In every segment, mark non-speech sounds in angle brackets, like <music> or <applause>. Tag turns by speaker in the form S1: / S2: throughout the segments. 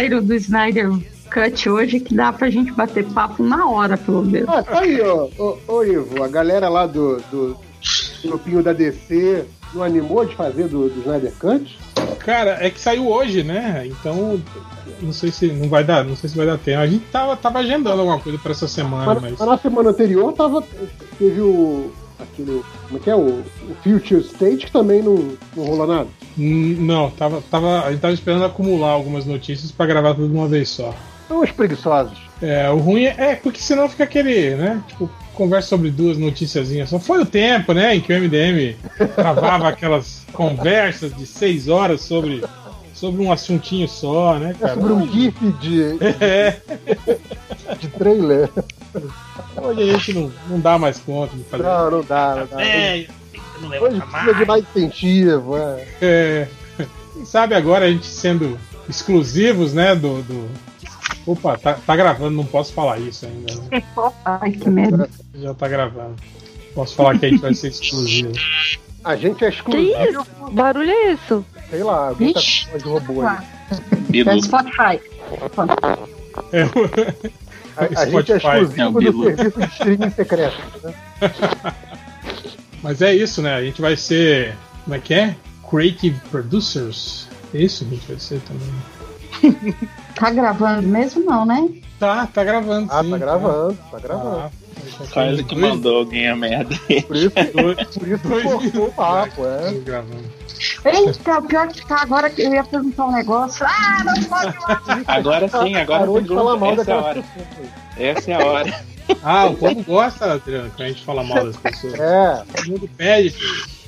S1: saíram do Snyder Cut hoje que dá pra gente bater papo na hora, pelo menos.
S2: Ah, tá aí, ó. Ô, ô, Ivo, a galera lá do, do grupinho da DC não animou de fazer do, do Snyder Cut?
S3: Cara, é que saiu hoje, né? Então, não sei se não vai dar, não sei se vai dar tempo. A gente tava, tava agendando alguma coisa pra essa semana,
S2: Mas,
S3: mas.
S2: mas na semana anterior tava, teve o. aquele. Como é que é? O, o Future State que também não, não rolou nada.
S3: Hum, Não, tava, tava, a gente tava esperando acumular algumas notícias pra gravar tudo de uma vez só.
S2: São os preguiçosos.
S3: É, o ruim é, é porque senão fica aquele, né? Tipo, conversa sobre duas noticiazinhas. Só foi o tempo, né, em que o MDM travava <laughs> aquelas conversas de seis horas sobre, sobre um assuntinho só, né,
S2: É
S3: cara?
S2: sobre um GIF de, <laughs>
S3: É,
S2: de trailer.
S3: hoje a gente não, não dá mais conta de fazer.
S2: Não, não dá, não dá.
S3: É, não
S2: Hoje precisa de mais incentivo. É.
S3: É, quem sabe agora a gente sendo exclusivos, né, do... do... Opa, tá, tá gravando, não posso falar isso ainda, né?
S1: Ai, que merda.
S3: Já tá gravando. Posso falar que a gente vai ser exclusivo. <laughs>
S2: A gente é
S4: Que
S2: exclusivo.
S4: isso? Que barulho é isso?
S2: Sei lá, alguém tá
S1: Ixi.
S2: com voz de robô aí.
S5: Bilu.
S1: É Spotify.
S3: É,
S2: A, a <laughs> gente é
S3: Spotify.
S5: É o
S2: exclusivo do serviço de streaming secreto. Né? <laughs>
S3: Mas é isso, né? A gente vai ser. Como é que é? Creative Producers. É isso que a gente vai ser também.
S1: Tá gravando mesmo, não, né?
S3: Tá, tá gravando.
S2: Ah,
S3: sim,
S2: tá gravando, tá gravando.
S3: Tá.
S5: Quase que
S3: Dois-
S5: mandou alguém a merda.
S2: Por isso,
S3: dois-
S2: por isso
S3: dois
S2: cortou o papo, é.
S1: Eita, o pior que tá agora que eu ia perguntar um negócio. Ah, não pode mais.
S5: Agora sim, agora
S2: Parou de falar mal.
S5: Essa é a hora. Essa é a hora.
S3: Ah, o povo gosta, Adriano, que a gente fala mal das pessoas.
S2: É,
S3: Todo mundo pede. filho.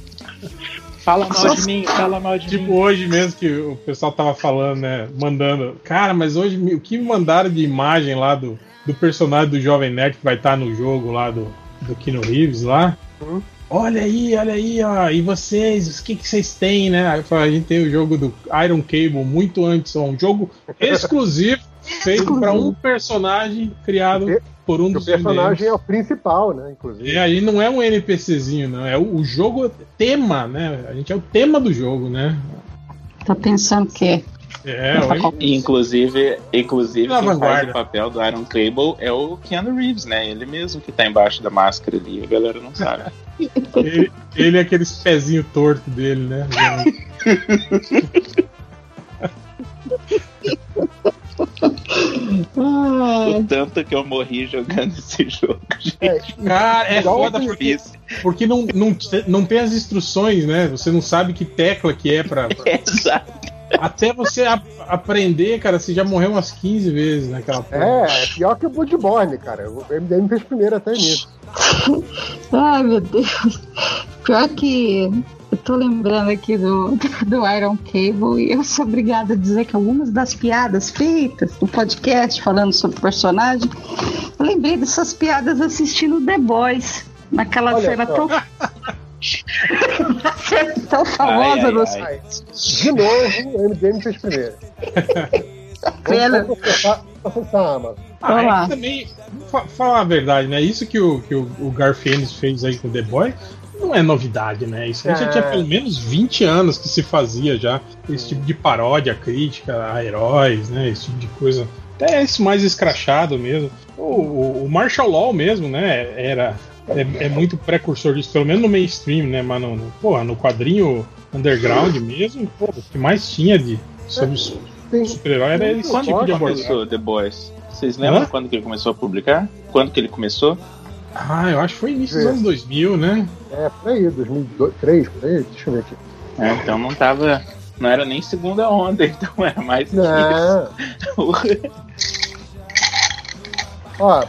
S5: Fala mal de mim, fala mal de
S3: Tipo
S5: mim.
S3: hoje mesmo que o pessoal tava falando, né? Mandando. Cara, mas hoje o que me mandaram de imagem lá do, do personagem do Jovem Nerd que vai estar no jogo lá do, do Keanu Reeves lá?
S2: Uhum.
S3: Olha aí, olha aí, ó. E vocês, o que, que vocês têm, né? Aí eu falei, a gente tem o jogo do Iron Cable muito antes, ó, um jogo <laughs> exclusivo feito para um personagem criado
S2: E-
S3: por um
S2: o
S3: dos
S2: personagem é o principal, né? Inclusive.
S3: E aí não é um NPCzinho, não. É o, o jogo tema, né? A gente é o tema do jogo, né?
S1: Tá pensando que é. <laughs>
S3: O
S5: Inclusive, inclusive
S3: Na
S5: quem faz o papel do Iron Cable é o Keanu Reeves, né? Ele mesmo que tá embaixo da máscara ali, a galera não sabe.
S3: Ele, ele é aqueles pezinhos tortos dele, né? <laughs>
S5: O tanto que eu morri jogando esse jogo.
S2: É,
S3: Cara, é
S2: Igual
S3: foda porque, porque não, não, não tem as instruções, né? Você não sabe que tecla que é pra. pra- <laughs>
S5: Exato.
S3: Até você a- aprender, cara, você já morreu umas 15 vezes naquela porra.
S2: é, é pior que o Bloodborne, cara. O MDM fez primeiro até nisso. <laughs> <laughs>
S1: Ai, meu Deus. Pior que eu tô lembrando aqui do, <laughs> do Iron Cable e eu sou obrigada a dizer que algumas das piadas feitas no podcast falando sobre o personagem, eu lembrei dessas piadas assistindo The Boys. Naquela
S2: Olha
S1: cena
S2: só.
S1: tão. cena <laughs> tão famosa
S5: Ai, ai, ai.
S2: De novo, o MDM fez primeiro. <laughs>
S1: Pena.
S2: Vamos processar, processar a Amazon.
S3: Ah, é também, fa- falar a verdade, né? Isso que o, que o, o Garfienes fez aí com o The Boy não é novidade, né? Isso aí já
S2: É.
S3: tinha pelo menos 20 anos que se fazia já. Esse tipo de paródia, crítica a heróis, né? Esse tipo de coisa. Até esse mais escrachado mesmo. O, o, o Martial Law mesmo, né? Era. É, é muito precursor disso, pelo menos no mainstream, né? Mas no, no, porra, no quadrinho underground mesmo, pô, o que mais tinha de sobre super-herói era esse tipo de abordagem.
S5: começou The Boys? Vocês lembram
S3: Hã?
S5: quando que ele começou a publicar? Quando que ele começou?
S3: Ah, eu acho que foi início dos
S2: É.
S3: anos 2000, né?
S2: é, por aí, 2003, por aí. Deixa eu ver aqui.
S5: É, então não tava. Não era nem segunda onda, <laughs> então era mais
S2: Não.
S5: isso.
S2: Ó,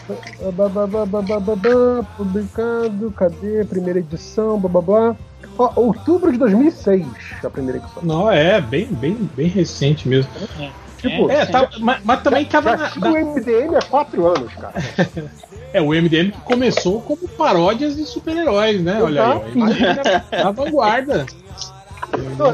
S2: publicado, cadê? Primeira edição, blá blá blá. Ó, outubro de 2006, a primeira edição.
S3: Não, é bem, bem, bem recente mesmo.
S2: Tipo,
S3: É, tá, mas, mas também tava
S2: já
S3: na,
S2: tinha o
S3: na-
S2: MDM há quatro anos, cara. <laughs>
S3: É, o MDM que começou como paródias de super-heróis, né? Olha aí, na vanguarda.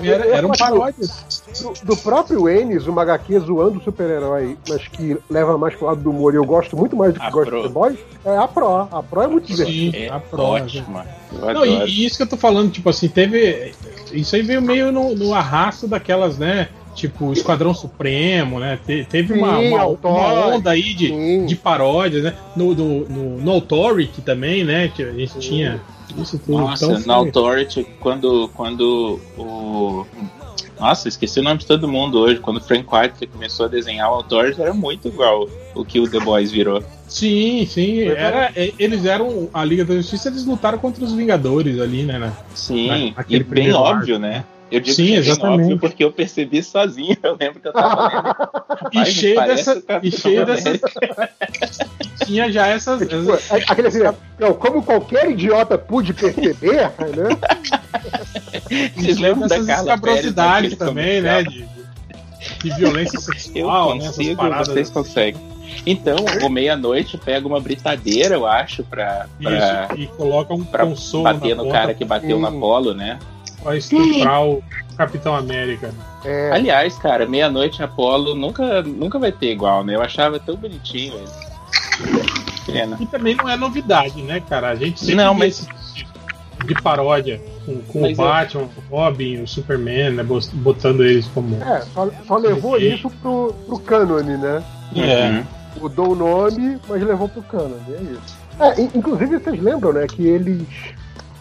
S3: Era, eram paródias.
S2: Do, do próprio Enes, uma HQ zoando o super-herói, mas que leva mais pro lado do humor, e eu gosto muito mais do que
S5: A
S2: gosto
S5: Pro.
S2: de Boys, é a Pro. A Pro é muito divertida.
S3: Sim,
S5: É
S3: a prova.
S5: ótima. Eu
S3: Não, e, e isso que eu tô falando, tipo assim, teve. Isso aí veio meio no, no arrasto daquelas, né? Tipo Esquadrão Supremo, né? Te- teve uma,
S2: Sim,
S3: uma,
S2: Authority,
S3: uma onda aí de,
S2: sim.
S3: de paródias, né? No, no, no, no Authority também, né? Que a gente tinha isso tudo.
S5: Nossa,
S3: então,
S5: no Authority, quando, quando o. Nossa, esqueci o nome de todo mundo hoje. Quando o Frank White começou a desenhar o Authority, era muito igual o que o The Boys virou.
S3: Sim, sim. Era, é, eles eram. A Liga da Justiça, eles lutaram contra os Vingadores ali, né? né?
S5: Sim,
S3: Na-
S5: e bem óbvio,
S3: arco,
S5: né? Eu digo
S3: Sim,
S5: que é
S3: exatamente.
S5: óbvio porque eu percebi sozinho. <laughs> Eu lembro que eu tava lendo.
S3: E cheio, dessa, e cheio.
S5: América. <laughs>
S3: tinha já essas.
S2: É, tipo,
S3: essas-
S2: é- aquele assim, não, como qualquer idiota pude perceber, né?
S5: Vocês lembram da
S3: dessas escabrosidades também, né? De, de violência
S5: Eu
S3: sexual, né? Essas
S5: consigo,
S3: paradas.
S5: vocês conseguem. Então, o meia-noite pega uma britadeira, eu acho, pra, pra,
S3: Isso, e coloca um
S5: pra
S3: consolo
S5: bater
S3: na
S5: no
S3: ponta
S5: cara que bateu
S2: Sim.
S5: na Apolo, né?
S3: Pra estuprar o Capitão América.
S2: É,
S5: Aliás, cara, meia-noite Apolo nunca, nunca vai ter igual, né? Eu achava tão bonitinho. mas- Pena.
S3: E também não é novidade, né, cara? A gente sempre
S5: Não, mas-
S3: tipo de paródia com, com o
S5: eu-
S3: Batman, o Robin, o Superman, né? Botando eles como.
S2: é, só, só levou isso pro, pro cânone, né?
S3: É.
S5: Uhum.
S2: Mudou o nome, mas levou pro cânone, é isso. É, in- inclusive, vocês lembram, né, que eles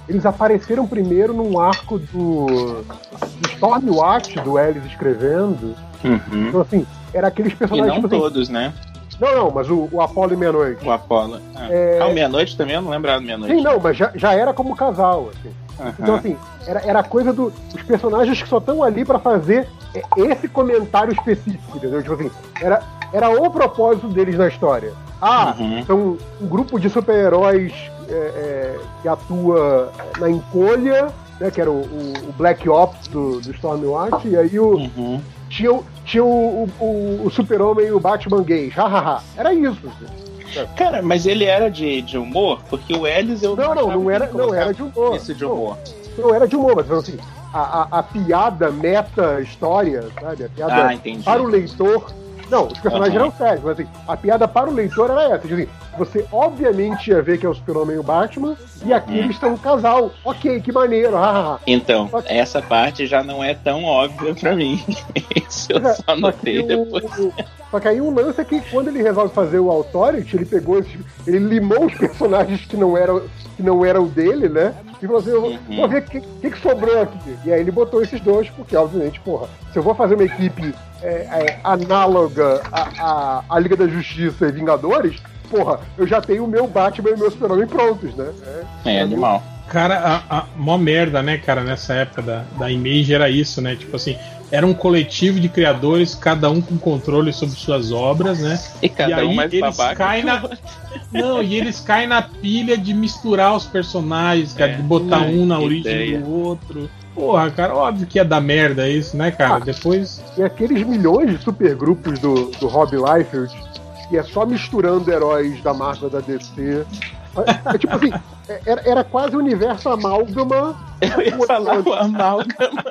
S2: eles apareceram primeiro num arco do, do Stormwatch, do Ellis escrevendo.
S5: Uhum.
S2: Então, assim, era aqueles
S5: E
S2: personagens,
S5: não
S2: tipo assim,
S5: todos, né?
S2: Não, não, mas o, o Apollo e Meia-Noite.
S5: O Apolo. Ah,
S2: É.
S5: Ah, o meia-noite também eu não lembrava do meia-noite.
S2: Sim, não, mas já, já era como casal, assim.
S5: Aham.
S2: Então, assim, era, era coisa do- dos personagens que só estão ali pra fazer é, esse comentário específico, entendeu? Tipo assim, era, era o propósito deles na história. Ah,
S5: Uhum.
S2: são um grupo de super-heróis é, é, que atua na encolha, né, que era o, o- Black Ops do, do Stormwatch, e aí o,
S5: Uhum.
S2: tinha, o- tinha o, o, o Super-Homem e o Batman gays. Hahaha. Era isso. assim.
S5: Cara, mas ele era de, de humor? Porque o Ellis eu
S2: Não, não, não
S5: que
S2: era, não era de humor.
S5: Isso de
S2: Não,
S5: humor.
S2: não era de humor, mas assim, a, a, a piada meta história, sabe? A piada
S5: Ah,
S2: para o leitor. Não, os personagens
S5: Aham.
S2: eram sérios, mas assim, a piada para o leitor era essa. tipo Assim, você obviamente ia ver que é o Super-Homem e o Batman, e aqui
S5: Hum.
S2: eles estão um casal. Ok, que maneiro, hahaha.
S5: Então,
S2: que-
S5: essa parte já não é tão óbvia pra mim. <laughs> Isso eu
S2: é,
S5: só notei
S2: o-
S5: depois.
S2: Só que aí um lance é que quando ele resolve fazer o Authority, ele pegou esses, ele limou os personagens que não eram, que não eram dele, né? E falou assim, eu vou,
S5: Uhum.
S2: vou ver o que, que, que sobrou aqui. E aí ele botou esses dois, porque obviamente, porra, se eu vou fazer uma equipe é, é, análoga à, à, à Liga da Justiça e Vingadores, porra, eu já tenho o meu Batman e o meu Super-Homem prontos, né? É,
S5: É, animal.
S3: Cara, a, a mó merda, né, cara, nessa época da, da Image era isso, né? Tipo assim, era um coletivo de criadores, cada um com controle sobre suas obras, né?
S5: E cada
S3: e aí
S5: um mais
S3: eles
S5: babaca.
S3: caem na. Não, e eles caem na pilha de misturar os personagens, cara,
S5: É,
S3: de botar um na origem
S5: ideia.
S3: do outro. Porra, cara, óbvio que ia dar merda isso, né, cara?
S2: Ah.
S3: Depois.
S2: E aqueles milhões de supergrupos do, do Rob Liefeld, que é só misturando heróis da Marvel da DC. É, é tipo assim, é- era, era quase o universo amálgama, <laughs>
S5: Eu ia falar o amálgama.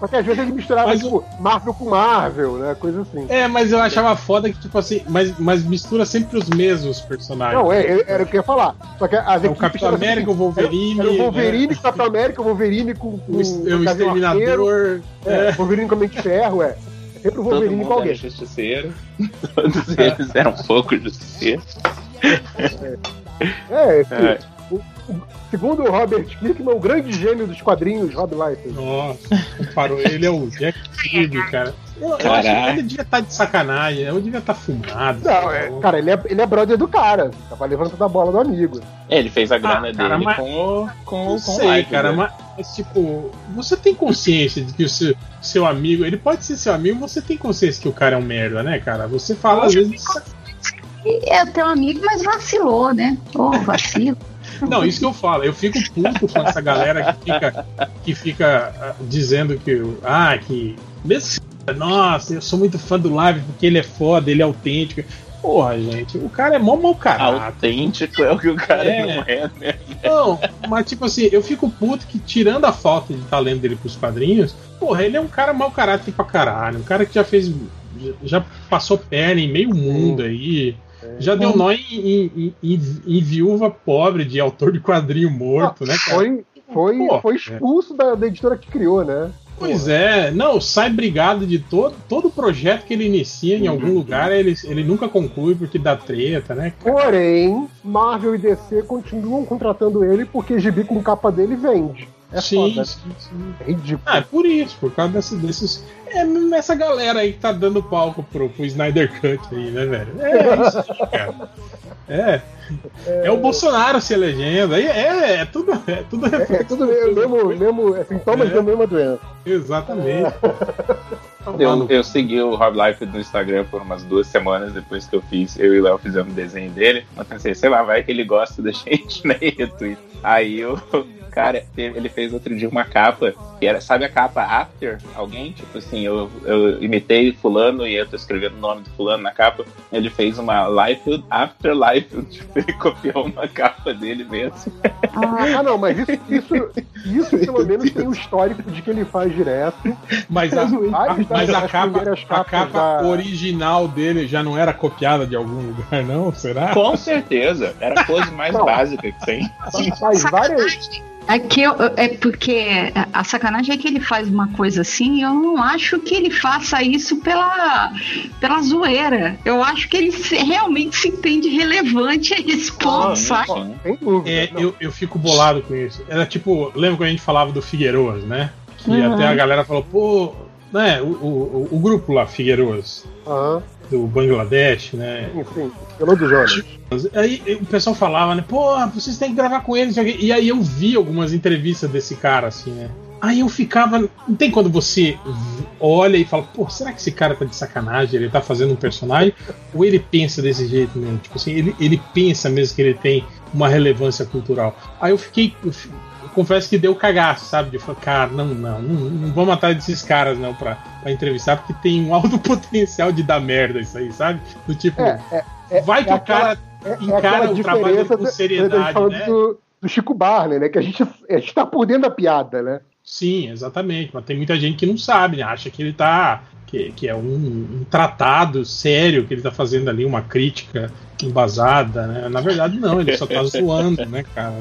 S2: só que às vezes ele misturava
S3: Mas
S2: tipo, Marvel com Marvel, né? Coisa assim.
S3: É, mas eu achava foda que, tipo assim, mas, mas mistura sempre os mesmos personagens.
S2: Não, é, é- era o que eu ia falar. Só que as
S3: É o Capitão
S2: eram assim,
S3: América, o Wolverine.
S2: Era o Wolverine
S3: né?
S2: Capitão América, o Wolverine com, com
S3: o, é o
S2: Gavião Arqueiro,
S3: Exterminador.
S2: é,
S3: É.
S2: Wolverine com Mente de Ferro, é. É sempre o
S5: Todo
S2: Wolverine com
S5: mundo era
S2: alguém.
S5: justiceiro. <laughs> Todos eles eram um pouco justiceiros.
S2: É, esse,
S5: É.
S2: o- o- segundo o Robert Kirkman, o grande gênio dos quadrinhos, Rob Liefeld.
S3: Nossa, comparou. Ele é o Jack Kirby, cara. Eu, eu acho que ele devia estar de sacanagem, eu devia estar fumado.
S2: Não, é, cara, ele é, ele é brother do cara. Tava levantando a bola do amigo.
S5: É, ele fez a grana
S3: Ah, cara,
S5: dele
S3: mas-
S5: com o com, com o
S3: sei,
S5: like,
S3: cara,
S5: né?
S3: mas, mas, tipo, você tem consciência de que o seu, seu amigo, ele pode ser seu amigo, você tem consciência que o cara é um merda, né, cara? Você fala às vezes.
S1: É teu amigo, mas vacilou, né? Ô, <laughs> vacilo.
S3: Não, isso que eu falo, eu fico puto com essa galera que fica, que fica ah, dizendo que, ah, que. mesmo que- Nossa, eu sou muito fã do Live porque ele é foda, ele é autêntico. Porra, gente, o cara é mó mau caráter.
S5: Autêntico é o que o cara
S3: É.
S5: não é, né?
S3: Não, mas tipo assim, eu fico puto que tirando a falta de talento dele pros quadrinhos, porra, ele é um cara mau caráter pra caralho. Um cara que já fez. Já passou perna em meio mundo aí. Já deu nó em, em- em- em- em viúva pobre de autor de quadrinho morto, né, cara?
S2: Foi, foi,
S3: Pô,
S2: foi expulso da, da editora que criou, né?
S3: Pois é, não, sai brigado de todo, todo projeto que ele inicia em algum lugar, ele, ele nunca conclui porque dá treta, né?
S2: Porém, Marvel e DC continuam contratando ele porque gibi com capa dele vende. É
S3: sim,
S2: foda.
S3: sim, sim.
S2: É ridículo.
S3: Ah, é por isso, por causa desse- desses. É mesmo essa galera aí que tá dando palco pro, pro Snyder Cut aí, né, velho? É isso aí, cara. É. É o Bolsonaro se elegendo. Aí é, é tudo. É tudo
S2: É, é tudo mesmo, mesmo, mesmo é sintomas
S3: É.
S2: da mesma doença.
S3: Exatamente. <laughs>
S5: Eu, eu segui o Rob Life no Instagram por umas duas semanas depois que eu fiz. Eu e o Léo fizemos um desenho dele. Eu pensei, sei lá, vai que ele gosta da <laughs> gente, né? E retweet. Aí eu. Cara, ele fez outro dia uma capa, que era, sabe a capa After? Alguém? Tipo assim, eu, eu imitei fulano e eu tô escrevendo o nome do fulano na capa. Ele fez uma Life After Life. <laughs> Tipo, ele copiou uma capa dele mesmo.
S1: Ah,
S2: Ah, não, mas isso, isso, isso pelo menos tem o histórico de que ele faz direto.
S3: Mas a,
S2: Vários
S3: mas a capa, a capa
S2: da-
S3: original dele já não era copiada de algum lugar, não? Será?
S5: Com certeza. Era a pose mais
S2: Não.
S5: básica que tem.
S2: Faz várias.
S1: É que eu, é porque a sacanagem é que ele faz uma coisa assim, e eu não acho que ele faça isso pela, pela zoeira. Eu acho que ele se- realmente se entende relevante a esse ponto,
S5: Ah,
S1: sabe?
S5: sim.
S2: Sem dúvida.
S3: É,
S2: Não,
S3: eu, eu fico bolado com isso. Era tipo, lembra quando a gente falava do Figueiroas, né? Que
S1: Uhum.
S3: até a galera falou, pô, né, o, o, o grupo lá, Figueiroas,
S2: aham,
S3: do Bangladesh, né?
S2: enfim, pelo do Jonas.
S3: Aí o pessoal falava, né, pô, vocês têm que gravar com ele, não sei o quê. e aí eu vi algumas entrevistas desse cara, assim, né? Aí eu ficava. Não tem quando você olha e fala, pô, será que esse cara tá de sacanagem? Ele tá fazendo um personagem? Ou ele pensa desse jeito mesmo? Tipo assim, ele, ele pensa mesmo que ele tem uma relevância cultural. Aí eu fiquei. Eu, confesso que deu cagaço, sabe? De falar, cara, não, não, não, não vamos atrás desses caras, não, pra, pra entrevistar, porque tem um alto <laughs> potencial de dar merda isso aí, sabe? Do tipo,
S2: É, é, é,
S3: vai que
S2: é
S3: o cara
S2: é, é
S3: encara o trabalho com
S2: da-
S3: seriedade, né?
S2: do, do Chico Barney, né? Que a gente, a gente tá por dentro da piada, né?
S3: Sim, exatamente. Mas tem muita gente que não sabe, né? Acha que ele tá. Que, que é um, um tratado sério que ele tá fazendo ali, uma crítica embasada, né? Na verdade, não, ele só tá <laughs> zoando, né, cara?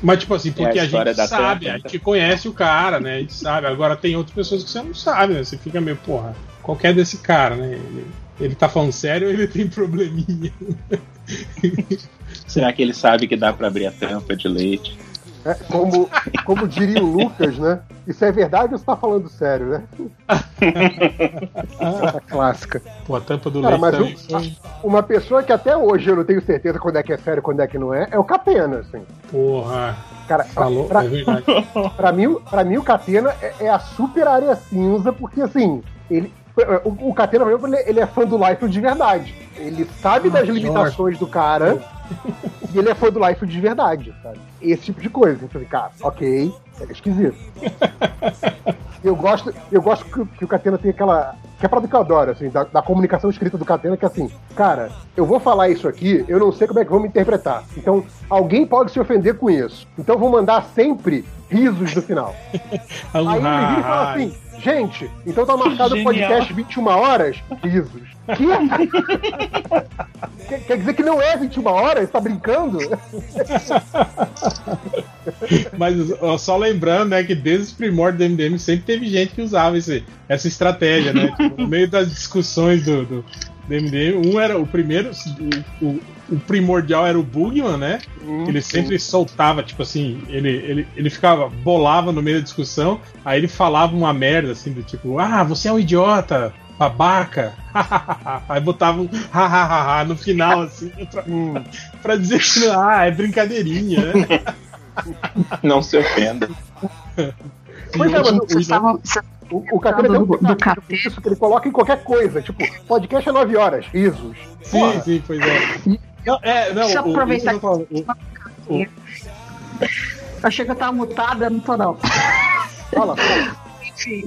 S3: Mas, tipo assim, porque
S5: É a
S3: a,
S5: história
S3: gente sabe, a gente conhece o cara, né? A gente sabe. Agora tem outras pessoas que você não sabe, né? Você fica meio, porra, qualquer desse cara, né? Ele, ele tá falando sério ou ele tem probleminha? <laughs>
S5: Será que ele sabe que dá pra abrir a tampa de leite?
S2: É, como, como diria o Lucas, né? Isso é verdade ou você tá falando sério, né? Essa clássica.
S3: Pô, a tampa do
S2: Cara,
S3: leite
S2: mas
S3: também foi.
S2: Uma pessoa que até hoje eu não tenho certeza quando é que é sério e quando é que não é, é o Catena, assim.
S3: Porra,
S2: Cara,
S3: falou,
S2: pra,
S3: é verdade. <laughs>
S2: pra mim, pra mim o Catena é, é a super área cinza, porque assim, ele. O, o Catena, por exemplo, ele, é fã do Life de verdade. Ele sabe das
S3: pior.
S2: limitações do cara e ele é fã do Life de verdade, sabe? Esse tipo de coisa. Então, assim, cara, ok, é esquisito. <laughs> Eu gosto, eu gosto que, que o Catena tem aquela. Que é pra do que eu adoro, assim, da, da comunicação escrita do Catena, que é assim, cara, eu vou falar isso aqui, eu não sei como é que vão me interpretar. Então, alguém pode se ofender com isso. Então, eu vou mandar sempre risos no final. <laughs> Aí ele vira e fala assim, gente, então tá marcado o podcast 21 horas, risos. <laughs> Que? quer, quer dizer que não é 21 horas? Tá brincando?
S3: Mas ó, só lembrando, né, que desde os primórdios do MDM sempre teve gente que usava esse, essa estratégia, né? <laughs> Tipo, no meio das discussões do, do, do MDM, um era o primeiro, o, o, o primordial era o Bugman, né? Ele sempre soltava, tipo assim, ele, ele, ele ficava, bolava no meio da discussão, aí ele falava uma merda, assim, do tipo, ah, você é um idiota, babaca, <laughs> aí botava um hahaha no final, assim, pra,
S2: Hum,
S3: pra dizer que, ah, é brincadeirinha, né? <laughs>
S5: Não se ofenda.
S2: Pois é, mas o-
S1: Vocês estavam- vocês-
S2: O, o Catena tem um
S1: Do- do
S2: isso que ele coloca em qualquer coisa. Tipo, podcast é 9 horas, risos.
S3: Sim,
S2: Porra.
S3: sim, pois é. Não, é, não,
S1: Deixa eu
S3: o-
S1: aproveitar
S3: isso que eu o-
S1: achei que eu tava mutada, não tô não.
S2: Fala, fala.
S1: Enfim,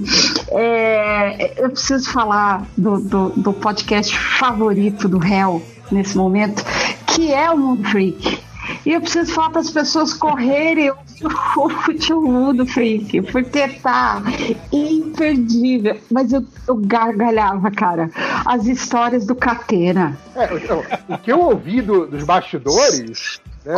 S1: é, eu preciso falar do, do, do podcast favorito do réu nesse momento, que é o Mundo Freak. E eu preciso falar para as pessoas correrem o Mundo Freak, porque tá imperdível. Mas eu, eu gargalhava, cara. As histórias do Catena.
S2: É, o- o que eu ouvi do- dos bastidores, né,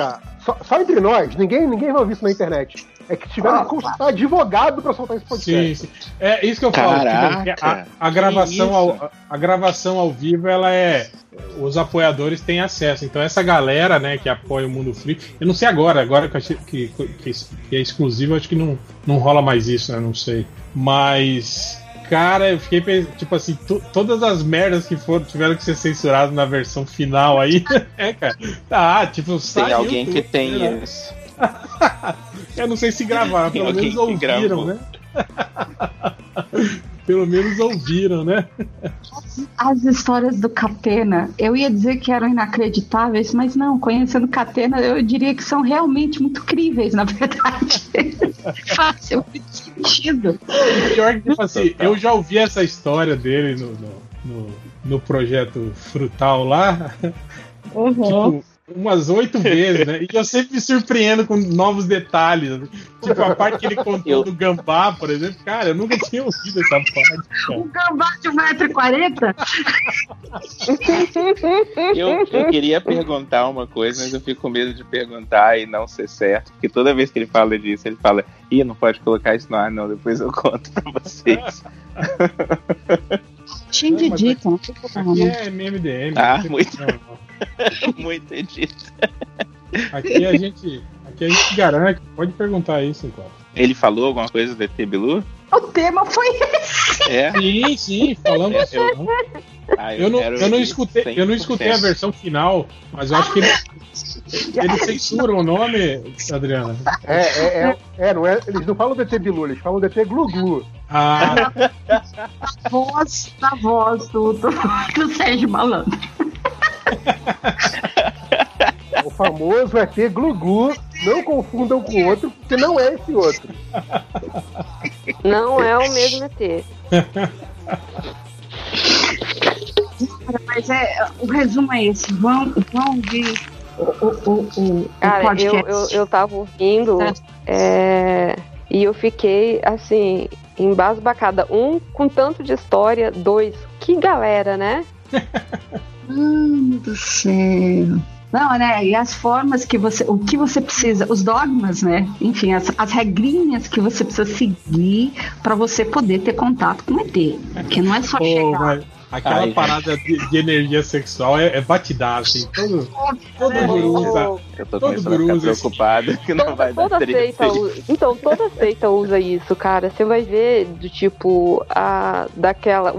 S2: a- só, só entre nós, ninguém, ninguém vai ouvir isso na internet. É que tiveram que consultar advogado pra soltar esse podcast.
S3: Sim, sim. É isso que eu falo.
S5: Caraca,
S3: tipo, a, a gravação ao, a gravação ao vivo, ela é. Os apoiadores têm acesso. Então, essa galera, né, que apoia o Mundo Free. Eu não sei agora, agora que, que, que, que é exclusivo, acho que não, não rola mais isso, né? Não sei. Mas. Cara, eu fiquei tipo assim, todas as merdas que foram tiveram que ser censuradas na versão final aí. <laughs> é, cara. Ah, tipo,
S5: Tem alguém que tem né? isso. <laughs>
S3: eu não sei se gravaram, <laughs> pelo menos ouviram, né? Pelo menos ouviram, né?
S1: As histórias do Catena, eu ia dizer que eram inacreditáveis, mas não, conhecendo Catena, eu diria que são realmente muito críveis, na verdade. <laughs> Faz muito sentido.
S3: E pior que, tipo assim, eu já ouvi essa história dele no, no, no, no projeto Frutal lá. Uhum. Tipo, umas oito vezes, né? E eu sempre me surpreendo com novos detalhes. Tipo, a parte que ele contou eu... do gambá, por exemplo. Cara, eu nunca tinha ouvido essa parte.
S1: Cara. Um gambá de 1,40m?
S5: eu, eu queria perguntar uma coisa, mas eu fico com medo de perguntar e não ser certo. Porque toda vez que ele fala disso, ele fala: Ih, não pode colocar isso no ar, não. Depois eu conto pra vocês.
S1: Tinha de dito,
S3: tem problema. Aqui é MMDM.
S5: Ah, muito. <laughs> muito edito.
S3: Aqui a gente. Aqui a gente garante. Pode perguntar isso, então.
S5: Ele falou alguma coisa do ET Bilu?
S1: O tema foi esse.
S3: É? Sim, sim, falamos. É, eu, ah, eu, eu, não, eu, não escutei, eu não escutei a versão final, mas eu acho que ele, ele censura o nome, Adriana.
S2: É, é, é, é, não é, eles não falam do ET Bilu, eles falam do ET Glu Glu.
S1: Ah. A voz, a voz do, do, do Sérgio Malandro.
S2: O famoso ET Glu-Glu, não confundam com outro, porque não é esse outro.
S4: Não é o mesmo ET.
S1: Mas é, o resumo é esse. Vão, vão ver o, o, o,
S4: Cara, eu, eu, eu tava ouvindo é, e eu fiquei assim, embasbacada. Um, com tanto de história. Dois, que galera, né? <laughs>
S1: Mano do céu. Não, né? E as formas que você. O que você precisa, os dogmas, né? Enfim, as, as regrinhas que você precisa seguir para você poder ter contato com o ET. Porque não é só chegar. Mas
S3: Aquela Ai, parada de, de, energia sexual é, é batidar, assim. Todo, todo é, guru usa.
S5: Eu tô todo guru usa
S4: preocupado que não toda, vai dar toda seita usa, Então, toda seita usa isso, cara. Você vai ver do tipo, a, daquela.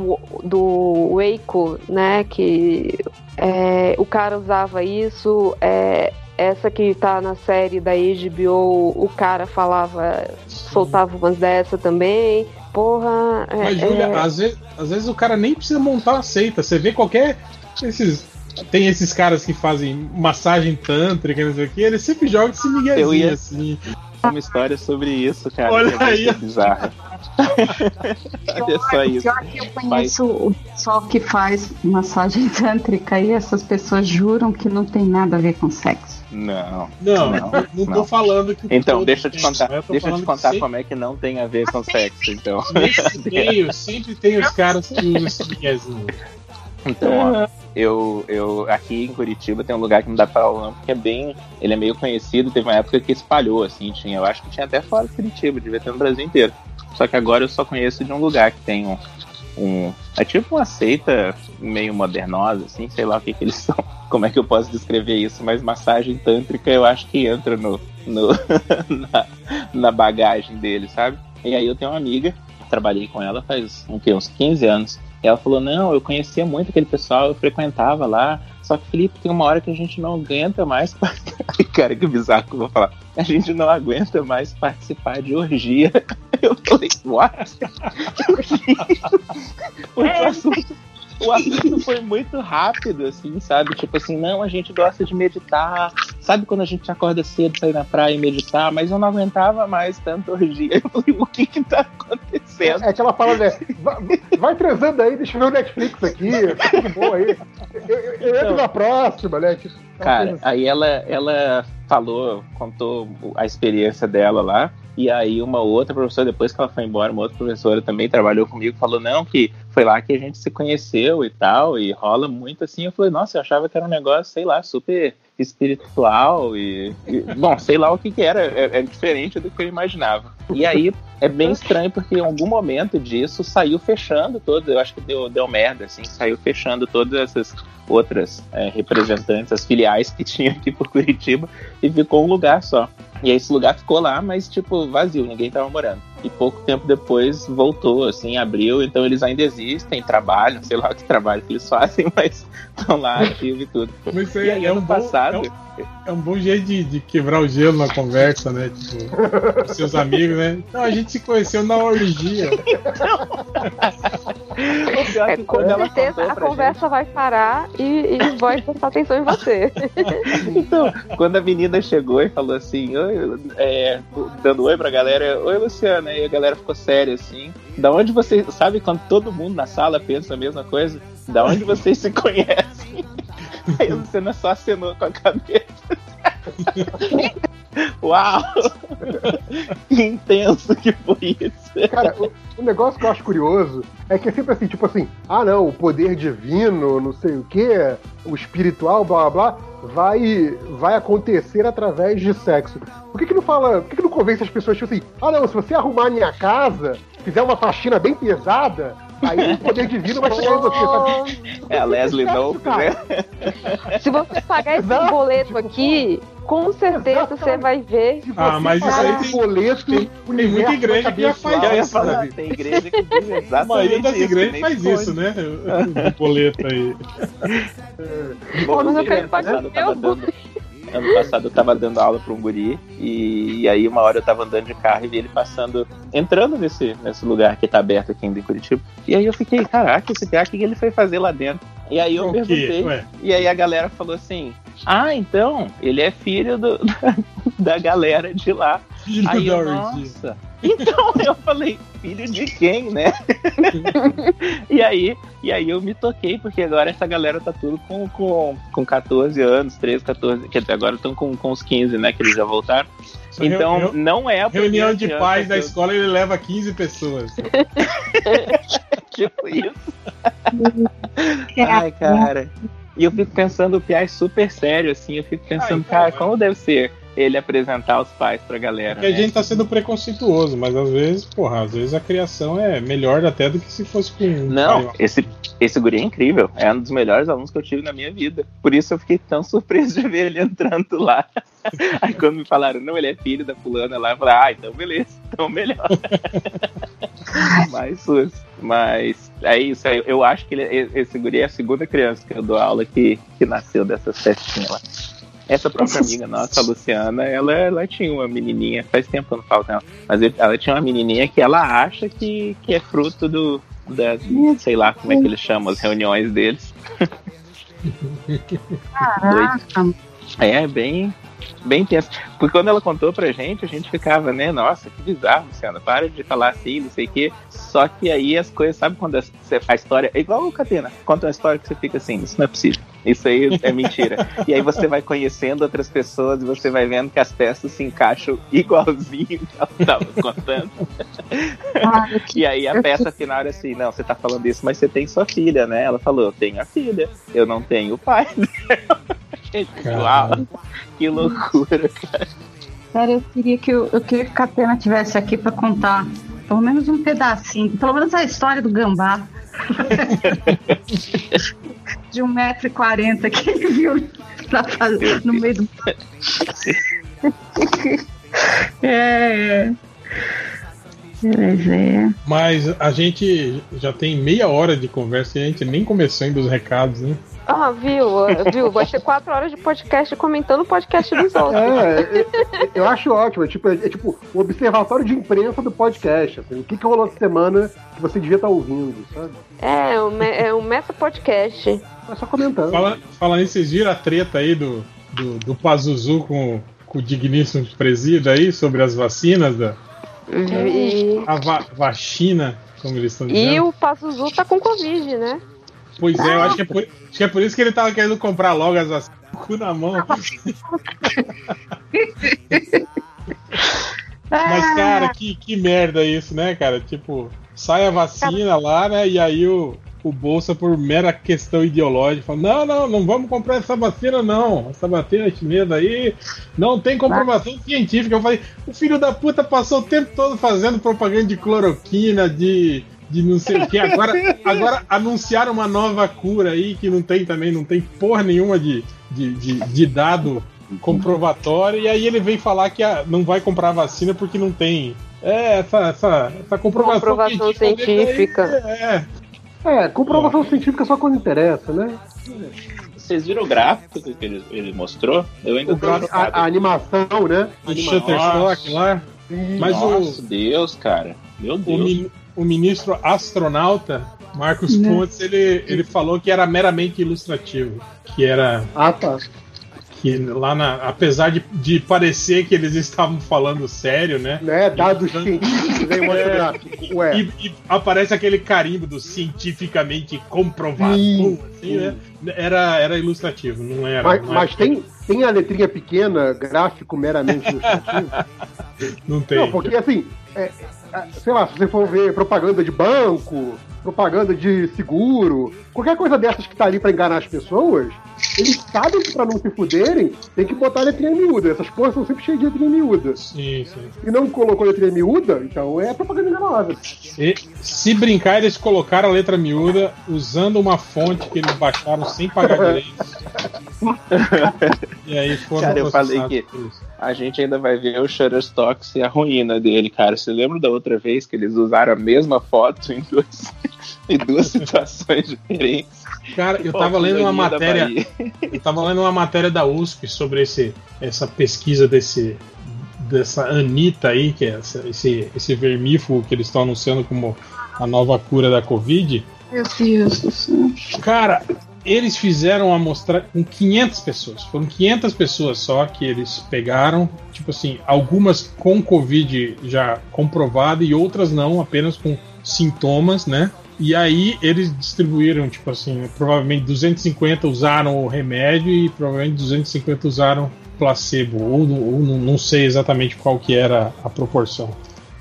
S4: do Waco, né? Que é, o cara usava isso. É, essa que tá na série da HBO, o cara falava, soltava umas dessa também. Porra.
S3: É, Mas, Júlia, é... às, vezes, às vezes o cara nem precisa montar uma seita. Você vê qualquer. Esses, tem esses caras que fazem massagem tântrica, não sei o que, eles sempre jogam esse miguezinho Eu ia... assim.
S5: Uma história sobre isso, cara.
S3: Olha que é aí.
S5: bizarro. <laughs>
S1: Olha só isso. Pior que eu conheço Mas... o pessoal que faz massagem <laughs> tântrica e essas pessoas juram que não tem nada a ver com sexo.
S5: Não.
S3: Não, não, não, tô falando que.
S5: Então, deixa eu te contar. Deixa eu te contar sempre... como é que não tem a ver com sexo, então.
S3: Nesse meio, sempre <laughs> tem os caras que usam esse.
S5: Então, ó, eu, eu aqui em Curitiba tem um lugar que não dá pra falar porque é bem. Ele é meio conhecido, teve uma época que espalhou, assim, tinha. Eu acho que tinha até fora de Curitiba, devia ter no Brasil inteiro. Só que agora eu só conheço de um lugar que tem um. Um é tipo uma seita meio modernosa, assim, sei lá o que, que eles <laughs> são como é que eu posso descrever isso, mas massagem tântrica eu acho que entra no, no <laughs> na, na, bagagem dele, sabe? E aí eu tenho uma amiga, trabalhei com ela faz um, uns 15 anos, ela falou: Não, eu conhecia muito aquele pessoal, eu frequentava lá, só que, Felipe, tem uma hora que a gente não aguenta mais. <laughs> Cara, que bizarro que eu vou falar. A gente não aguenta mais participar de orgia. <laughs> Eu falei, what? <laughs> o assunto o assunto foi muito rápido, assim, sabe? Tipo assim, não, a gente gosta de meditar. Sabe quando a gente acorda cedo, sair na praia e meditar? Mas eu não aguentava mais tanto orgia. <laughs> Eu falei, o que que tá acontecendo?
S2: É, aquela palavra, né? Vai, vai transando aí, deixa eu ver o Netflix aqui, tá tudo bom aí. Eu, eu, eu entro então, na próxima, né? Tipo,
S5: cara, aí ela, ela falou, contou a experiência dela lá. E aí uma outra professora, depois que ela foi embora, uma outra professora também trabalhou comigo, falou, não, que foi lá que a gente se conheceu e tal, e rola muito assim. Eu falei, nossa, eu achava que era um negócio, sei lá, super espiritual e, e, bom, sei lá o que, que era, é, é, diferente do que eu imaginava. E aí é bem estranho porque em algum momento disso saiu fechando todo, eu acho que deu, deu merda, assim, saiu fechando todas essas outras é, representantes, as filiais que tinha aqui por Curitiba e ficou um lugar só. E aí esse lugar ficou lá, mas tipo vazio, ninguém tava morando. E pouco tempo depois voltou, assim, abriu, então eles ainda existem, trabalham, sei lá <laughs> que trabalho que eles fazem, <laughs> mas estão lá ativos e tudo.
S3: Mas aí, e aí, é ano um passado. Bom, é um, é um, bom jeito de, de, quebrar o gelo na conversa, né? Tipo, com seus amigos, né? Então a gente se conheceu na orgia. <laughs>
S4: é, com certeza a conversa gente... vai parar e, e vai prestar atenção em você. <laughs>
S5: então, quando a menina chegou e falou assim, oi, é, dando oi pra galera, oi Luciana, e a galera ficou séria assim. Da onde você. Sabe quando todo mundo na sala pensa a mesma coisa? Da onde vocês se <laughs> conhecem? <laughs> Aí a Luciana só acenou com a cabeça. <laughs> Uau! que intenso que foi isso.
S2: Cara, o, o, negócio que eu acho curioso é que é sempre assim, tipo assim, ah não, o poder divino, não sei o que, o espiritual, blá blá blá, vai, vai acontecer através de sexo. Por que, que não fala, por que, que não convence as pessoas, tipo assim, ah não, se você arrumar minha casa, fizer uma faxina bem pesada, Aí o poder divino vai chegar em você, sabe?
S5: É a Leslie Knope, né?
S4: Se você pagar esse Exato. boleto aqui, com certeza você vai ver.
S3: Ah, mas isso aí tem boleto. Tem, tem muita igreja que já faz isso.
S5: Falar, tem igreja que diz exatamente A
S3: maioria das igrejas faz isso, né? O boleto aí.
S5: Bom, mas eu quero pagar meu boleto ano passado eu tava dando aula para um guri e, e, aí uma hora eu tava andando de carro e vi ele passando, entrando nesse, nesse lugar que tá aberto aqui em Curitiba. E aí eu fiquei, caraca, esse PA, o que ele foi fazer lá dentro? E aí eu o perguntei, e aí a galera falou assim, ah, então, ele é filho do, <laughs> da galera de lá. Filho aí eu, nossa... Então <laughs> eu falei, filho de quem, né? <laughs> e aí, e aí eu me toquei, porque agora essa galera tá tudo com, com, com 14 anos, 13, 14, quer dizer, agora estão com, com os 15, né? Que eles já voltaram. Só então, reu, não é a
S3: Reunião de pais da eu... escola, ele leva 15 pessoas. <laughs>
S5: tipo isso. <laughs> Ai, cara. E eu fico pensando, o Piá é super sério, assim. Eu fico pensando, Ai, cara, como deve ser ele apresentar os pais pra galera.
S3: Porque né? a gente tá sendo preconceituoso, mas às vezes, porra, às vezes a criação é melhor até do que se fosse com.
S5: Não, esse, esse guri é incrível. É um dos melhores alunos que eu tive na minha vida. Por isso eu fiquei tão <laughs> surpreso de ver ele entrando lá. <laughs> Aí quando me falaram, não, ele é filho da fulana lá, eu falei, ah, então beleza, <laughs> então melhor. Mais suas. Mas é isso, eu acho que ele, esse guri é a segunda criança que eu dou aula que, que nasceu dessas festinhas lá. Essa própria <laughs> amiga nossa, a Luciana, ela, ela tinha uma menininha, faz tempo que eu não falo com ela, mas ela tinha uma menininha que ela acha que, que é fruto do, da, sei lá como é que eles chamam as reuniões deles. <laughs> <laughs> Caraca. É, bem, bem tenso. Porque quando ela contou pra gente, a gente ficava, né? Nossa, que bizarro, Luciana. Para de falar assim, não sei o quê. Só que aí as coisas, sabe quando a história. É igual o Catena. Conta uma história que você fica assim, isso não é possível. Isso aí é mentira. <laughs> e aí você vai conhecendo outras pessoas e você vai vendo que as peças se encaixam <laughs> igualzinho que ela estava contando. <laughs> e aí a peça final era assim, não, você tá falando isso, mas você tem sua filha, né? Ela falou, eu tenho a filha, eu não tenho o pai. Uau, <laughs> que loucura, cara.
S1: Cara, eu queria que eu, eu queria que a Catena tivesse aqui para contar pelo menos um pedacinho, pelo menos a história do gambá. <laughs> de 1,40m que ele viu fazer, no meio do. <laughs> é.
S3: É. Mas a gente já tem meia hora de conversa e a gente nem começou ainda os recados, né?
S4: Ah, viu? viu? Vai ser quatro horas de podcast comentando o podcast dos outros. É,
S2: é, eu acho ótimo. É tipo, é, é tipo o observatório de imprensa do podcast. Assim, o que, que rolou essa semana que você devia estar ouvindo, sabe?
S4: É, é um meta podcast.
S2: É só comentando.
S3: Fala, fala nisso, vocês viram a treta aí do, do, do Pazuzu com, com o digníssimo presídio aí sobre as vacinas da.
S4: E...
S3: A va vacina, como eles estão dizendo.
S4: E o Pazuzu tá com Covid, né?
S3: Pois é, eu acho que é, por, acho que é por isso que ele tava querendo comprar logo as vacinas. Cu na mão. <laughs> Mas, cara, que, que merda isso, né, cara? Tipo, sai a vacina lá, né? E aí o, o Bolsa por mera questão ideológica. Fala, não, não, não vamos comprar essa vacina, não. Essa vacina chinesa aí não tem comprovação científica. Eu falei, o filho da puta passou o tempo todo fazendo propaganda de cloroquina, de, de não sei o que. Agora, agora anunciaram uma nova cura aí que não tem também, não tem porra nenhuma de, de, de, de dado comprovatório. E aí ele vem falar que a, não vai comprar vacina porque não tem. É, essa, essa, essa comprovação,
S4: comprovação científica.
S2: é, é, comprovação científica só quando interessa, né?
S5: Vocês viram o gráfico que ele, ele mostrou? Eu ainda
S2: o tô a, a, animação, né?
S3: O Shutterstock lá.
S5: Mas Nossa, o Deus, cara. Meu Deus.
S3: O, min, o ministro astronauta, Marcos Pontes, ele, ele falou que era meramente ilustrativo. Que era.
S2: Ah, tá
S3: que lá na, apesar de, de parecer que eles estavam falando sério, né?
S2: Né, dados e, científicos <laughs>
S3: é, Ué. E, e, aparece aquele carimbo do cientificamente comprovado. Sim, assim, Né? Era, era ilustrativo, não era.
S2: Mas,
S3: não
S2: mas tem, tem a letrinha pequena, gráfico meramente ilustrativo? <laughs>
S3: não tem.
S2: Não, porque assim, é, é, sei lá, se você for ver propaganda de banco, propaganda de seguro, qualquer coisa dessas que tá ali para enganar as pessoas, eles sabem que pra não se fuderem, tem que botar letrinha miúda. Essas porras são sempre cheias de letrinha miúda.
S3: Sim, sim.
S2: E não colocou letrinha miúda, então é propaganda enganosa.
S3: E, se brincar, eles colocaram a letra miúda usando uma fonte que eles baixaram sem pagar direitos.
S5: e aí foram Cara, eu falei que a gente ainda vai ver o Shutterstock e a ruína dele, cara. Você lembra da outra vez que eles usaram a mesma foto em duas, <laughs> em duas situações diferentes?
S3: Cara, eu tava lendo uma matéria. Eu tava lendo uma matéria da USP sobre esse, essa pesquisa desse dessa Anitta aí, que é essa, esse, esse vermífugo que eles estão anunciando como a nova cura da Covid.
S1: Meu Deus do céu.
S3: Cara, eles fizeram uma amostra com 500 pessoas. Foram 500 pessoas só que eles pegaram, tipo assim, algumas com Covid já comprovada e outras não, apenas com sintomas, né? E aí eles distribuíram, tipo assim, provavelmente 250 usaram o remédio e provavelmente 250 usaram placebo, ou, ou não sei exatamente qual que era a proporção.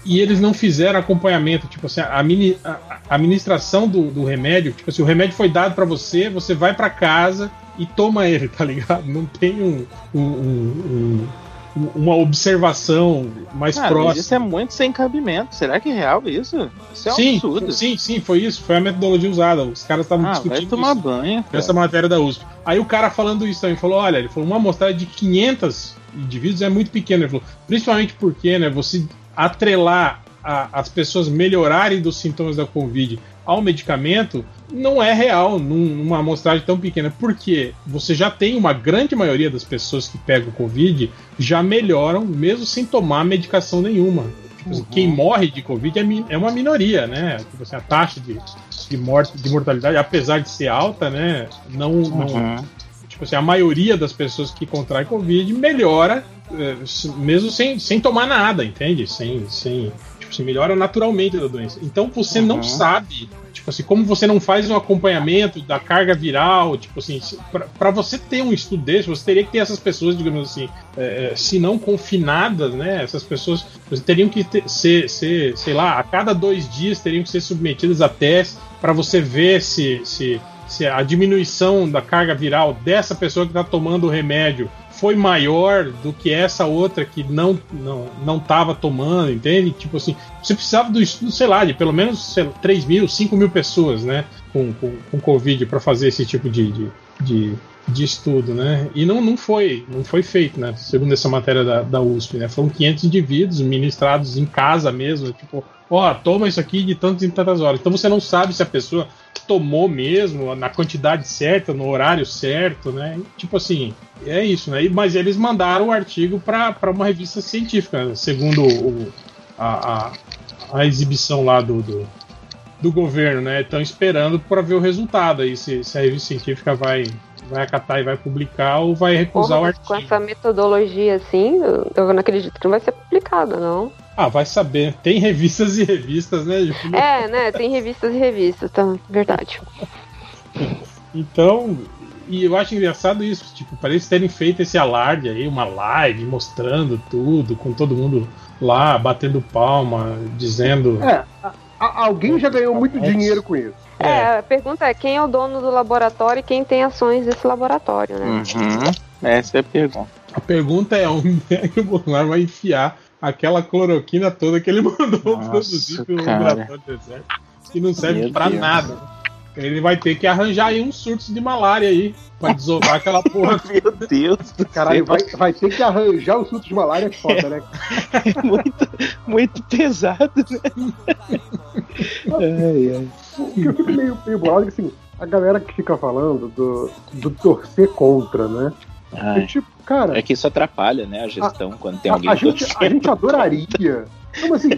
S3: E eles não fizeram acompanhamento, tipo assim, a, mini, a, administração do, do, remédio, tipo assim, o remédio foi dado para você, você vai para casa e toma ele, tá ligado? Não tem um, um, um, uma observação mais ah, próxima.
S5: isso é muito sem cabimento. Será que é real isso? Isso é um
S3: sim,
S5: absurdo.
S3: Sim, sim, foi isso. Foi a metodologia usada. Os caras estavam ah, discutindo.
S5: Vai tomar isso, banho.
S3: Cara. Essa matéria da USP. Aí o cara falando isso também falou: olha, ele falou, uma amostragem de 500 indivíduos é muito pequena. Ele falou, principalmente porque, né, você atrelar a, as pessoas melhorarem dos sintomas da Covid ao medicamento não é real numa amostragem tão pequena, porque você já tem uma grande maioria das pessoas que pegam Covid já melhoram mesmo sem tomar medicação nenhuma. Tipo, assim, uhum. Quem morre de Covid é, é uma minoria, né? Tipo assim, a taxa de, de, morte, de mortalidade, apesar de ser alta, né? Não, não uhum. tipo assim, a maioria das pessoas que contraem Covid melhora é, mesmo sem, sem tomar nada, entende? Sem, sem, tipo, se melhora naturalmente da doença. Então você uhum. não sabe Tipo assim, como você não faz um acompanhamento da carga viral, tipo assim, para você ter um estudo desse, você teria que ter essas pessoas, digamos assim, é, é, se não confinadas, né? Essas pessoas teriam que ter, ser, ser, sei lá, a cada dois dias teriam que ser submetidas a testes para você ver se, se, se a diminuição da carga viral dessa pessoa que está tomando o remédio foi maior do que essa outra que não não não estava tomando, entende? Tipo assim, você precisava do estudo, sei lá, de pelo menos sei lá, 3 mil, 5 mil pessoas, né? Com, com, com Covid para fazer esse tipo de, de, de, de, estudo, né? E não, não foi não foi feito, né? Segundo essa matéria da, da USP, né? Foram 500 indivíduos ministrados em casa mesmo, tipo, ó, toma isso aqui de tantas em tantas horas. Então você não sabe se a pessoa tomou mesmo, na quantidade certa, no horário certo, né? Tipo assim, é isso, né? Mas eles mandaram o artigo para uma revista científica, segundo o, a, a, a, exibição lá do, do, do governo, né? Estão esperando para ver o resultado aí, se, se, a revista científica vai, vai acatar e vai publicar ou vai recusar Porra, o artigo.
S4: Com essa metodologia assim, eu não acredito que não vai ser publicado, não.
S3: Ah, vai saber. Tem revistas e revistas, né?
S4: É, né? Tem revistas e revistas, tá? Verdade.
S3: então, e eu acho engraçado isso, tipo, parece terem feito esse alarde aí, uma live mostrando tudo, com todo mundo lá batendo palma, dizendo.
S2: É, a, a, alguém já ganhou muito dinheiro com isso.
S4: É. é. a pergunta é quem é o dono do laboratório e quem tem ações desse laboratório, né?
S5: Uhum. Essa é a pergunta.
S3: A pergunta é onde é que o Bolsonaro vai enfiar aquela cloroquina toda que ele <laughs> mandou Nossa, produzir pelo laboratório deserto, que não serve para nada. Ele vai ter que arranjar aí uns surtos de malária aí, pra desovar aquela <laughs> porra.
S5: Meu Deus do
S2: Caralho, vai, vai ter que arranjar os surtos de malária é foda, né? <laughs>
S5: muito, muito pesado, né?
S2: ai, ai. O que eu fico meio, meio bolado é que assim, a galera que fica falando do, do torcer contra, né?
S5: É, tipo, cara. É que isso atrapalha, né, a gestão, a, quando tem alguém
S2: a, a gente, a gente adoraria. Como assim?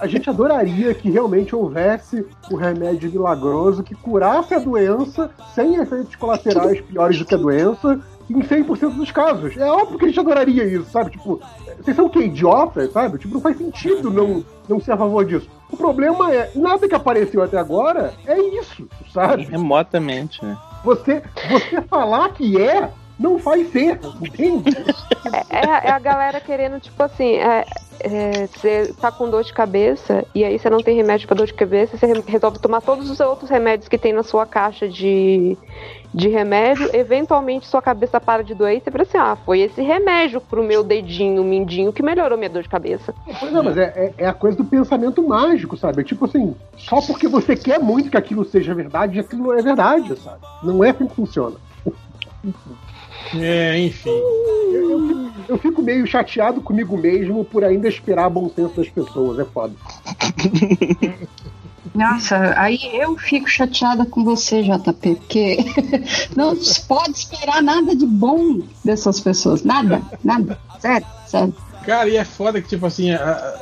S2: a, gente adoraria que realmente houvesse o remédio milagroso que curasse a doença sem efeitos colaterais piores do que a doença em 100% dos casos. É óbvio que a gente adoraria isso, sabe? Tipo, vocês são o quê? Idiotas, sabe? Tipo, não faz sentido não, não ser a favor disso. O problema é, nada que apareceu até agora é isso, sabe?
S5: Remotamente, né?
S2: Você, você falar que é, não faz ser, entende?
S4: É, é, a galera querendo, tipo assim, é, é, você tá com dor de cabeça e aí você não tem remédio para dor de cabeça, você resolve tomar todos os outros remédios que tem na sua caixa de, de remédio, eventualmente sua cabeça para de doer e você pensa assim, ah, foi esse remédio pro meu dedinho, mindinho, que melhorou minha dor de cabeça.
S2: Pois é, mas é, é, é, a coisa do pensamento mágico, sabe? É tipo assim, só porque você quer muito que aquilo seja verdade, aquilo não é verdade, sabe? Não é assim que funciona.
S3: É, enfim.
S2: Eu, eu, eu, fico meio chateado comigo mesmo por ainda esperar bom senso das pessoas, é foda. <laughs>
S1: Nossa, aí eu fico chateada com você, JP, porque <laughs> não se pode esperar nada de bom dessas pessoas. Nada, nada. Sério, sério.
S3: Cara, e é foda que, tipo assim, a,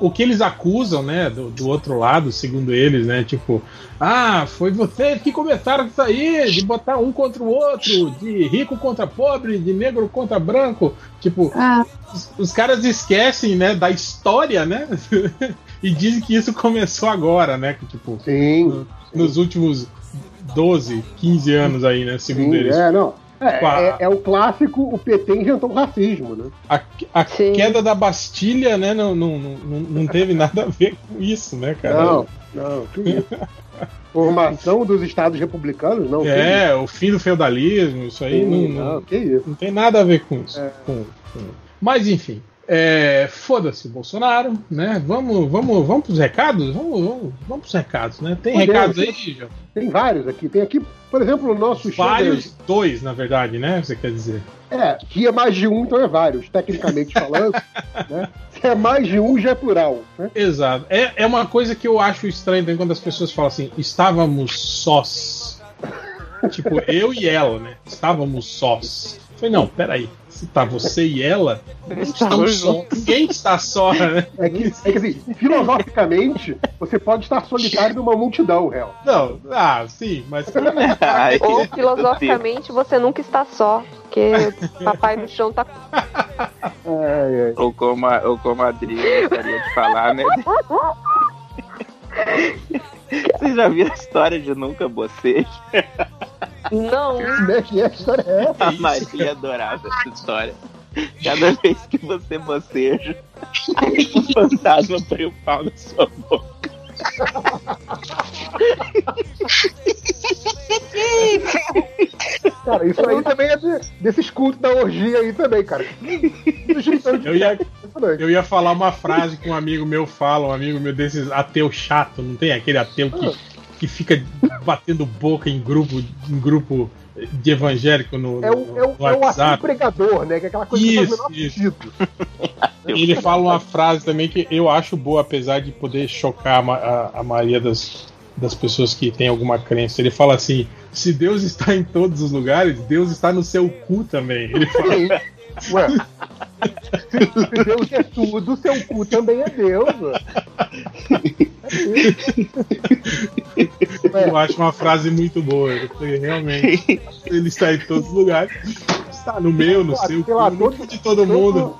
S3: o que eles acusam, né, do, do, outro lado, segundo eles, né, tipo, ah, foi vocês que começaram isso aí, de botar um contra o outro, de rico contra pobre, de negro contra branco, tipo, ah. os, os, caras esquecem, né, da história, né, <laughs> e dizem que isso começou agora, né, que, tipo,
S2: Sim.
S3: No, nos últimos 12, 15 anos aí, né, segundo
S2: Sim,
S3: eles.
S2: É, não. É, é, é, o clássico, o PT inventou o racismo, né?
S3: A, a queda da Bastilha, né, não, não, não, não teve nada a ver com isso, né, cara?
S2: Não, não, que isso. <laughs> Formação dos estados republicanos, não.
S3: É, o fim do feudalismo, isso aí Sim, não, não, que isso. não tem nada a ver com isso. É. Com, com... Mas enfim, é, Foda-se Bolsonaro, né? Vamos, vamos, vamos pros recados? Vamos, vamos, vamos pros recados, né? Tem Podemos, recados aí, João?
S2: Tem vários aqui. Tem aqui, por exemplo, o nosso
S3: Vários, dois, na verdade, né? Você quer dizer?
S2: É, que é mais de um, então é vários, tecnicamente falando. <laughs> né? Se é mais de um, já é plural. Né?
S3: Exato. É, é uma coisa que eu acho estranha quando as pessoas falam assim, estávamos sós. tipo, eu e ela, né? Estávamos sós. Eu falei, não, peraí se tá você e ela, não só. Ninguém está só, né?
S2: É que, é que assim, filosoficamente, você pode estar solitário numa multidão, real.
S3: Não, ah, sim, mas. <laughs>
S4: Ou filosoficamente você nunca está só. Porque papai no chão tá. <laughs>
S5: Ai, ai. Ou como a, ou como a Adri gostaria de falar, né? <laughs> Você já viu a história de Nunca Boceja?
S4: Não. <laughs>
S2: Como é que é a história é essa?
S5: A Maria adorava essa história. Cada vez que você boceja, o fantasma põe o pau na sua boca.
S2: cara, isso aí também é de, desses cultos da orgia aí também, cara.
S3: Eu ia, eu ia falar uma frase que um amigo meu fala, um amigo meu desses ateu chato, não tem aquele ateu que, que fica batendo boca em grupo, em grupo de evangélico no,
S2: é o, é o, no é o pregador, né? Que é aquela coisa
S3: isso, que faz isso. <laughs> Ele fala uma frase também que eu acho boa, apesar de poder chocar a, a, a maioria das, das pessoas que têm alguma crença. Ele fala assim: se Deus está em todos os lugares, Deus está no seu cu também. Ele fala.
S2: Ué, se Deus é tudo, seu cu também é Deus.
S3: Eu acho uma frase muito boa. Realmente, ele está em todos os lugares. Está no meu, no seu, lá, no todo, de todo, todo mundo.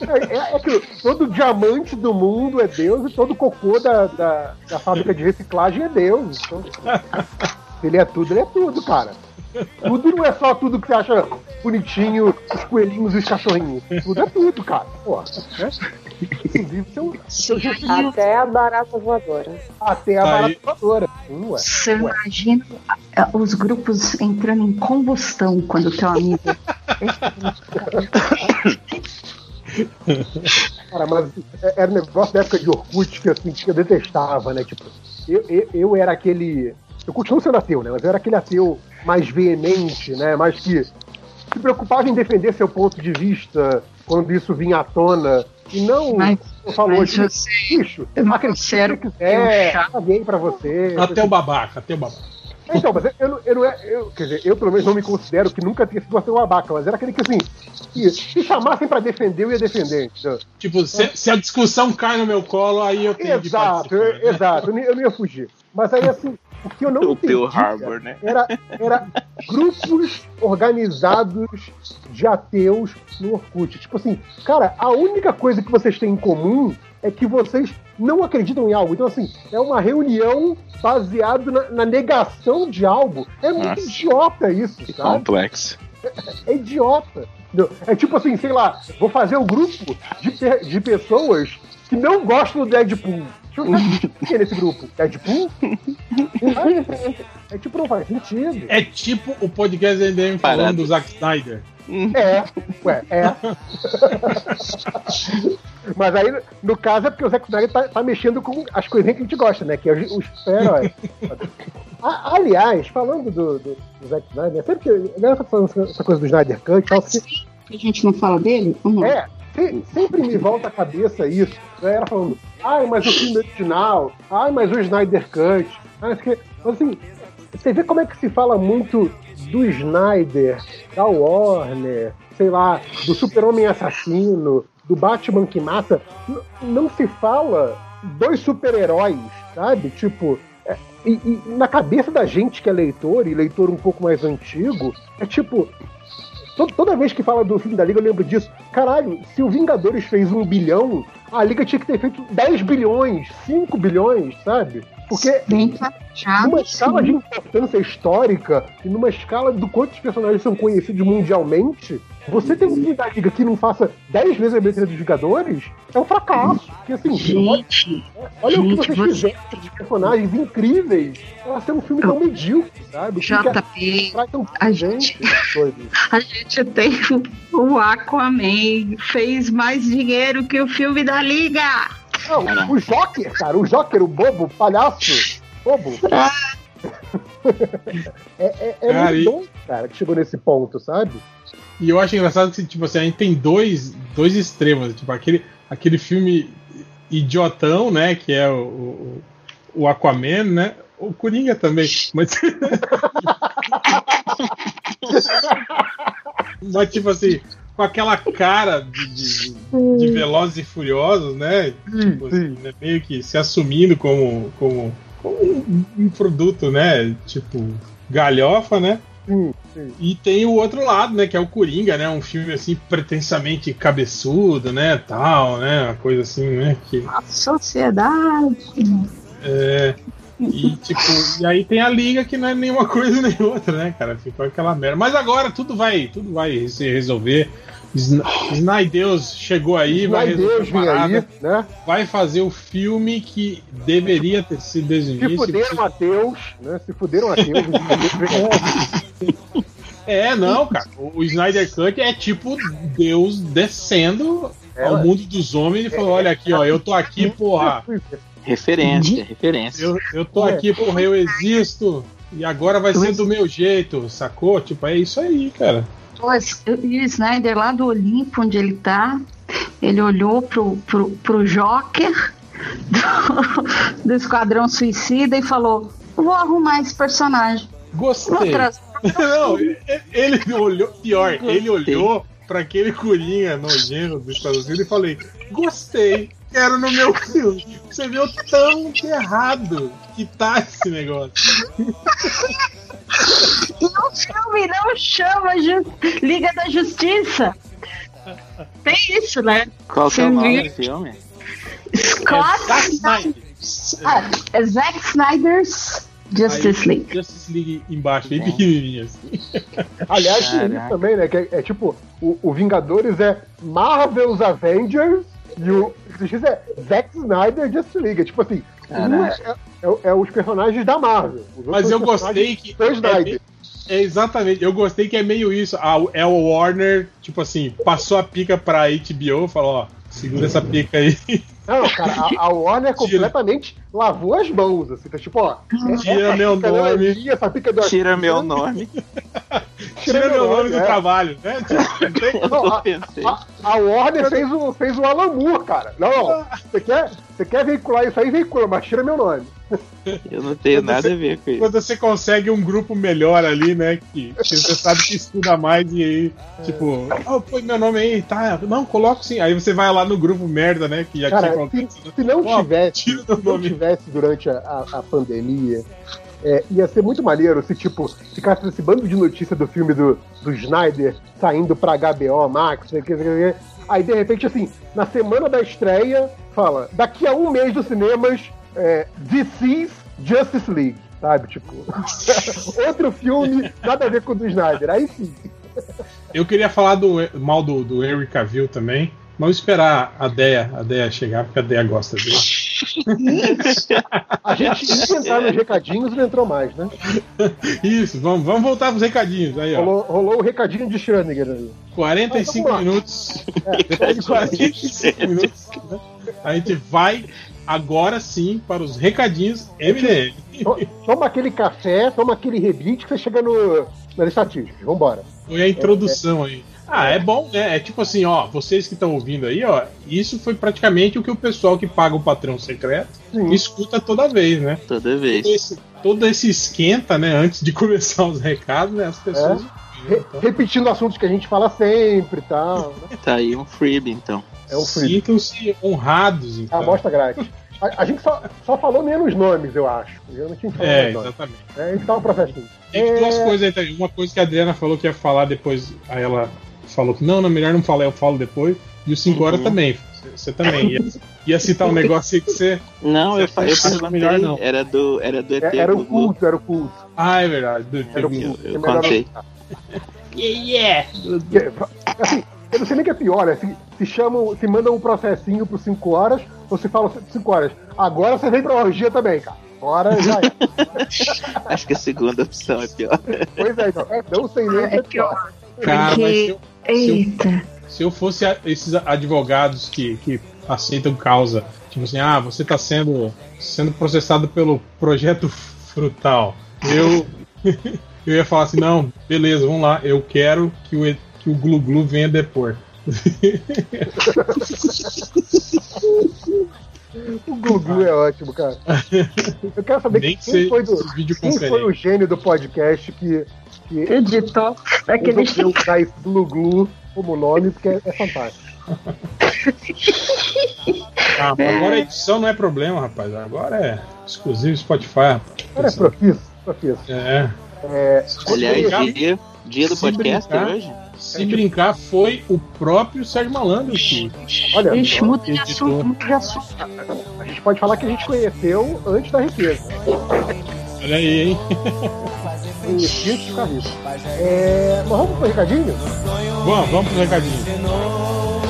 S2: É, é, é, que todo diamante do mundo é Deus e todo cocô da, da, da fábrica de reciclagem é Deus. Então, ele é tudo, ele é tudo, cara. Tudo não é só tudo que você acha bonitinho, os coelhinhos e os cachorrinhos. Tudo é tudo, cara. Porra, né?
S4: Inclusive seu, seu Até a barata voadora.
S2: Até a tá barata voadora.
S1: É. Você imagina os grupos entrando em combustão quando o teu amigo. <laughs>
S2: Cara, mas era um negócio da época de Orkut que, assim, que eu detestava, né? Tipo, eu, eu, eu era aquele. Eu continuo sendo ateu, né? Mas eu era aquele ateu mais veemente, né? Mais que se preocupava em defender seu ponto de vista quando isso vinha à tona. E não mas, falou
S1: mas
S2: assim, bicho,
S1: acredita
S2: que quiser, alguém pra você.
S3: Até o babaca, até o babaca.
S2: Então, mas eu, eu, não é. Eu, quer dizer, eu pelo menos não me considero que nunca tinha sido um abaca, mas era aquele que assim, que se chamassem pra defender, eu ia defender. Entendeu?
S3: Tipo, se, se, a discussão cai no meu colo, aí eu tenho
S2: exato, eu, né? Exato, eu não, eu não ia fugir. Mas aí assim, o que eu não <laughs> o entendi
S5: Harbor, né?
S2: era, era grupos organizados de ateus no Orkut. Tipo assim, cara, a única coisa que vocês têm em comum é que vocês não acreditam em algo. Então, assim, é uma reunião baseada na, na negação de algo. É muito Nossa. idiota isso, que
S5: sabe? Complexo.
S2: É, é, idiota. É tipo assim, sei lá, vou fazer um grupo de, de pessoas que não gostam do Deadpool. O que é nesse grupo? Deadpool? <laughs> é tipo, não faz sentido.
S3: É tipo o podcast MDM falando do Zack Snyder.
S2: É, ué, é. <laughs> Mas aí, no caso, é porque o Zack Snyder tá, tá mexendo com as coisinhas que a gente gosta, né? Que é os, os heróis. aliás, falando do, do, do Zack Snyder, sempre que a galera tá falando essa coisa do Snyder Cut, fala
S1: que... a gente não fala dele?
S2: Uhum. É, sempre me volta a cabeça isso. A galera falando, ai, mas o filme original, ai, mas o Snyder Cut. Mas assim, você vê como é que se fala muito do Snyder, da Warner, sei lá, do Super-Homem Assassino, do Batman que mata. não se fala dois super-heróis, sabe? Tipo, é, e, e, na cabeça da gente que é leitor, e leitor um pouco mais antigo, é tipo. Toda vez que fala do filme da Liga, eu lembro disso. Caralho, se o Vingadores fez um bilhão, a Liga tinha que ter feito 10 bilhões, 5 bilhões, sabe? Porque
S1: Bem
S2: numa escala de importância histórica e numa escala do quantos personagens são conhecidos mundialmente, você ter um filme da Liga que não faça 10 vezes a bilheteria dos Jogadores é um fracasso. Porque assim,
S1: gente,
S2: olha, olha o que vocês fizeram de personagens incríveis para ser um filme tão medíocre, sabe?
S1: JP, a gente, <laughs> a gente tem o Aquaman, fez mais dinheiro que o filme da Liga.
S2: Não, o Joker, cara, o Joker, o bobo, o palhaço, bobo. <laughs> é é, é cara, muito bom, cara, que chegou nesse ponto, sabe?
S3: E eu acho engraçado que, tipo assim, a gente tem dois, dois extremos, tipo, aquele, aquele filme idiotão, né, que é o, o, o Aquaman, né, o Coringa também, mas... <laughs> mas, tipo assim, com aquela cara de, de, de Velozes e Furiosos, né? Tipo, assim, né? Meio que se assumindo como, como, como um, um, produto, né? Tipo, galhofa, né? Sim, sim. E tem o outro lado, né? Que é o Coringa, né? Um filme assim pretensamente cabeçudo, né? Tal, né? Uma coisa assim, né? Que...
S1: A sociedade.
S3: É. E, tipo, e aí tem a liga que não é nenhuma coisa nem outra, né, cara? Ficou aquela merda. Mas agora tudo vai, tudo vai se resolver. Snydeus chegou aí, vai resolver parada, aí, né? vai fazer o filme que deveria ter sido desde
S2: Se fuderam a Deus, né? Se fuderam a Deus. <laughs>
S3: é, não, cara. O Snyder Cut é tipo Deus descendo é, ao mundo dos homens e falou: olha aqui, ó, eu tô aqui, porra.
S5: Referência, uhum. referência.
S3: Eu, eu tô aqui, porra, eu existo. E agora vai ser do meu jeito, sacou? Tipo, é isso aí, cara.
S1: E o Snyder lá do Olimpo, onde ele tá, ele olhou pro, pro, pro Joker do, do Esquadrão Suicida e falou: Vou arrumar esse personagem.
S3: Gostei. <laughs> Não, ele olhou, pior, Gostei. ele olhou para aquele Coringa nojento do Estados Unidos e falei: Gostei quero no meu filme. Você viu tão errado que tá esse negócio.
S1: E o filme não chama Liga da Justiça. Tem isso, né?
S5: Qual que é o nome do filme?
S1: Scott é Snyder. Ah, é Zack Snyder's Justice Aí, League.
S3: Justice League embaixo, bem pequenininho assim. <laughs>
S2: Aliás, tem isso também, né? Que é, é tipo, o, o Vingadores é Marvel's Avengers e o Justiça é Zack Snyder Justice League. Tipo assim, um é, é, é, é os personagens da Marvel.
S3: Mas eu gostei que. É, é, exatamente, eu gostei que é meio isso. A, é o Warner, tipo assim, passou a pica pra HBO, falou, ó, segura essa pica aí. <laughs>
S2: Não, cara, a, a Warner <laughs> completamente lavou as mãos, assim, tá tipo, ó.
S3: Tira meu nome.
S5: Aqui, essa pica do Tira meu nome. <laughs>
S3: Tira, Tira meu nome, do é. trabalho, né? <laughs>
S2: Não, a, a, a, Warner fez o, fez o Alan Moore, cara. Não, você quer, você quer veicular isso aí, veicula, mas tira meu nome.
S5: Eu não tenho quando nada
S3: você,
S5: a ver com isso.
S3: Quando você consegue um grupo melhor ali, né? Que, que você sabe que estuda mais e aí, tipo, oh, põe meu nome aí, tá? Não, coloco sim. Aí você vai lá no grupo merda, né? Que já
S2: Cara, se, se não tivesse, se não tivesse durante a, a, a pandemia, é, ia ser muito maneiro se, tipo, ficasse esse bando de notícia do filme do, do Snyder saindo pra HBO Max, aí de repente, assim, na semana da estreia, fala, daqui a um mês dos cinemas, é, DC's Justice League, sabe? Tipo, <laughs> outro filme, nada a ver com o do Snyder. Aí sim.
S3: Eu queria falar do mal do, do Henry Cavill também. Vamos esperar a Deia, a Deia chegar, porque a Deia gosta dele.
S2: a gente ia entrar nos recadinhos e não entrou mais, né?
S3: Isso, vamos, vamos voltar pros recadinhos. Aí, ó.
S2: Rolou, rolou o recadinho de Schrödinger aí.
S3: 45 ah, minutos. É, depois de 45 minutos, né? a gente vai agora sim para os recadinhos MDM.
S2: Toma aquele café, toma aquele rebite que você chega no, nas estatísticas. Vambora.
S3: Foi a introdução é, é. aí. Ah, é bom, né? É tipo assim, ó, vocês que estão ouvindo aí, ó, isso foi praticamente o que o pessoal que paga o patrão secreto Sim. escuta toda vez, né?
S5: Toda vez.
S3: Todo esse, todo esse esquenta, né, antes de <laughs> começar os recados, né, as pessoas...
S2: É. Então. Repetindo assuntos que a gente fala sempre e tal.
S5: Né? <laughs> Tá aí um freebie, então.
S3: É um freebie. Sintam-se honrados, então.
S2: É amostra grátis. A, a, gente só, só falou menos nomes, eu acho. Eu não tinha falado
S3: É, exatamente.
S2: É, então, professorzinho.
S3: Tem é... duas coisas aí. Uma coisa que a Adriana falou que ia falar depois, aí ela falou que não, não, melhor não falar, eu falo depois. E o 5 horas uhum. também. Você também ia, ia, citar um <laughs> negócio aí que você.
S5: Não, eu, falei, eu melhor não. Era do, era do ET.
S2: Era o culto, era o culto.
S3: Ah, é verdade. Do
S5: era o culto. Eu, eu contei. <laughs>
S3: yeah,
S2: yeah. Assim, eu não sei nem que é pior, é se, se chamam, se mandam um processinho por 5 horas, ou se falam 5 horas. Agora você vem pra orgia também, cara. Bora, já é. <laughs>
S5: Acho que a segunda opção é pior.
S2: Pois é, então. Não sei nem
S1: é, é pior.
S3: Cara, mas se eu, Eita. Se eu, se eu fosse esses advogados que, que aceitam causa, tipo assim, ah, você está sendo, sendo processado pelo projeto frutal. Eu, <laughs> eu ia falar assim, não, beleza, vamos lá, eu quero que o, que o Glu Glu venha depor. <laughs>
S2: O Gugu é ótimo, cara. Eu quero saber quem, foi, do, quem foi o gênio do podcast que,
S1: que editou aquele
S2: usar esse Glu como nome, porque é, é fantástico.
S3: Ah, agora a edição não é problema, rapaz. Agora é exclusivo Spotify, rapaz.
S2: Agora é profício, profício.
S3: É.
S5: é Aliás, dia, dia do podcast brincar, hoje?
S3: Se brincar, foi o próprio Sérgio Malandro que.
S1: Olha, gente, muda de assunto, muda de assunto.
S2: A gente pode falar que a gente conheceu antes da riqueza.
S3: Olha aí, hein? <laughs>
S2: Conheci de carriço. É, mas vamos pro recadinho?
S3: Vamos, vamos pro recadinho.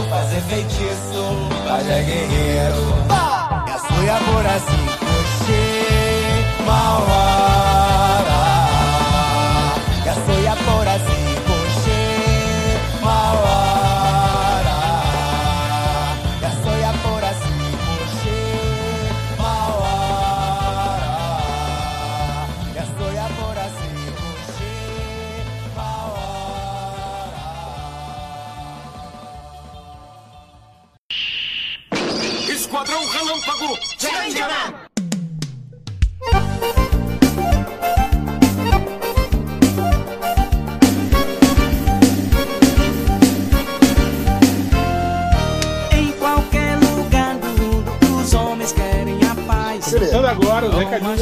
S6: Fazer feitiço, fazer guerreiro. Fui a por assim, coxê, mal
S7: paz.
S3: Começando agora, o recadinho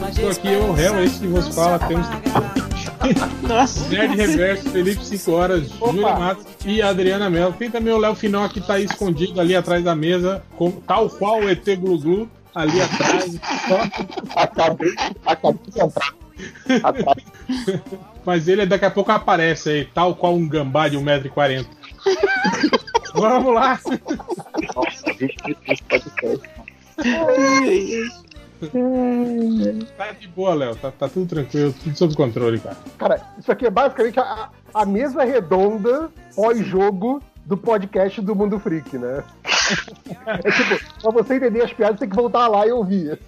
S3: da. Estou aqui, eu, Réu, esse que vos fala, temos. <laughs> Nossa. Nerd Reverso, Felipe 5 horas, Júlia Matos e Adriana Mello. Tem também o Léo Final que tá aí escondido ali atrás da mesa, com, tal qual o ET Glu Glu, ali atrás.
S2: acabei, acabei de entrar.
S3: Mas ele daqui a pouco aparece aí, tal qual um gambá de 1,40m. Vamos lá!
S2: Nossa, gente.
S3: Tá de boa, Léo. Tá, tá tudo tranquilo, tudo sob controle, cara.
S2: Cara, isso aqui é basicamente a, a mesa redonda pós-jogo do podcast do Mundo Freak, né? É tipo, pra você entender as piadas, tem que voltar lá e ouvir.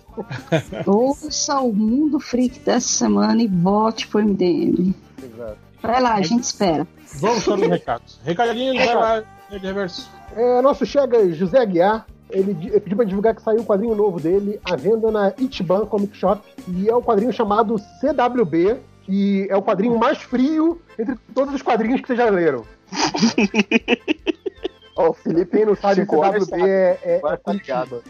S1: Ouça o Mundo Freak dessa semana e vote pro MDM.
S2: Exato.
S1: Vai lá, a gente espera.
S3: Vamos para os recados. Recadinhos, vai lá, Nerd Reverso.
S2: É, nosso chega José Aguiar. Ele di- pediu pra divulgar que saiu um quadrinho novo dele, à venda na Ichiban Comic Shop. E é o quadrinho chamado CWB, que é o quadrinho mais frio entre todos os quadrinhos que vocês já leram. <laughs> Ó, o Felipe, quem não sabe, CWB é, é,
S8: Vai
S2: é
S8: tá ligado.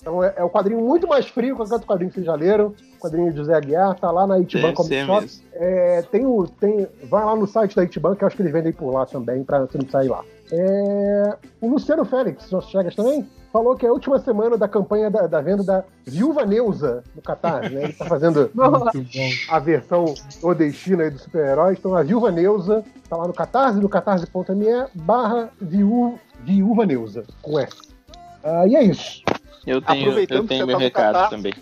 S2: Então é, é o quadrinho muito mais frio que qualquer outro quadrinho que vocês já leram. O quadrinho de José Aguiar, tá lá na Itiban Comic Shop. É, tem o, tem, vai lá no site da Itiban, que eu acho que eles vendem por lá também, pra você não sair lá. É, o Luciano Félix, nosso Chegas também, falou que é a última semana da campanha da, da venda da Viúva Neuza no Catar, né? Ele tá fazendo <laughs> a versão nordestina aí dos super-heróis. Então a Viúva Neuza tá lá no Catarse, no catarse.me barra viú- Viúva Neuza, com S. Ah, e é isso.
S5: Eu tenho,
S8: Aproveitando
S5: eu
S8: que
S5: tenho
S8: você
S5: meu
S8: tá no
S5: recado
S8: Catarse.
S5: também.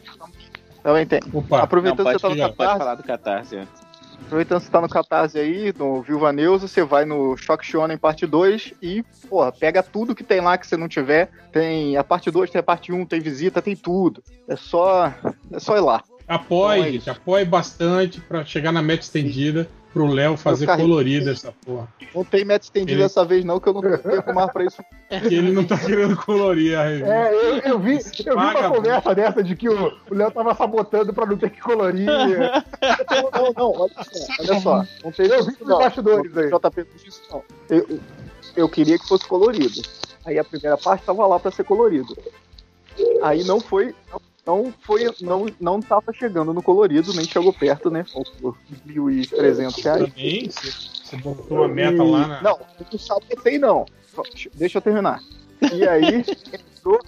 S8: Também tem.
S3: Opa,
S5: Não,
S8: Aproveitando
S5: pode,
S8: que você tá no Catarse,
S5: falar do Catarse antes.
S8: Aproveitando que você tá no Catarse aí, no Viúva News, você vai no Shock Shonen parte 2 e, porra, pega tudo que tem lá que você não tiver. Tem a parte 2, tem a parte 1, tem visita, tem tudo. É só, é só ir lá.
S3: apoie,
S8: Então é
S3: gente, apoie bastante pra chegar na meta estendida pro Léo fazer colorida essa porra.
S8: Não tem meta estendida
S3: Ele-
S8: dessa vez não, que eu não tenho tempo mais pra isso. <laughs>
S3: Que ele não tá querendo colorir a revista.
S2: É, eu, eu vi, eu vi uma conversa dessa de que o Léo tava sabotando pra não ter que colorir. <laughs>
S8: Não, não, não, olha só. Olha só. Não tem
S2: Eu vi nos bastidores aí.
S8: JP não. Eu, eu queria que fosse colorido. Aí a primeira parte tava lá pra ser colorido. Aí não foi. Não, não foi. Não, não tava chegando no colorido, nem chegou perto, né? Por 1.300 reais.
S3: Também, você, você botou uma meta lá na.
S8: Não, não sabotei não. Deixa eu terminar. E aí <laughs> entrou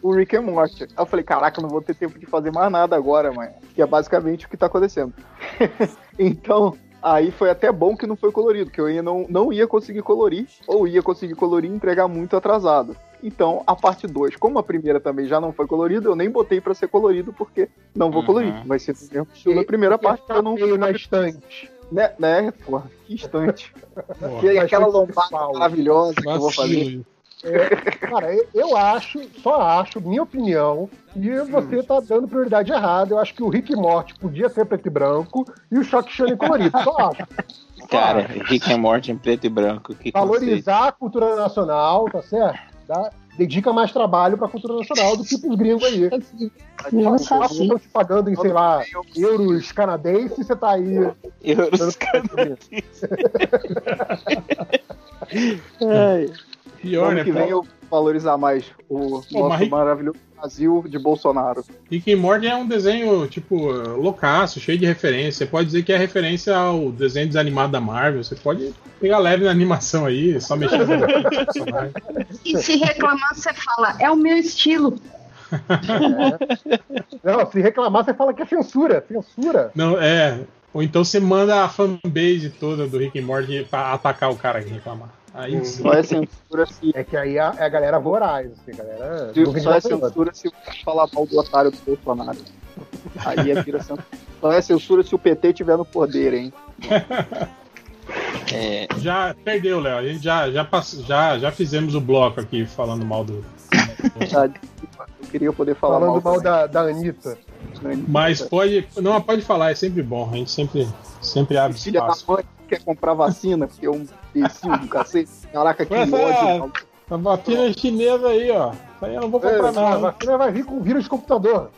S8: o Rick and Morty. Aí eu falei, caraca, não vou ter tempo de fazer mais nada agora, mãe. Que é basicamente o que tá acontecendo. <laughs> então, aí foi até bom que não foi colorido, que eu ia não, não ia conseguir colorir, ou ia conseguir colorir e entregar muito atrasado. Então, a parte 2, como a primeira também já não foi colorida, eu nem botei pra ser colorido, porque não vou
S5: Uhum.
S8: colorir. Vai ser do mesmo estilo da primeira parte, que eu não
S2: veio na estante.
S8: Né, né, porra, que.
S3: Porra,
S8: Que aquela
S2: Bastante
S8: lombada maravilhosa que eu vou fazer.
S3: vacilo.
S2: Cara, eu- acho, só acho, minha opinião, que você tá dando prioridade errada. Eu acho que o Rick Morty podia ser preto e branco e o Shock Shonen colorido. Só acho.
S5: Cara, Rick and Morty em preto e branco. Que conceito.
S2: Valorizar a cultura nacional, tá certo? Dá- dedica mais trabalho pra cultura nacional do que pros gringos aí.
S1: Eu
S2: Os caras
S1: assim.
S2: estão te pagando em, sei lá, euros canadenses e você tá aí dando
S5: Euros. <laughs>
S8: É,
S3: Pior,
S8: ano
S3: né?
S8: que vem eu valorizar mais o nosso
S3: mas Rick-
S8: maravilhoso Brasil de Bolsonaro.
S3: Rick and Morty é um desenho, tipo, loucaço, cheio de referência. Você pode dizer que é referência ao desenho desanimado da Marvel. Você pode pegar leve na animação aí, só mexer no personagem.
S1: E se reclamar, você fala, é o meu estilo.
S2: Não, se reclamar, você fala que é censura. Censura.
S3: Não, é. Ou então você manda a fanbase toda do Rick and Morty pra atacar o cara que reclamar. Aí sim.
S8: Só é censura se,
S2: É que aí a- é a galera voraz, assim, a galera. não
S8: só é censura se falar mal do otário do Bolsonaro. Aí é vira censura. Só é censura se o PT tiver no poder, hein? <laughs>
S5: É,
S3: Já perdeu, Léo. A gente já, já, pass... já, já fizemos o bloco aqui falando mal do.
S8: Eu queria poder falar
S2: Falando mal
S8: mal,
S2: da, da Anitta.
S3: Mas pode. Não, pode falar, é sempre bom. A gente sempre, sempre abre
S8: Filha da
S3: espaço.
S8: mãe que quer comprar vacina, porque um imbecil do cacete. Caraca, que
S3: Mas,
S8: ódio.
S3: ah. A vacina chinesa aí, ó. Isso aí eu não vou comprar,
S2: É, a
S3: não.
S2: vacina vai vir com vírus de computador.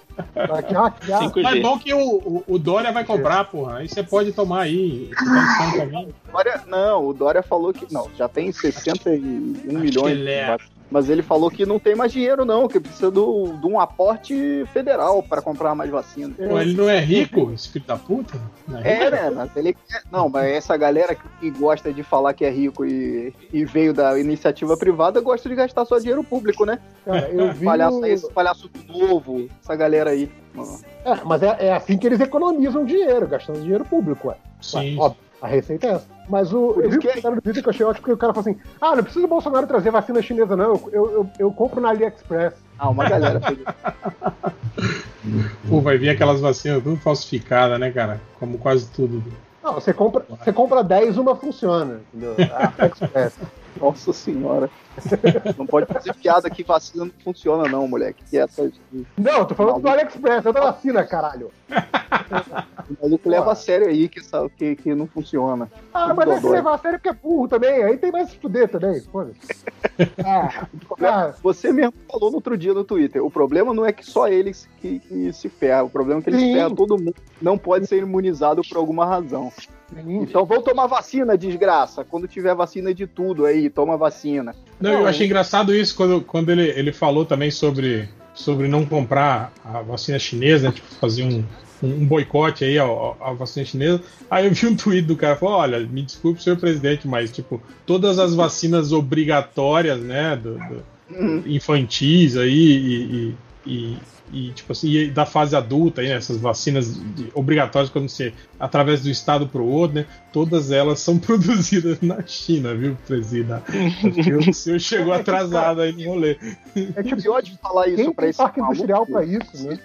S2: Vai que hackear.
S5: 5G.
S3: Mas é bom que o, o, o Dória vai comprar, porra. Aí você pode tomar aí. Tá. <laughs>
S8: Dória, não, o Dória falou que. Não, já tem 61 milhões.
S3: ele é.
S8: Mas ele falou que não tem mais dinheiro, não, que precisa do, de um aporte federal para comprar mais vacina.
S3: Pô, ele não é rico, esse filho da puta? Não é
S8: É,
S3: rico?
S8: né? Mas ele quer- Não, mas essa galera que, gosta de falar que é rico e, e veio da iniciativa privada gosta de gastar só dinheiro público, né?
S2: Cara, eu vi.
S8: Palhaço,
S2: o-
S8: esse palhaço novo, essa galera aí.
S2: É, mas é, é assim que eles economizam dinheiro, gastando dinheiro público, ué.
S3: Sim.
S2: Ué, óbvio, a receita é essa. Mas o,
S8: Por
S2: eu vi o
S8: que é-
S2: comentário do Twitter que eu achei ótimo, porque o cara falou assim: ah, não precisa o Bolsonaro trazer vacina chinesa, não. Eu, eu, eu compro na AliExpress.
S8: Ah, uma galera fez. <laughs>
S3: Pô, vai vir aquelas vacinas tudo falsificadas, né, cara? Como quase tudo.
S2: Não, você compra, você compra 10, uma funciona. Entendeu? <laughs> Ah, Express.
S8: Nossa senhora. Não pode fazer piada que vacina não funciona, não, moleque. Que essa.
S2: Não, tô falando do AliExpress, é da vacina, caralho.
S8: O maluco leva a sério aí que, essa- que, que não funciona.
S2: Ah, mas é que levar a sério porque é burro também. Aí tem mais se fuder também. Ah, <laughs> ah,
S8: Você mesmo falou no outro dia no Twitter. O problema não é que só eles que, que se ferram. O problema é que eles
S2: Sim.
S8: ferram todo mundo. Não pode ser imunizado por alguma razão. Então vão tomar vacina, desgraça. Quando tiver vacina de tudo aí, toma vacina.
S3: Não, eu achei engraçado isso quando, quando ele, ele falou também sobre, sobre não comprar a vacina chinesa, né, tipo, fazer um, um boicote aí à vacina chinesa. Aí eu vi um tweet do cara falou: olha, me desculpe, senhor presidente, mas tipo, todas as vacinas obrigatórias, né, do, do- infantis aí e, e- e- e, tipo assim, e da fase adulta, aí, né, essas vacinas de- obrigatórias quando você através do estado para o outro, né, todas elas são <laughs> produzidas na China, viu, que o senhor chegou atrasado aí no rolê.
S8: É que o pior de falar isso
S2: tem
S8: esse
S2: parque industrial pra isso, né?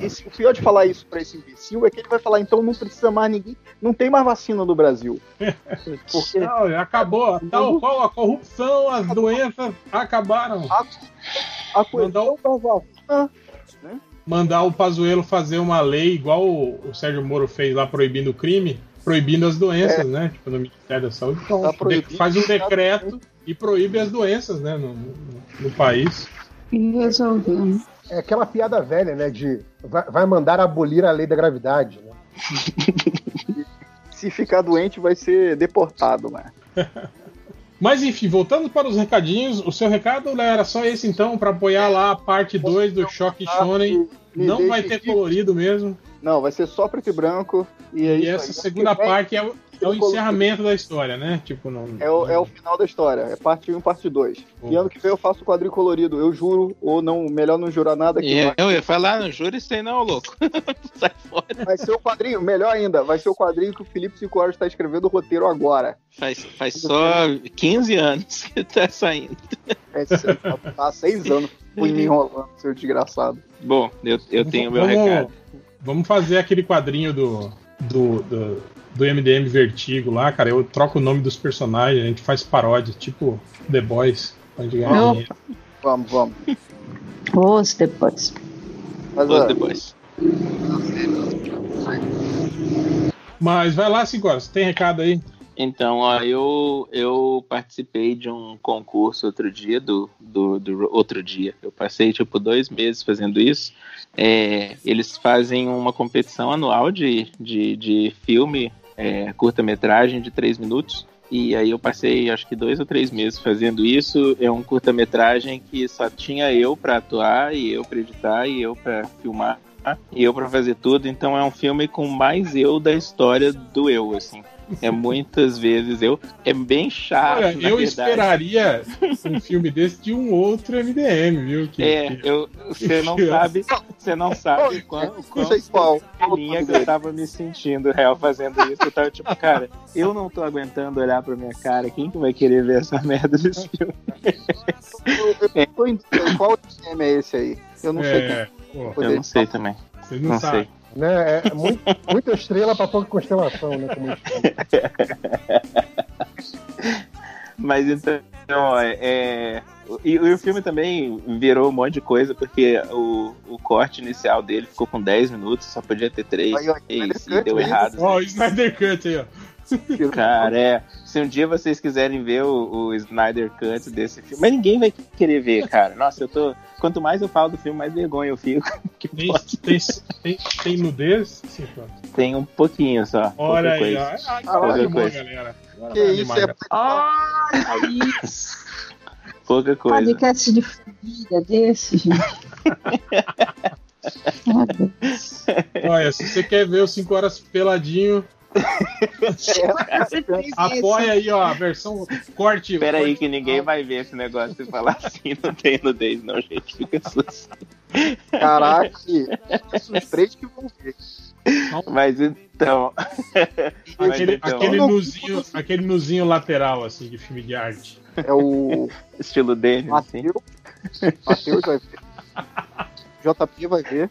S8: esse- o pior de falar isso pra esse imbecil é que ele vai falar, então não precisa mais ninguém. Não tem mais vacina no Brasil. <laughs> Porque
S3: Não, acabou. Tal qual a corrupção, as doenças acabaram.
S8: a coisa
S3: Mandar o-
S8: da vacina
S3: Mandar o Pazuello fazer uma lei igual o, o Sérgio Moro fez lá proibindo o crime, proibindo as doenças, né? Tipo, no Ministério da Saúde. Então,
S8: Tá
S3: de-
S8: proibido.
S3: faz um decreto e proíbe as doenças, né? No, no- no país.
S1: E resolveu, né?
S2: É aquela piada velha, né? De vai, vai mandar abolir a lei da gravidade, né? <laughs>
S8: se ficar doente vai ser deportado, né? <laughs>
S3: Mas enfim, voltando para os recadinhos, o seu recado Léo, era só esse então, para apoiar lá a parte 2 do Choque Shonen.
S8: Me
S3: Não vai ter colorido mesmo.
S8: Não, vai ser só preto e branco. E, é
S3: E essa segunda parte é é o encerramento da história, né? Tipo, não.
S8: É o, é o final da história. É parte 1 e parte 2. E ano que vem eu faço o quadrinho colorido. Eu juro, ou não, melhor não jurar nada que
S5: E
S8: vai,
S5: eu ia falar, não juro isso aí não, louco. <laughs> Sai fora.
S8: vai ser o quadrinho, melhor ainda, vai ser o quadrinho que o Felipe Cinco Horas está escrevendo o roteiro agora.
S5: Faz, faz só 15 anos que tá saindo.
S8: É, tá há seis anos fui me enrolando, seu desgraçado.
S5: Bom, eu, eu tenho meu
S3: vamos,
S5: recado.
S3: Vamos fazer aquele quadrinho do, do, do, do MDM Vertigo lá, cara. Eu troco o nome dos personagens, a gente faz paródia, tipo The Boys. Pode ganhar
S1: Não.
S3: dinheiro.
S8: Vamos, vamos.
S1: Os depois.
S8: Mas,
S5: Os
S8: ó,
S5: depois.
S3: Mas vai lá, 5 horas. Tem recado aí?
S5: Então, ó, eu, eu participei de um concurso outro dia, do, do, do outro dia. Eu passei, tipo, dois meses fazendo isso. É, eles fazem uma competição anual de, de, de filme, é, curta-metragem de três minutos. E aí eu passei, acho que dois ou três meses fazendo isso. É um curta-metragem que só tinha eu pra atuar, e eu pra editar, e eu pra filmar, e eu pra fazer tudo. Então é um filme com mais eu da história do eu, assim. É muitas vezes eu. É bem chato.
S3: Olha,
S5: na
S3: eu
S5: verdade.
S3: esperaria um filme desse de um outro MDM, viu? Que,
S5: É,
S3: que-
S5: eu, você não sabe, você não sabe quão
S8: não sei qual.
S5: linha que eu tava me sentindo real fazendo isso. Eu tava tipo, cara, eu não tô aguentando olhar pra minha cara. Quem que vai querer ver essa merda desse filme?
S8: Eu, eu dúvida, qual tema é esse aí? Eu não sei
S3: é, pô,
S5: Eu não sei também.
S3: vocês não,
S5: Não
S3: sabem.
S5: sei.
S2: Né? É muito, muita estrela pra pouca constelação, né?
S5: Mas então, é, é, e, e o filme também virou um monte de coisa, porque o, o corte inicial dele ficou com 10 minutos, só podia ter 3.
S8: Aí, ó,
S5: E, e deu errado.
S3: Ó, o Snyder Cut aí, ó.
S5: Cara, é. Se um dia vocês quiserem ver o, o Snyder Cut desse filme, mas ninguém vai querer ver, cara. Nossa, eu tô. Quanto mais eu falo do filme, mais vergonha eu fico. <laughs> Que
S3: Tem, tem, tem, tem nudez? Sim.
S5: Tem um pouquinho só.
S3: Olha aí,
S5: coisa.
S3: ó. Ai,
S8: Ah,
S3: animar,
S5: coisa.
S3: galera. Agora
S8: Que
S3: vai
S8: isso,
S3: animar,
S8: é.
S1: Olha isso. <laughs>
S5: Pouca coisa.
S1: Podcast de família desse, gente. <laughs>
S3: Olha, se você quer ver os 5 horas peladinho, <laughs> apoia aí, ó, a versão corte.
S5: Espera aí que ninguém vai ver esse negócio e falar assim, <laughs> não tem nudez não, gente. Fica susto.
S8: Caraca, esses três que vão ver.
S5: Mas então. <laughs> Mas
S3: Aquele,
S5: então,
S3: aquele, nuzinho, aquele nuzinho lateral, assim, de filme de arte.
S8: É o
S5: estilo dele, assim.
S8: Matheus. Matheus vai ver. JP vai ver.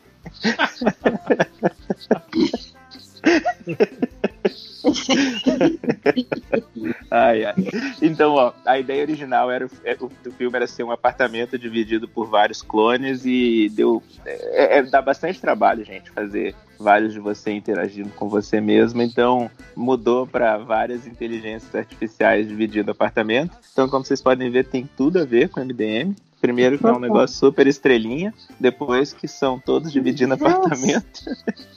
S5: Então, ó, a ideia original era é, do filme era ser um apartamento dividido por vários clones e deu é, é, dá bastante trabalho, gente, fazer vários de você interagindo com você mesmo. Então, mudou para várias inteligências artificiais dividindo apartamento. Então, como vocês podem ver, tem tudo a ver com MDM. Primeiro que é um negócio super estrelinha, depois que são todos dividindo apartamento.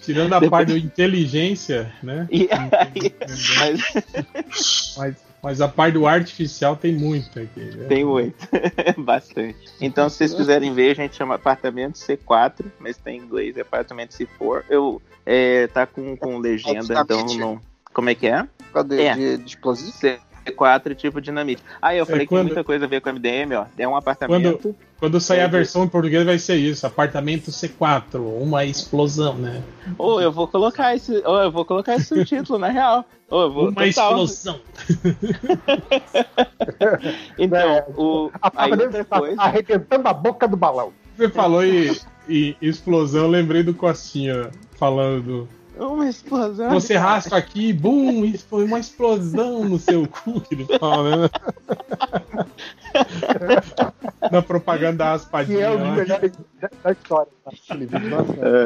S3: Tirando a parte da inteligência, né?
S5: E aí,
S3: mas... mas, mas a parte do artificial tem muito aqui. Né?
S5: Tem muito, <laughs> bastante. Então, se vocês quiserem ver, a gente chama apartamento C4, mas tem em inglês é apartamento C4. Eu é, tá com, com legenda, então não. Como é que é?
S8: Cadê?
S5: É.
S8: De, de explosivo?
S5: C4 tipo dinamite. Ah, eu falei
S3: É, quando-
S5: que tem muita coisa a ver com MDM, ó. É um apartamento.
S3: Quando sair a
S5: É,
S3: versão em português vai ser isso, apartamento C4, uma explosão, né?
S5: Ou eu vou colocar esse. Ou eu vou colocar esse <laughs> título, na real. Ou eu vou.
S3: Uma
S5: total.
S3: explosão. <laughs>
S5: Então, o.
S2: A
S5: Aí depois.
S2: tá arrebentando a boca do balão.
S3: Você falou em, em explosão, eu lembrei do Costinha falando do.
S5: Uma explosão.
S3: Você raspa aqui, bum, isso foi uma explosão no seu cu que ele fala, né? Na propaganda da
S2: Que
S3: raspadinha.
S2: é dos
S3: lá.
S2: melhores da, da história. Tá?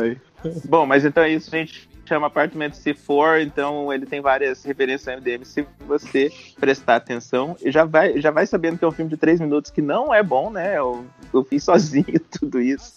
S5: Ai. Bom, mas então é isso, a gente chama apartamento C4, então ele tem várias referências ao MDM. Se você prestar atenção, e já vai, já vai sabendo que é um filme de três minutos que não é bom, né? Eu, eu fiz sozinho <laughs> tudo isso.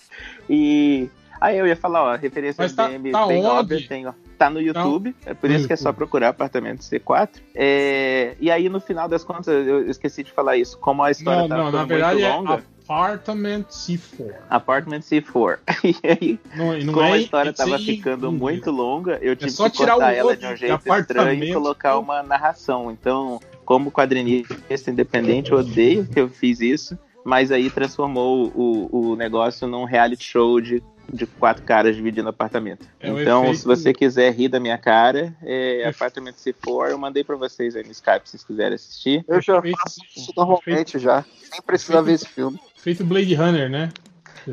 S5: E aí eu ia falar, ó, referência
S3: Mas tá-
S5: MDM
S3: tá
S5: bem
S3: onde?
S5: óbvia, tem, ó. Tá no YouTube, é por
S3: No
S5: isso que é só procurar apartamento C4. É, e aí, no final das contas, eu esqueci de falar isso. Como a história
S3: Não,
S5: tá
S3: não, na verdade
S5: muito
S3: é
S5: longa,
S3: Apartment C4.
S5: Apartment C4. <laughs> E aí,
S3: Não, não
S5: como
S3: é
S5: a história
S3: sem
S5: tava ficando muito longa, eu tive
S3: só
S5: que cortar ela de um
S3: de
S5: jeito estranho e colocar uma narração. Então, como quadrinista independente, eu odeio que eu fiz isso, mas aí transformou o, o negócio num reality show de, de quatro caras dividindo apartamento.
S3: É
S5: então,
S3: efeito-
S5: se você quiser rir da minha cara, é Apartamento C4, eu mandei pra vocês aí no Skype, se vocês quiserem assistir.
S8: Eu já faço isso normalmente já, sem precisar ver esse filme.
S3: Feito Blade Runner, né?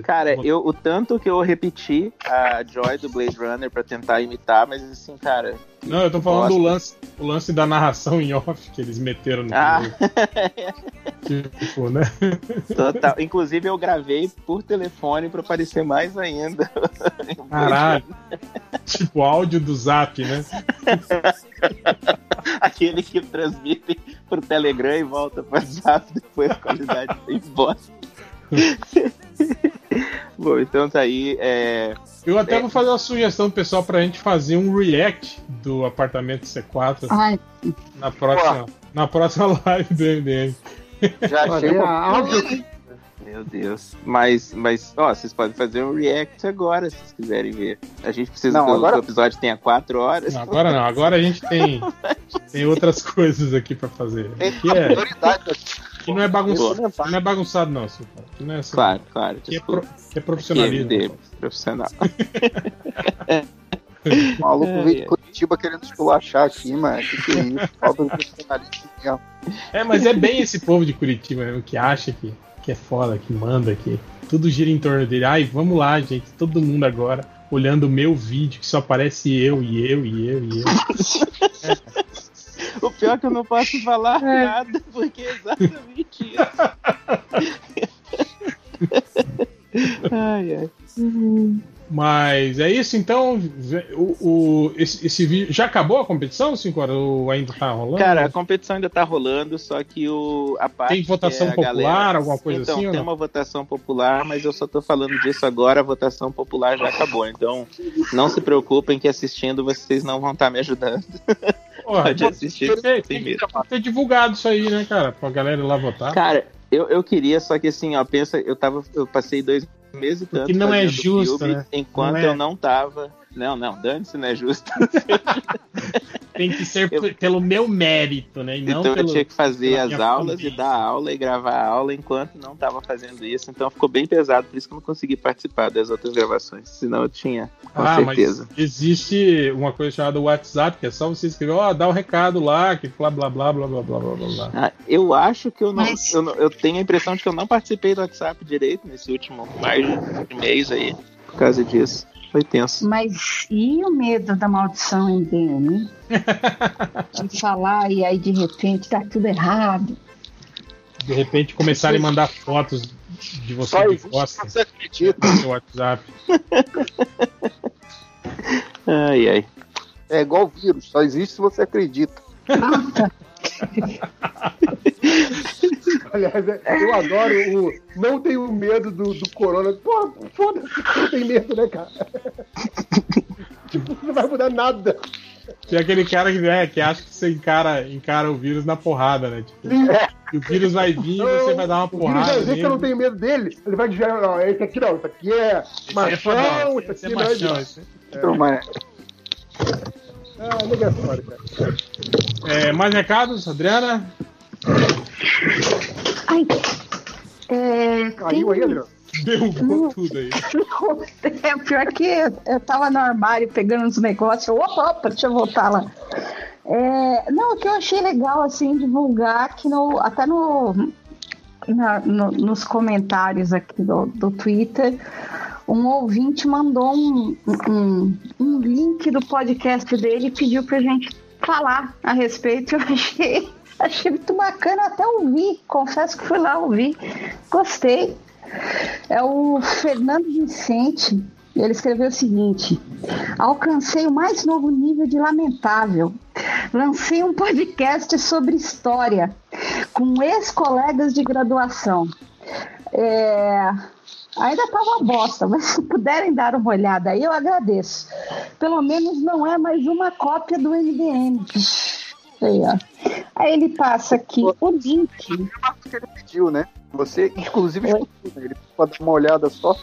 S5: Cara, eu, o tanto que eu repeti a Joy do Blade Runner pra tentar imitar, mas assim, cara,
S3: Não, eu tô falando do lance, o lance da narração em off que eles meteram no
S5: Ah.
S3: Tipo, né?
S5: Total. Inclusive, eu gravei por telefone pra parecer mais ainda. <laughs>
S3: Caralho. tipo áudio do zap, né? <laughs>
S5: Aquele que transmite pro Telegram e volta pro WhatsApp, depois a qualidade tem bosta. <laughs> Bom, então tá aí. É...
S3: Eu até
S5: É.
S3: vou fazer uma sugestão pessoal pra gente fazer um react do apartamento C4
S1: Ai,
S3: na próxima, na próxima <laughs> live do MDM.
S8: Já achei uma
S2: áudio,
S5: Meu Deus. Mas, mas, ó, vocês podem fazer um react agora, se vocês quiserem ver. A gente precisa
S8: Não,
S5: que o-
S8: agora-
S5: o episódio tenha quatro horas.
S3: Não, agora não, agora a gente tem, <laughs> tem outras coisas aqui pra fazer.
S8: tem
S3: Aqui, é, aqui não é bagunçado, aqui não é bagunçado não. Aqui não é assim.
S5: Claro, claro.
S3: Aqui é, pro, aqui é profissionalismo.
S5: MDM, profissional. <laughs>
S8: O maluco
S5: É,
S8: veio
S5: é.
S8: de Curitiba querendo esculachar aqui, mano. Que que é isso? Falta de profissionalismo mesmo.
S3: É, mas é bem esse povo de Curitiba mesmo que acha que, que é foda, que manda, que tudo gira em torno dele. Ai, vamos lá, gente, todo mundo agora olhando o meu vídeo que só aparece eu e eu e eu e eu. <laughs> <laughs>
S5: O pior é que eu não posso <laughs> falar nada, porque é exatamente isso. <laughs> ai, ai.
S3: Mas é isso, então. O, o- esse, esse vídeo. Já acabou a competição, 5 horas? Ou ainda tá rolando?
S5: Cara, a competição ainda tá rolando, só que o, a parte.
S3: Tem votação
S5: que é a
S3: popular,
S5: galera-
S3: alguma coisa
S5: então,
S3: assim ou
S5: tem
S3: não?
S5: uma votação popular, mas eu só tô falando disso agora, a votação popular já acabou. Então, não se preocupem que assistindo vocês não vão estar me ajudando.
S3: Porra,
S5: Pode assistir
S3: tem,
S5: sem
S3: tem
S5: medo.
S3: que ter divulgado isso aí, né, cara? Pra galera ir lá votar.
S5: Cara, eu, eu queria, só que assim, ó, pensa, eu tava. Eu passei dois meses e tanto.
S3: Porque não é justo, né?
S5: Enquanto
S3: Não é.
S5: eu não tava. Não, não, dane-se, não é justo. <laughs>
S3: tem que ser p- pelo meu mérito, né? E não
S5: então
S3: pelo,
S5: eu tinha que fazer as aulas e dar aula e gravar a aula enquanto não estava fazendo isso. Então ficou bem pesado, por isso que eu não consegui participar das outras gravações. Senão eu tinha, com
S3: Ah,
S5: certeza.
S3: mas existe uma coisa chamada WhatsApp, que é só você escrever, ó, dá o recado lá, que blá blá blá blá blá blá blá blá blá.
S5: Ah, eu acho que eu não,
S1: Mas-
S5: eu não- eu tenho a impressão de que eu não participei do WhatsApp direito nesse último mais de mês aí, por causa disso. Foi tenso.
S1: Mas e o medo da maldição em DM? <laughs> De falar e aí de repente tá tudo errado.
S3: De repente começarem a mandar fotos de você
S8: Só
S3: de costas
S8: você acredita.
S3: no seu WhatsApp.
S5: Ai, ai.
S8: É igual vírus, só existe se você acredita. <laughs>
S2: Aliás, é- eu adoro o. Não tenho medo do, do corona. Pô, foda-se não tem medo, né, cara? <laughs> tipo, não vai mudar nada.
S3: Tem aquele cara que, é, que acha que você encara, encara o vírus na porrada, né? Tipo, que o vírus vai vir e você vai dar uma
S2: O vírus
S3: porrada.
S2: vai ver que eu não tenho medo dele. Ele vai dizer, não, esse aqui não, isso aqui é
S3: Esse é
S2: machão, isso
S3: esse
S2: aqui
S3: é
S2: não é
S3: machão, esse-
S2: Ah, negatório, cara.
S3: É, mais recados, Adriana?
S1: Ai, é,
S2: Caiu aí, Adriano?
S3: Derrubou tudo aí. <laughs>
S1: É pior que eu tava no armário pegando uns negócios. Opa, opa, deixa eu voltar lá. É, não, o que eu achei legal, assim, divulgar que no, até no, na- no- nos comentários aqui do, do Twitter, um ouvinte mandou um, um, um link do podcast dele e pediu pra gente falar a respeito. <laughs> Eu achei, achei muito bacana até ouvir. Confesso que fui lá ouvir. Gostei. É o Fernando Vicente. Ele escreveu o seguinte: Alcancei o mais novo nível de lamentável. Lancei um podcast sobre história com ex-colegas de graduação. É, Ainda tá uma bosta, mas se puderem dar uma olhada aí, eu agradeço. Pelo menos não é mais uma cópia do MDM. Aí, ó. Aí ele passa aqui o link.
S8: que ele pediu, né? Você, inclusive, escutou, né? ele pode dar uma olhada só.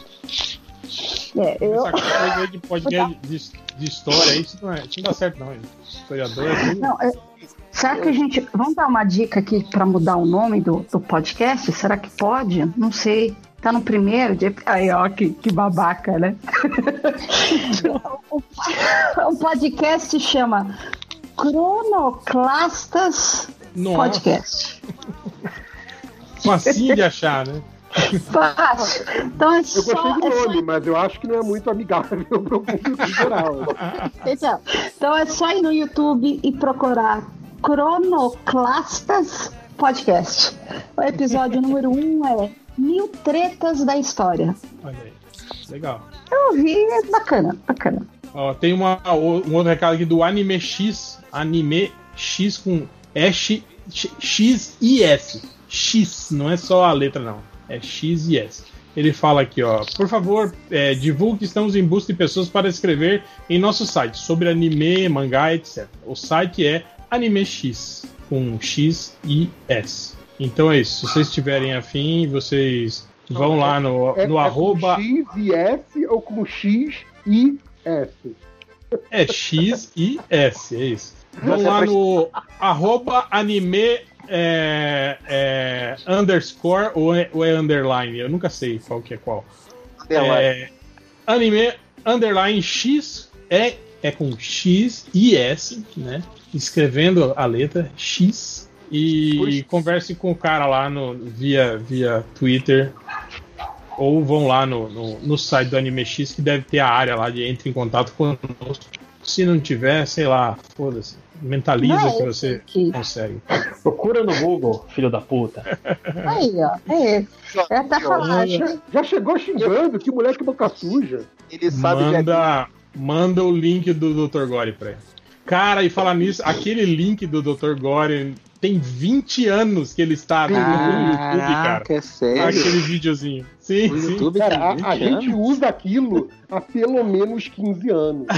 S1: É, eu,
S3: Essa coisa aí de podcast <laughs> de, de história, isso não, é, isso não dá certo, não. Historiador é tudo.
S1: Não, é- será que a gente. Vamos dar uma dica aqui para mudar o nome do, do podcast? Será que pode? Não sei. Tá no primeiro dia. Aí, ó, que, que babaca, né? o, <laughs> o podcast chama Cronoclastas
S3: Nossa,
S1: Podcast.
S3: facinho de achar, né?
S1: Fácil. Então é
S2: Eu
S1: só.
S2: gostei do
S1: é só
S2: nome, mas eu acho que não é muito amigável <laughs> pro público em geral.
S1: Então, então é só ir no YouTube e procurar Cronoclastas Podcast. O episódio número 1 um é Mil Tretas da História.
S3: Olha aí. Legal.
S1: Eu ouvi, é bacana, bacana.
S3: Ó, tem uma, um outro recado aqui do Anime X. Anime X com X, X e S. X, não é só a letra, não. É X e S. Ele fala aqui, ó. Por favor, é, divulgue que estamos em busca de pessoas para escrever em nosso site sobre anime, mangá, etc. O site é Anime X, com X e S. Então é isso. Se vocês tiverem afim, vocês vão lá no,
S2: É,
S3: no
S2: é
S3: arroba.
S2: com X e S ou com X e S?
S3: É X e S, é isso. Vão lá no arroba anime é, é, underscore ou é, ou é underline. Eu nunca sei qual que é qual. É, anime underline X é, é com X e S, né? Escrevendo a letra X. E converse com o cara lá no, via, via Twitter. Ou vão lá no, no, no site do Anime X que deve ter a área lá de entre em contato conosco. Se não tiver, sei lá, foda-se. Mentaliza
S1: Não,
S3: que você
S1: que-
S3: consegue.
S9: Procura no Google, filho da puta.
S1: Aí, ó. É, é até falar.
S2: Já, já chegou xingando, que moleque boca suja.
S8: Ele sabe que é
S3: Manda, manda o link do Dr. Gore pra ele. Cara, e falar nisso, aquele link do Dr. Gore tem 20 anos que ele está no YouTube, cara.
S5: É sério?
S3: Aquele videozinho. Sim,
S5: O
S3: sim.
S5: YouTube
S2: Cara, a,
S5: 20
S2: a gente usa aquilo há pelo menos 15 anos. <laughs>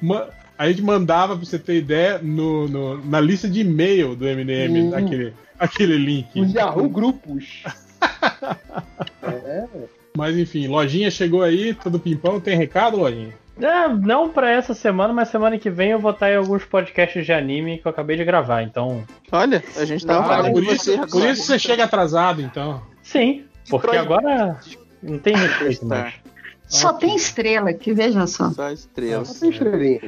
S3: Ma- A gente mandava, pra você ter ideia, no, no- na lista de e-mail do MDM,
S2: Hum.
S3: aquele, aquele link.
S2: Os Yahoo Grupos. <laughs>
S3: Mas enfim, lojinha chegou aí, todo pimpão. Tem recado, lojinha?
S9: É, não pra essa semana, mas semana que vem eu vou estar em alguns podcasts de anime que eu acabei de gravar, então.
S5: Olha, a gente tava
S3: Ah,
S5: falando
S3: por,
S5: de você
S3: isso, por isso você chega atrasado, então.
S9: Sim, porque agora não tem respeito
S5: Tá.
S9: mais.
S1: Só tem estrela aqui, veja só.
S5: Só estrelas.
S2: Só tem estrelinha.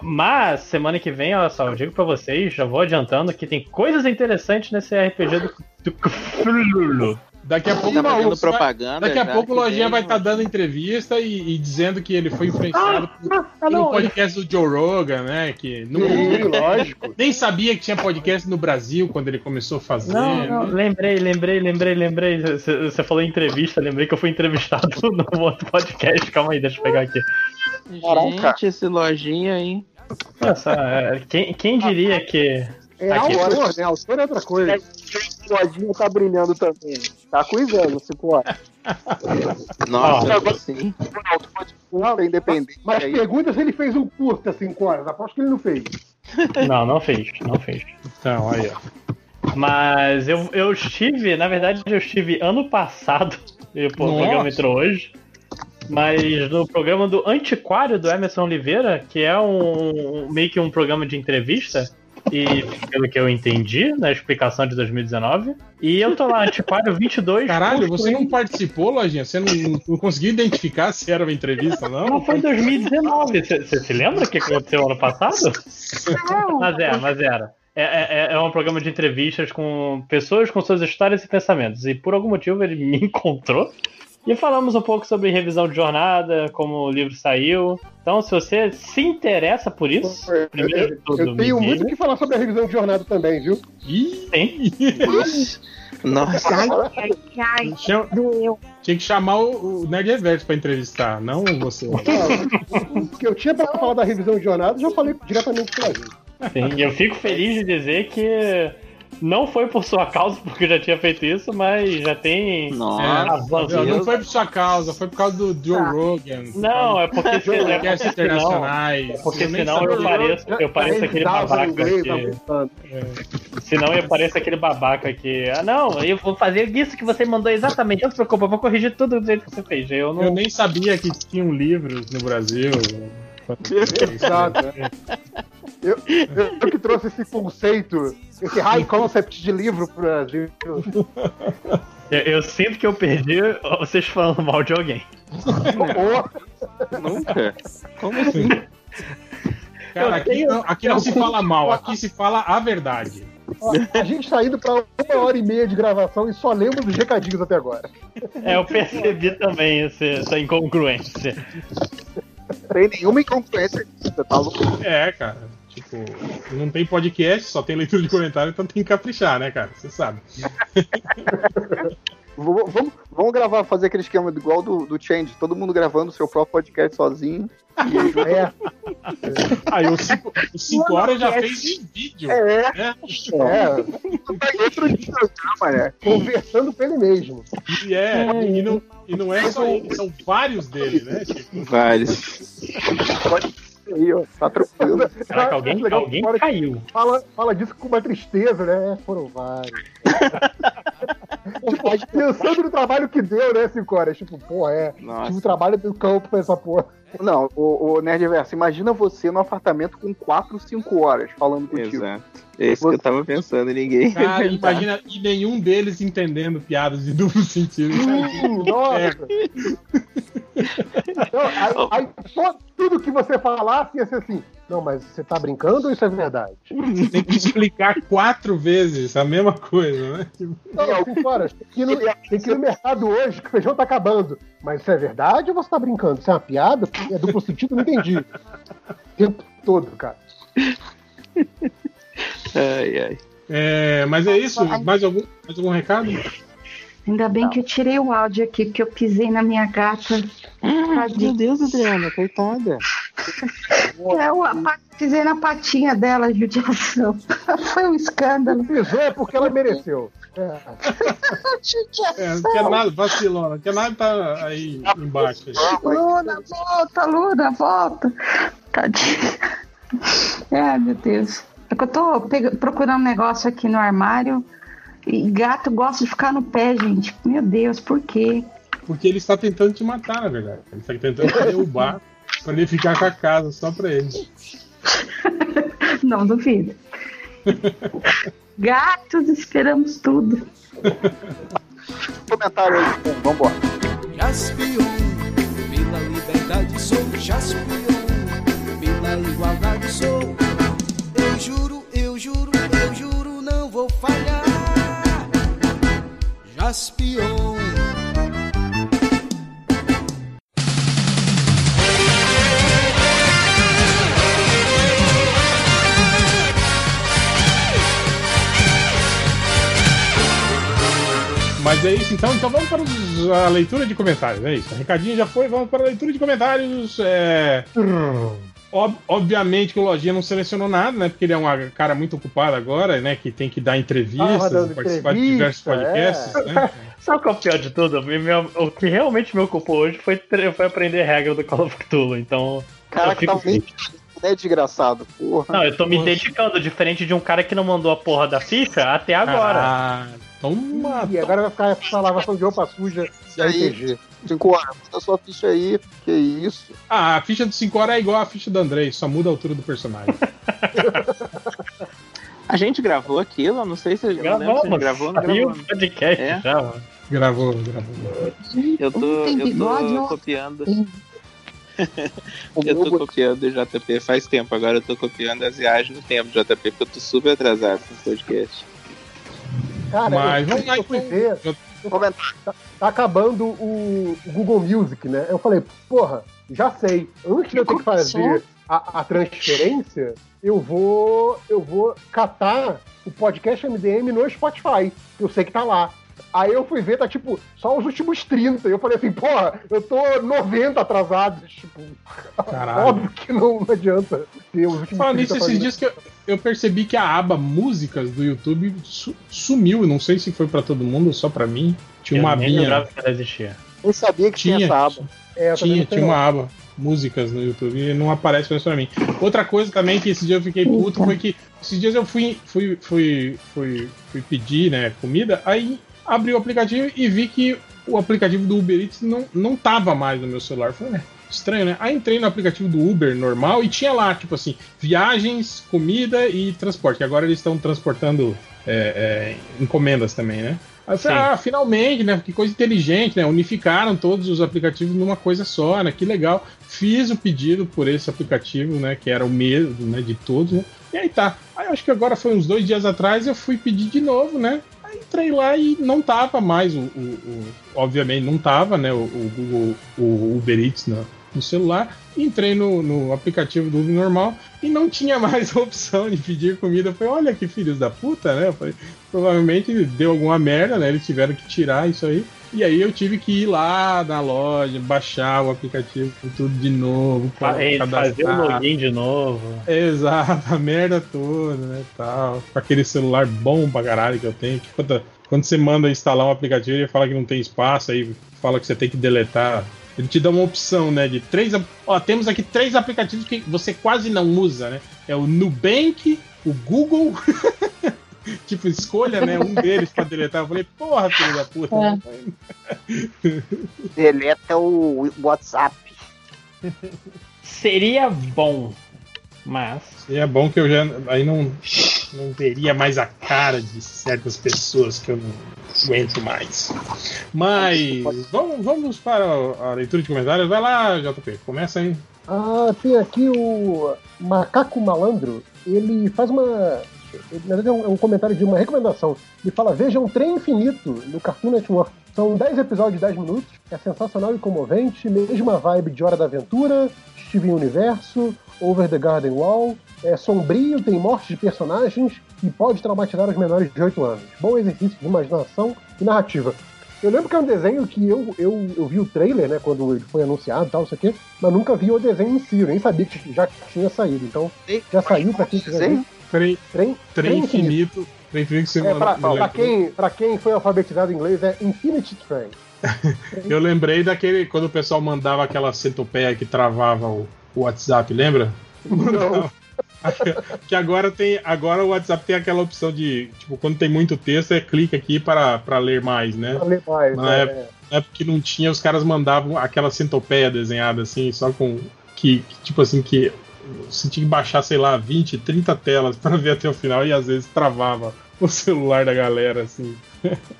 S9: Mas semana que vem, olha só, eu digo pra vocês, já vou adiantando que tem coisas interessantes nesse RPG do, do Cthulhu.
S3: Daqui a pouco
S5: Tá
S3: vai-
S5: propaganda.
S3: Daqui a pouco o Lojinha vai estar
S5: mano.
S3: dando entrevista e, e dizendo que ele foi influenciado por,
S9: Ah,
S3: pelo
S9: não,
S3: podcast do Joe Rogan, né? Que nunca-
S2: Sim, lógico.
S3: nem sabia que tinha podcast no Brasil quando ele começou a fazer.
S9: Não, não,
S3: né?
S9: lembrei, lembrei, lembrei, lembrei. Você falou em entrevista, lembrei que eu fui entrevistado <laughs> num outro podcast. Calma aí, deixa eu pegar aqui.
S5: Gente, esse lojinha aí.
S9: Olha só, é, quem, quem diria que.
S2: É
S9: Aqui.
S2: autor, né? Autor é outra coisa.
S8: O tá brilhando também. Tá com inveja, pode.
S5: Nossa,
S8: Ó.
S5: sim.
S8: Não, independente.
S2: Mas pergunta se ele fez um curta 5 horas. Aposto que ele não fez.
S9: Não, não fez, não fez.
S3: Então, aí, ó.
S9: Mas eu, eu estive, na verdade, eu estive ano passado, e pô, o programa entrou hoje, mas no programa do Antiquário do Emerson Oliveira, que é um meio que um programa de entrevista, e pelo que eu entendi na explicação de 2019, e eu tô lá, Antiquário 22.
S3: Caralho, você não participou, Lojinha? Você não, não conseguiu identificar se era uma entrevista, não?
S9: Não, foi em 2019. Você se lembra o que aconteceu ano passado? Mas é, mas era. É, é, é um programa de entrevistas com pessoas com suas histórias e pensamentos. E por algum motivo ele me encontrou. E falamos um pouco sobre revisão de jornada, como o livro saiu. Então, se você se interessa por isso, primeiro de tudo,
S2: Eu tenho muito o
S9: diga.
S2: que falar sobre a revisão de jornada também, viu?
S3: Ih,
S9: Tem.
S5: Nossa.
S1: Ai, ai, ai,
S3: tinha,
S1: doeu.
S3: tinha que chamar o, o Nerd Reverso pra entrevistar, não você. <laughs>
S2: O que eu tinha pra falar da revisão de jornada, já falei diretamente com a gente.
S9: Sim, eu fico feliz de dizer que não foi por sua causa, <laughs> porque eu já tinha feito isso, mas já tem
S5: Nossa.
S9: avanço.
S3: Não, não foi por sua causa, foi por causa do Joe Rogan.
S9: Não, é porque, se, é porque senão,
S3: internacionais.
S9: porque
S3: nem
S9: senão eu pareço, eu pareço aquele babaca que,
S2: apontando.
S9: senão eu pareço aquele babaca que, ah não, eu vou fazer isso que você mandou exatamente, não se preocupa, eu vou corrigir tudo do jeito que você fez. Eu não,
S3: Eu nem sabia que tinham livros no Brasil. <laughs>
S2: Exato. Eu, eu, eu que trouxe esse conceito, esse high concept de livro pro Brasil.
S9: eu, eu sinto que eu perdi vocês falando mal de alguém.
S2: Ou,
S5: Nunca. Como assim?
S3: Cara, aqui não, aqui não se fala mal, aqui se fala a verdade.
S2: a gente tá indo pra uma hora e meia de gravação e só lembro dos recadinhos até agora.
S9: É, eu percebi também esse- essa incongruência.
S8: Tem nenhuma incongruência. Você tá louco?
S3: É, cara. Tipo, não tem podcast, só tem leitura de comentário, então tem que caprichar, né, cara? Você sabe. <laughs>
S8: Vamos, vamos, gravar, fazer aquele esquema igual do, do Change. Todo mundo gravando o seu próprio podcast sozinho.
S2: É, <laughs>
S3: Aí o 5 horas já fez em vídeo.
S8: É,
S3: né?
S2: é,
S8: outro dia, né?
S2: conversando com ele mesmo.
S3: E, é, e, não, e não é só ele, são vários dele, né? Tipo,
S5: Vários.
S8: Aí, ó, tá tranquilo.
S9: Caraca, alguém,
S2: que
S9: alguém
S2: fora que
S9: caiu.
S2: Fala, fala disso com uma tristeza, né? É, Foram vários. <laughs> tipo, <laughs> pensando no trabalho que deu, né, cinco horas? Tipo, porra, é.
S5: Nossa.
S2: Tive um trabalho do campo pra essa porra.
S8: Não, o, o Nerdverso, imagina você no apartamento com 4, 5 horas falando contigo.
S5: Exato. É isso que eu tava pensando, ninguém.
S3: cara, <laughs> imagina, e nenhum deles entendendo piadas de duplo sentido.
S2: Hum, Nossa! Não, aí, aí só tudo que você falasse ia ser assim. Não, mas você tá brincando ou isso é verdade?
S3: Tem que explicar quatro vezes a mesma coisa, né? Tipo,
S2: Não, cinco Tem que, ir no, tem que ir no mercado hoje, que o feijão tá acabando. Mas isso é verdade ou você tá brincando? Isso é uma piada? É duplo <laughs> sentido? Não entendi. O tempo todo, cara.
S5: Ai, ai.
S3: é, mas é isso? Mais algum, mais algum recado?
S1: Ainda bem que eu tirei o áudio aqui, porque eu pisei na minha gata.
S5: Meu Deus, Adriana, coitada. <laughs>
S1: É, eu pa- pisei na patinha dela, judiação. <laughs> Foi um escândalo.
S2: Pisou é porque ela mereceu. É. <laughs>
S3: É, não quer nada, vacilou, não quer nada tá aí embaixo.
S1: Luna, volta, Luna, volta. Tadinha. Ai, meu Deus. É que eu tô procurando um negócio aqui no armário. E gato gosta de ficar no pé, gente. Meu Deus, por quê?
S3: Porque ele está tentando te matar, na verdade. Ele está tentando te derrubar. <laughs> Pra ele ficar com a casa só pra ele. <laughs>
S1: Não duvido. <laughs> Gatos, esperamos tudo.
S8: Comentário aí, vambora.
S7: Jaspion, pela liberdade sou Jaspion, pela igualdade sou. Eu juro, eu juro, eu juro, não vou falhar. Jaspion.
S3: Mas é isso então, então vamos para os- a leitura de comentários, é isso. O recadinho já foi, vamos para a leitura de comentários. É... Ob- obviamente que o Lojinha não selecionou nada, né? Porque ele é um cara muito ocupado agora, né? Que tem que dar entrevistas,
S2: Ah,
S3: participar de diversos
S2: entrevista,
S3: podcasts,
S2: é.
S3: né? <laughs>
S9: Sabe qual é o pior de tudo? Me- me- O que realmente me ocupou hoje foi, foi aprender a regra do Call of Cthulhu, então.
S8: Caraca,
S9: eu fico
S8: tava nem
S9: triste.
S8: né, desgraçado. Porra.
S9: Não, eu tô me dedicando, diferente de um cara que não mandou a porra da ficha até agora.
S3: Ah, toma.
S2: E agora vai ficar essa lavação de roupa suja de
S8: aí.
S2: RPG.
S8: Cinco horas, manda sua ficha aí. Que isso?
S3: Ah, a ficha do 5 horas é igual a ficha do Andrei, só muda a altura do personagem. <laughs>
S5: A gente gravou aquilo, não sei se a gente gravou, não gravou.
S9: o podcast
S5: É?
S9: já, mano.
S3: gravou, gravou.
S5: Eu tô, <laughs> eu tô copiando.
S8: O
S5: Eu tô copiando o JP faz tempo, agora eu tô copiando as viagens no tempo do JP, porque eu tô super atrasado no podcast.
S2: Cara,
S3: Mas
S2: eu,
S3: vamos lá,
S2: eu fui
S3: então.
S2: ver,
S8: Comentário.
S2: tá acabando o, o Google Music, né? Eu falei, porra, já sei. Antes de eu ter que fazer a, a transferência, eu vou, eu vou catar o podcast MDM no Spotify, que eu sei que tá lá. Aí eu fui ver, tá tipo, só os últimos 30. E eu falei assim, porra, eu tô 90 atrasados. Tipo,
S3: Caralho.
S2: óbvio que não, não adianta ter os últimos
S3: Falando
S2: 30
S3: nisso, esses dias que eu, eu percebi que a aba músicas do YouTube su- sumiu. Não sei se foi pra todo mundo ou só pra mim. Tinha
S9: Eu
S3: uma abinha.
S9: lembrava que ela existia.
S8: Nem sabia que tinha,
S3: Tinha,
S8: essa aba.
S2: É, eu
S3: tinha, tinha uma aba músicas no YouTube e não aparece mais pra mim. Outra coisa também que esse dia eu fiquei puto foi que esses dias eu fui, fui, fui, fui, fui pedir né, comida, aí abri o aplicativo e vi que o aplicativo do Uber Eats não, não tava mais no meu celular. Eu Falei, né? Estranho, né? Aí entrei no aplicativo do Uber normal e tinha lá, tipo assim, viagens, comida e transporte. Que agora eles estão transportando é, é, encomendas também, né? Aí falei, ah, finalmente, né? Que coisa inteligente, né? Unificaram todos os aplicativos numa coisa só, né? Que legal. Fiz o pedido por esse aplicativo, né? Que era o mesmo, né? De todos, né? E aí tá. Aí eu acho que agora foi uns dois dias atrás eu fui pedir de novo, né? Aí entrei lá e não tava mais o. o- o- obviamente não tava, né? O, o Google, o Uber Eats no, no celular. Entrei no, no aplicativo do Uber normal e não tinha mais <laughs> opção de pedir comida. Eu falei, olha que filhos da puta, né? Eu falei, provavelmente deu alguma merda, né? Eles tiveram que tirar isso aí. E aí eu tive que ir lá na loja, baixar o aplicativo tudo de novo,
S9: e Fazer o login de novo.
S3: Exato, a merda toda, né, tal. Com aquele celular bom pra caralho que eu tenho. que quando, quando você manda instalar um aplicativo, ele fala que não tem espaço, aí fala que você tem que deletar. Ele te dá uma opção, né, de três... Ó, temos aqui três aplicativos que você quase não usa, né? É o Nubank, o Google... <laughs> tipo, escolha, né, um deles pra deletar. Eu falei, porra, filho da puta.
S1: É. <laughs>
S8: Deleta o WhatsApp.
S9: Seria bom, mas.
S3: E é bom que eu já aí não, não veria mais a cara de certas pessoas que eu não aguento mais. Mas vamos, vamos para a leitura de comentários. Vai lá, JP, começa aí.
S2: Ah, tem aqui o Macaco Malandro. Ele faz uma. Na verdade, é um, é um comentário de uma recomendação. Ele fala: Vejam Trem Infinito no Cartoon Network. São 10 episódios de 10 minutos. É sensacional e comovente. Mesma vibe de Hora da Aventura, Steven Universo, Over the Garden Wall. É sombrio, tem mortes de personagens e pode traumatizar os menores de 8 anos. Bom exercício de imaginação e narrativa. Eu lembro que é um desenho que eu, eu, eu vi o trailer, né, quando ele foi anunciado e tal, isso aqui, mas nunca vi o desenho em si, eu nem sabia que já tinha saído. Então, já saiu pra quem quiser ver.
S3: Trem,
S2: Trem,
S3: trem infinito. Trem infinito que você
S2: É, pra,
S3: mandou-
S2: pra quem, pra quem foi alfabetizado em inglês, é Infinity Train. <laughs>
S3: Eu lembrei daquele quando o pessoal mandava aquela centopeia que travava o, o WhatsApp, lembra?
S2: Não. <laughs>
S3: que agora tem. Agora o WhatsApp tem aquela opção de, tipo, quando tem muito texto, é clica aqui para, para ler mais, né?
S2: Pra ler mais,
S3: Na
S2: é,
S3: época- Na época que não tinha, os caras mandavam aquela centopeia desenhada assim, só com que, que, tipo assim, que você tinha que baixar, sei lá, 20, 30 telas <laughs> para ver até o final e às vezes travava o celular da galera, assim.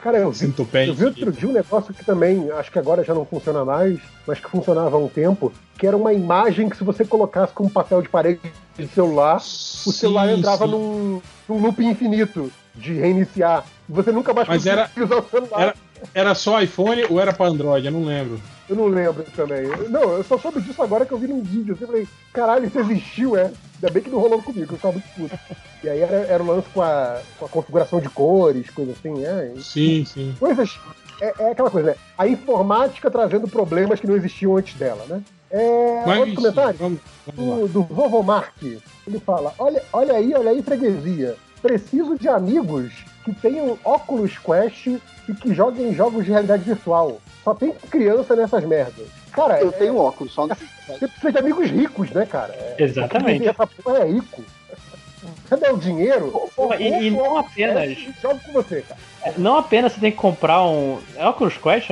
S2: Cara, eu <laughs> eu vi outro dia um negócio que também, acho que agora já não funciona mais, mas que funcionava há um tempo, que era uma imagem que se você colocasse como papel de parede de celular, o celular
S3: Sim,
S2: entrava
S3: sim.
S2: Num, num loop infinito de reiniciar. E você nunca mais
S3: Mas
S2: conseguia
S3: era-
S2: usar o celular.
S3: Era, era só iPhone ou era pra Android? Eu não lembro.
S2: Eu não lembro também. Não, eu só soube disso agora que eu vi num vídeo. Eu falei, caralho, isso existiu, é? Ainda bem que não rolou comigo, eu ficava muito puto. E aí era, era o lance com a, com a configuração de cores, coisa assim, é.
S3: Sim, sim.
S2: Coisas. É, é aquela coisa, né? A informática trazendo problemas que não existiam antes dela, né? É,
S3: Mas,
S2: outro comentário
S3: vamos, vamos
S2: do, do Vovô Mark. Ele fala: olha, olha aí, olha aí, freguesia. Preciso de amigos que tenham óculos Quest e que joguem jogos de realidade virtual. Só tem criança nessas merdas. Cara,
S8: Eu
S2: é-
S8: tenho óculos, só
S2: você precisa de amigos ricos, né, cara? É,
S9: Exatamente.
S2: Essa porra é rico. Você der o dinheiro.
S9: E- e não apenas-
S2: e Joga com você, cara.
S9: Não apenas você tem que comprar um. É Oculus Quest,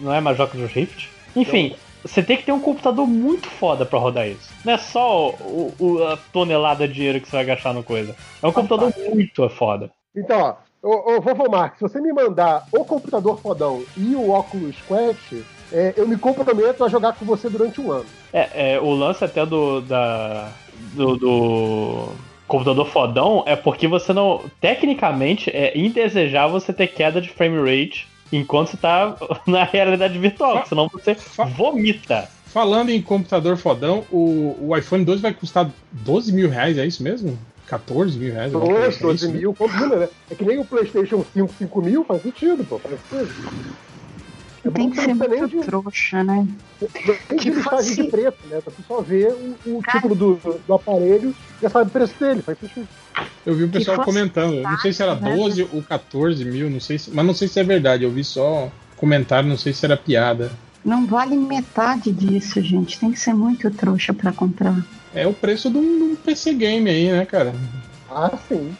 S9: não é mais Oculus Rift? Enfim, você tem que ter um computador muito foda pra rodar isso. Não é só o, o- a tonelada de dinheiro que você vai gastar no coisa. É um computador muito foda.
S2: Então, ó, ô, ô Vovô Mark, se você me mandar o computador fodão e o óculos Quest, é, eu me comprometo a jogar com você durante um ano.
S9: É, é, o lance até do. Da, do, do computador fodão é porque você não. Tecnicamente, é indesejável você ter queda de frame rate enquanto você tá <laughs> na realidade virtual, porque senão você vomita.
S3: Falando em computador fodão, o, o iPhone 12 vai custar 12 mil reais, é isso mesmo? 14 mil reais? alguma coisa
S2: 12,
S3: assim,
S2: 12
S3: isso, né?
S2: mil, combina, né? É que nem o PlayStation 5, 5 mil, faz sentido, pô. Faz sentido. É bom
S1: Tem que ser muito
S2: de,
S1: trouxa, né?
S2: de
S1: Que fosse-
S2: de preço, né? Você só vê o, o título do, do aparelho e já sabe o preço dele, faz sentido.
S3: Eu vi o pessoal
S1: fosse
S3: comentando. Eu não sei se era
S1: né?
S3: 12 ou 14 mil, não sei se, mas não sei se é verdade. Eu vi só comentário, não sei se era piada.
S1: Não vale metade disso, gente. Tem que ser muito trouxa pra comprar.
S3: É o preço de um, de um PC game aí, né, cara?
S2: Ah, sim.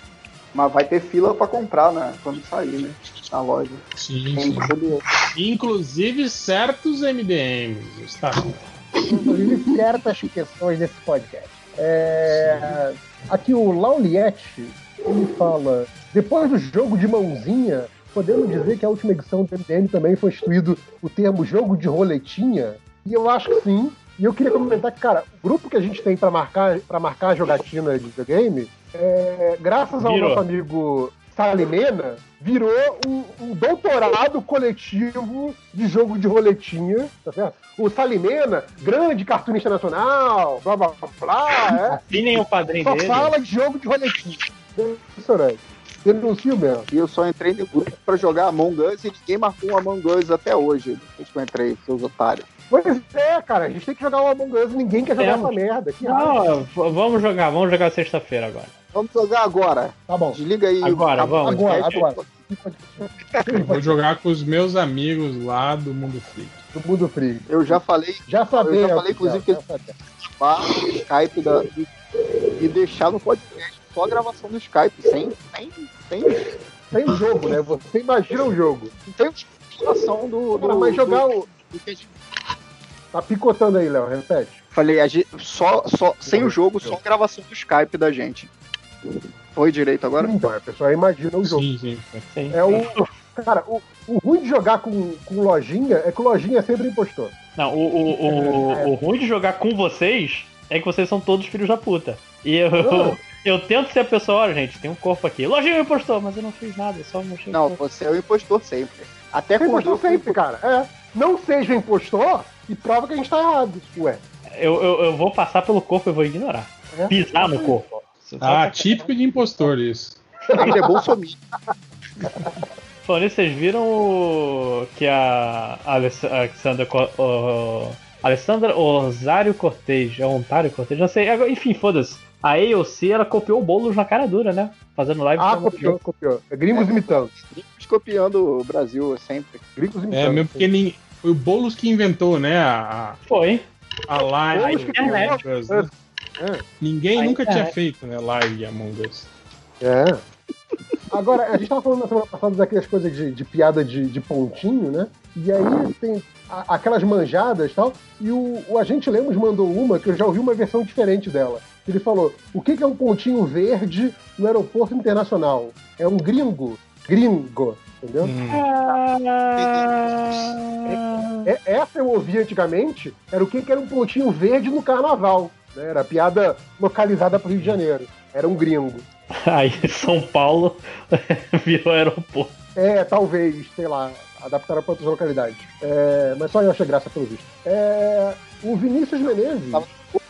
S8: Mas vai ter fila pra comprar, né? Quando sair, né? Na loja.
S3: Sim, sim. Inclusive certos MDMs. Está
S2: Inclusive certas questões desse podcast. É, Aqui o Lauliette, ele fala, depois do jogo de mãozinha, podemos dizer que a última edição do MDM também foi instituído o termo jogo de roletinha? E eu acho que sim. E eu queria comentar que, cara, o grupo que a gente tem para marcar, pra marcar a jogatina de videogame, é, graças ao
S9: Virou.
S2: nosso amigo Salimena, virou um, um doutorado coletivo de jogo de roletinha, tá certo? O Salimena, grande cartunista nacional, blá blá blá, blá é,
S9: Assinem o padrinho
S2: só
S9: dele.
S2: fala de jogo de roletinha. Impressionante. Denuncio mesmo.
S8: E eu só entrei no grupo pra jogar Among Us e ninguém marcou um Among Us até hoje. Depois que eu entrei, seus otários.
S2: Pois é, cara, a gente tem que jogar o Among Us, ninguém quer jogar
S9: Temos.
S2: essa merda. Que.
S9: Não, vamos jogar, vamos jogar sexta-feira agora.
S8: Vamos jogar agora.
S2: Tá bom.
S8: Desliga aí.
S9: Agora,
S8: o
S9: vamos.
S2: Agora, agora.
S3: Eu vou jogar com os meus amigos lá do Mundo Freak.
S2: Do Mundo Free.
S8: Eu já falei
S2: Já sabia.
S8: Eu já falei, inclusive, que-
S2: já sabia.
S8: pá, o Skype da, do- e deixar no podcast só a gravação do Skype, sem, sem, sem,
S2: Tem jogo, né? Você imagina o jogo.
S8: sem utilização do, do,
S2: Cara, mas jogar
S8: do-
S2: o.
S8: do que a gente-
S2: Tá picotando aí, Léo, repete.
S8: Falei, a gente, só, só, sem o jogo, só a gravação do Skype da gente. Foi direito agora?
S2: Então, a pessoa imagina o jogo.
S3: Sim, sim.
S9: Sim.
S2: É o. Cara, o, o ruim de jogar com, com lojinha é que lojinha é sempre impostor.
S9: Não, o, o, o, o ruim de jogar com vocês é que vocês são todos filhos da puta. E eu, <laughs> eu tento ser a pessoa, olha, gente, tem um corpo aqui. Lojinha me impostor, mas eu não fiz nada, eu só mostrei.
S8: Não, você é o impostor sempre. Até
S2: Você
S8: quando
S2: impostor
S8: eu fui
S2: sempre, cara. É. Não seja impostor e prova que a gente tá errado. Ué.
S9: Eu, eu, eu vou passar pelo corpo e vou ignorar.
S2: É.
S9: Pisar no corpo.
S3: Ah, típico de impostor isso.
S8: Ele é bolsominion.
S9: Falando nisso, vocês viram o... que a Aless- a Alexandra. O- Alessandra Osário Cortez, é Ontário Cortez, não sei. Enfim, foda-se. A AOC, ela copiou o Boulos na cara dura, né? Fazendo live.
S2: Ah, copiou, copiou. É gringos imitando.
S8: copiando o Brasil sempre.
S2: Gringos imitando.
S3: É, mesmo porque nem, foi o Boulos que inventou, né? A,
S9: Foi.
S3: a, a live. Among
S2: criou.
S3: Us, né?
S2: É.
S3: Ninguém
S9: A
S3: nunca tinha
S9: internet.
S3: feito, né? Live Among Us.
S2: É. Agora, a gente tava falando na semana passada daquelas coisas de, de piada de, de pontinho, né? E aí tem a- aquelas manjadas e tal. E o, o agente Lemos mandou uma que eu já ouvi uma versão diferente dela. Ele falou: o que, que é um pontinho verde no aeroporto internacional? É um gringo. Gringo. Entendeu?
S3: Hum.
S2: É- essa eu ouvi antigamente, era o que, que era um pontinho verde no carnaval. né? Era piada localizada para o Rio de Janeiro. Era um gringo. <laughs>
S9: Aí São Paulo <laughs> virou aeroporto.
S2: É, talvez, sei lá, adaptaram para outras localidades. É, mas só eu achei graça pelo visto. É, o Vinícius Menezes,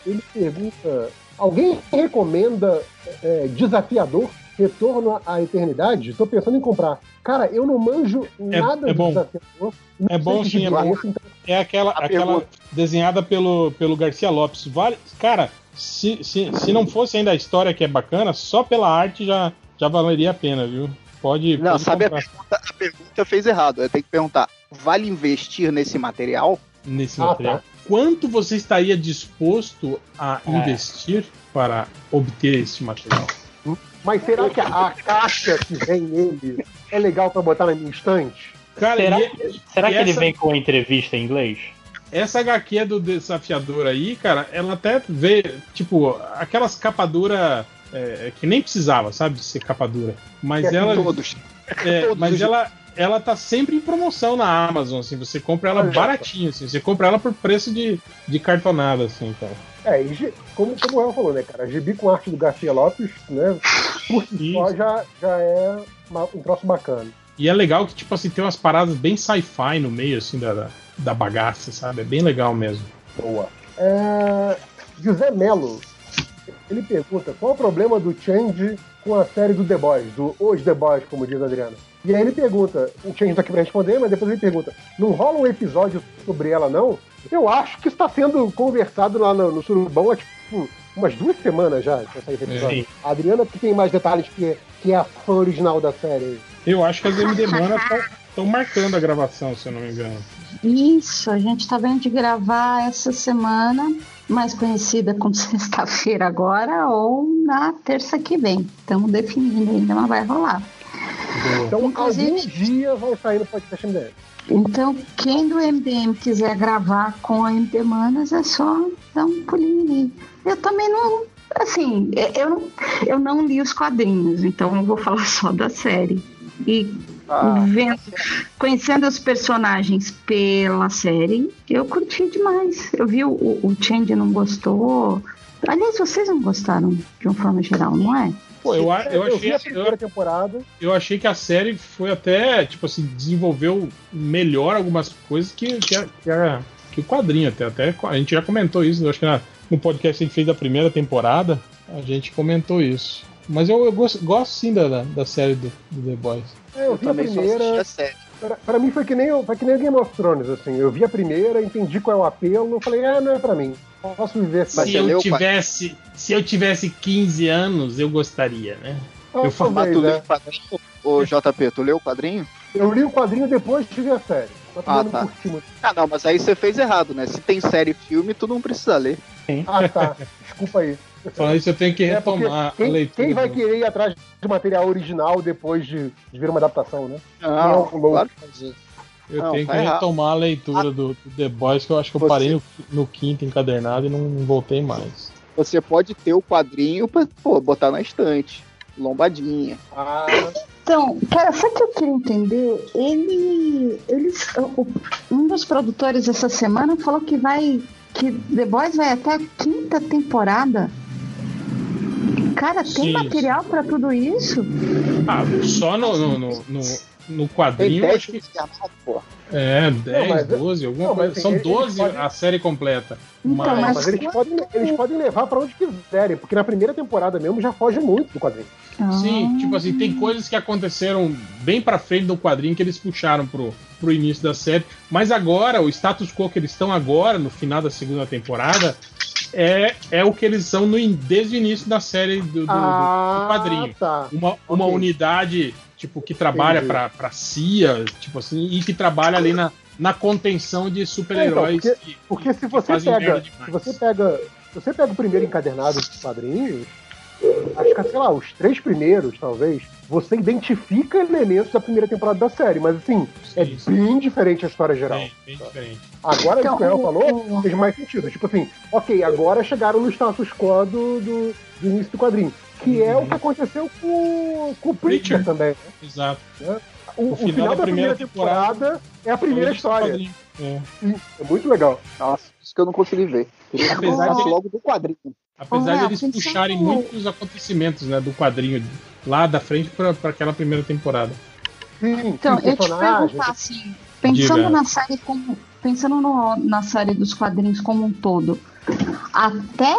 S2: ele pergunta: alguém recomenda é, desafiador? Retorno à eternidade? Estou pensando em comprar. Cara, eu não manjo
S3: É-
S2: nada
S3: é
S2: de
S3: bom.
S2: desafiador.
S3: É bom sim, é
S2: tipo
S3: bom.
S2: esse, então-
S3: É aquela,
S8: A
S3: aquela
S8: pergunta.
S3: desenhada pelo, pelo Garcia Lopes. Vale, cara, se, se, se não fosse ainda a história que é bacana, só pela arte já, já valeria a pena, viu? Pode.
S8: Não,
S3: pode
S8: sabe a pergunta, a pergunta fez errado. Eu tenho que perguntar: vale investir nesse material?
S3: nesse
S2: Ah,
S3: material.
S2: tá.
S3: Quanto você estaria disposto a
S9: É.
S3: investir para obter este material?
S2: Mas será que a, a <laughs> caixa que vem nele é legal para botar na minha estante?
S3: Cara,
S9: Será,
S3: e-
S9: será
S3: e
S9: que ele
S3: essa-
S9: vem com a entrevista em inglês?
S3: Essa HQ do desafiador aí, cara, ela até vê, tipo, aquelas capadura é, que nem precisava, sabe, de ser capadura. Mas
S2: Que é
S3: ela.
S8: Todos.
S3: É,
S8: Todos
S3: mas ela, ela tá sempre em promoção na Amazon, assim, você compra ela baratinho, assim, você compra ela por preço de, de cartonada, assim, cara.
S2: É, e como, como o El falou, né, cara? Gibi com arte do Garcia Lopes, né? Por si só já, já é uma- um troço bacana.
S3: E é legal que, tipo assim, tem umas paradas bem sci-fi no meio, assim, da, da, bagaça, sabe? É bem legal mesmo.
S2: Boa. É, José Melo, ele pergunta qual o problema do Change com a série do The Boys, do Os The Boys, como diz a Adriana. E aí ele pergunta, o Change tá aqui pra responder, mas depois ele pergunta, não rola um episódio sobre ela, não? Eu acho que está sendo conversado lá no, no Surubão há, tipo, umas duas semanas já, episódio.
S9: Sim.
S2: A Adriana que tem mais detalhes que, que é a fã original da série.
S3: Eu acho que as MD Mana estão marcando a gravação, se eu não me engano.
S1: Isso, a gente tá vendo de gravar essa semana, mais conhecida como <laughs> sexta-feira agora, ou na terça que vem. Estamos definindo ainda, mas vai rolar.
S2: Então,
S1: Inclusive-
S2: algum dia vai sair no podcast MDM.
S1: Então, quem do MDM quiser gravar com a MD Manas, é só dar um pulinho ali. Eu também não. Assim, eu não, eu não li os quadrinhos, então eu vou <laughs> falar só da série. E
S8: Ah,
S1: vendo, conhecendo os personagens pela série, eu curti demais. Eu vi o, o Change não gostou. Aliás, vocês não gostaram de uma forma geral, não é?
S3: Pô, eu, a- eu
S2: vi
S3: achei,
S2: a
S3: eu,
S2: primeira temporada.
S3: eu achei que a série foi até, tipo assim, desenvolveu melhor algumas coisas que, que, a- que, a- que o quadrinho até. Até a gente já comentou isso, eu acho que na- no podcast que a gente fez da primeira temporada, a gente comentou isso. Mas eu, eu gosto, gosto sim da, da, da série do, do The Boys.
S2: É, eu,
S8: eu
S2: vi a primeira.
S8: a série.
S2: Pra, pra mim foi que, nem, o- foi que nem o Game of Thrones, assim. Eu vi a primeira, entendi qual é o apelo, eu falei, ah, não é pra mim. Posso viver
S3: se eu
S8: leu
S3: tivesse, se eu tivesse 15 anos, eu gostaria, né?
S2: Ah,
S3: eu
S8: tu leu
S2: né?
S8: o JP, tu leu o quadrinho?
S2: Eu li o quadrinho depois de ver a série.
S8: Ah,
S2: não
S8: tá. Ah, não, mas aí você fez errado, né? Se tem série e filme, tu não precisa ler.
S2: Ah, tá. Desculpa aí. <laughs>
S3: Falando isso, eu tenho que
S2: É,
S3: retomar a
S2: quem,
S3: leitura.
S2: quem vai querer ir atrás de material original depois de, de ver uma adaptação, né?
S8: Não,
S2: Não,
S8: claro que
S3: Eu
S8: Não,
S3: tenho
S8: tá
S3: que
S8: errado.
S3: retomar a leitura do, do The Boys, que eu acho que eu
S8: Você-
S3: parei no, no quinto encadernado e não, não voltei mais.
S8: você pode ter o quadrinho pra pô, botar na estante. Lombadinha.
S2: Ah,
S1: Então, cara, sabe o que eu queria entender? Ele. Eles. o- Um dos produtores essa semana falou que vai. Que The Boys vai até a quinta temporada. Cara, tem
S3: Sim.
S1: material pra tudo isso?
S3: Ah, só no, no, no, no, no
S8: Tem
S3: quadrinho,
S8: 10
S3: acho que. É, 10,
S2: mas-
S3: 12, alguma
S2: não,
S3: coisa.
S2: assim,
S3: São
S2: eles
S3: 12
S2: podem-
S3: a série completa.
S1: Então,
S3: mas,
S1: mas-
S2: mas eles podem, eles podem levar pra onde quiserem, porque na primeira temporada mesmo já foge muito do quadrinho.
S3: Sim,
S1: Ah.
S3: tipo assim, tem coisas que aconteceram bem pra frente do quadrinho que eles puxaram pro, pro início da série. Mas agora, o status quo que eles estão agora, no final da segunda temporada, é, é o que eles são no, desde o início da série do, do- do- do quadrinho.
S2: tá.
S3: Uma, uma unidade, tipo, que trabalha
S2: Entendi.
S3: pra, pra CIA, tipo assim, e que trabalha ali na, na contenção de super-heróis.
S2: É, então,
S3: que-
S2: Porque se você pega. Se você pega. Se você pega o primeiro encadernado dos quadrinhos, acho que, sei lá, os três primeiros, talvez, você identifica elementos da primeira temporada da série, mas assim, é
S3: Sim, sim.
S2: bem diferente a história geral.
S3: Bem, bem diferente.
S2: Agora,
S1: Então,
S2: o que o El
S1: o-
S2: falou fez mais sentido. Tipo assim, ok, agora chegaram no status quo do, do, do início do quadrinho. Que é o que aconteceu com, com o Preacher
S3: Preacher.
S2: também.
S3: Exato.
S2: O,
S3: O
S2: o
S3: final
S2: final,
S3: da
S2: da primeira,
S3: primeira
S2: temporada, é a primeira história.
S3: É.
S2: É muito legal.
S8: Nossa, isso que eu não consegui ver.
S3: Apesar de-
S8: logo do quadrinho.
S3: Apesar de eles puxarem muitos acontecimentos né, do quadrinho lá da frente para aquela primeira temporada.
S2: Sim,
S1: Então, eu te perguntar assim, pensando
S3: Diga.
S1: na série como. Pensando no- na série dos quadrinhos como um todo, até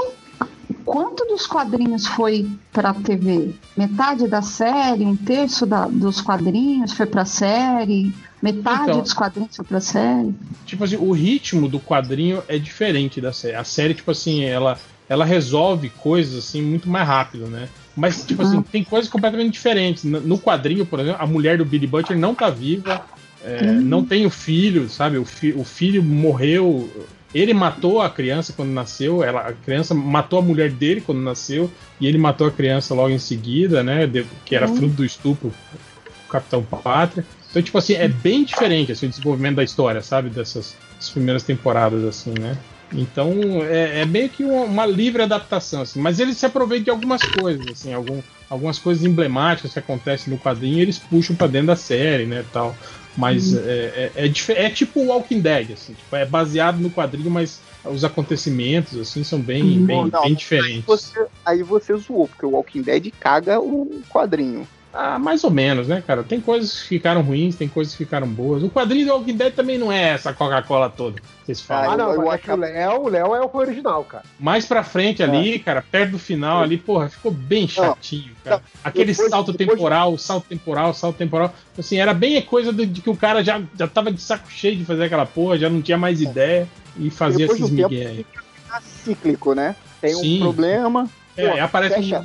S1: quanto dos quadrinhos foi pra TV? Metade da série, um terço da- dos quadrinhos foi pra série, metade
S3: Então.
S1: dos quadrinhos foi pra série.
S3: Tipo assim, o ritmo do quadrinho é diferente da série. A série, tipo assim, ela, ela resolve coisas assim muito mais rápido, né? Mas, tipo assim, tem coisas completamente diferentes. No quadrinho, por exemplo, a mulher do Billy Butcher não tá viva, é, não tem o filho, sabe? O, fi- o filho morreu. Ele matou a criança quando nasceu, ela, a criança matou a mulher dele quando nasceu, e ele matou a criança logo em seguida, né? de- que era fruto do estupro do Capitão Pátria. Então, tipo assim, é bem diferente assim, o desenvolvimento da história, sabe? Dessas, dessas primeiras temporadas, assim, né? Então, é, é meio que uma, uma livre adaptação, assim. Mas eles se aproveitam de algumas coisas, assim, algum, algumas coisas emblemáticas que acontecem no quadrinho, eles puxam pra dentro da série, né, tal. Mas é, é, é, dife- é tipo o Walking Dead, assim, tipo, é baseado no quadrinho, mas os acontecimentos, assim, são bem, bem,
S8: Não,
S3: bem
S8: Aí
S3: diferentes.
S8: você, aí você zoou, porque o Walking Dead caga o quadrinho.
S3: Ah, mais ou menos, né, cara? Tem coisas que ficaram ruins, tem coisas que ficaram boas. O quadrinho do Walking Dead também não é essa Coca-Cola toda que vocês falam.
S2: Ah, não,
S8: eu
S2: é que o Léo, o Léo é o original, cara.
S3: Mais pra frente ali, cara, perto do final ali, porra, ficou bem chatinho, cara. Aquele
S8: depois-
S3: salto
S8: depois-
S3: temporal, salto temporal, salto temporal. Assim, era bem a coisa de, de que o cara já, já tava de saco cheio de fazer aquela porra, já não tinha mais ideia e fazia
S8: Depois
S3: esses migué aí.
S8: fica cíclico, né? Tem
S3: Sim.
S8: um problema.
S3: É,
S8: Pô,
S3: aparece
S8: fecha-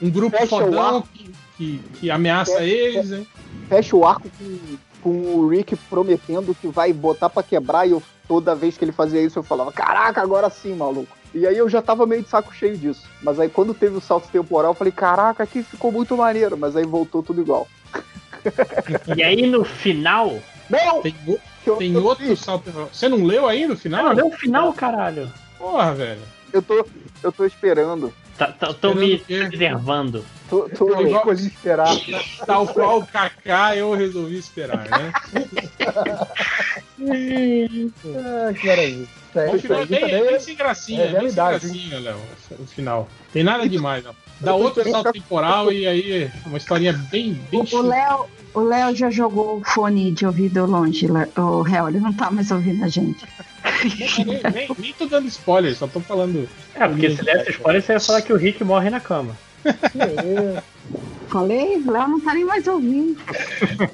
S3: um, um grupo fodão que, que, que ameaça
S8: Fecha-
S3: eles, né?
S8: fecha o arco com, com o Rick prometendo que vai botar pra quebrar, e eu, toda vez que ele fazia isso eu falava, caraca, agora sim, maluco. E aí eu já tava meio de saco cheio disso. Mas aí quando teve o salto temporal, eu falei, caraca, aqui ficou muito maneiro, mas aí voltou tudo igual.
S9: E aí no final.
S8: Não!
S3: Tem,
S8: eu,
S3: tem
S8: eu,
S3: outro salto temporal. Você não leu ainda o final?
S9: Não, deu o final, caralho.
S3: Porra, velho.
S8: eu tô, eu tô esperando.
S9: Tá, tá, tô me reservando.
S8: Tô, tô-
S2: Eu escolhi esperar.
S3: Tal qual o Kaká, eu resolvi esperar, né?
S2: Ah, que maravilha.
S3: O final é bem, é bem
S2: é-
S3: sem gracinha,
S2: é
S3: é bem sem gracinha, Léo. O final. Tem nada demais, não. Dá outro salto temporal e aí uma historinha bem, bem
S1: O
S3: chique.
S1: Léo, o Léo já jogou o fone de ouvido longe, o réu, ele não tá mais ouvindo a gente.
S3: Nem, nem, nem tô dando spoiler, só tô falando.
S9: É, porque se desse spoiler, você ia falar que o Rick morre na cama.
S2: É- <laughs>
S1: Falei, o Léo não tá nem mais ouvindo. <laughs>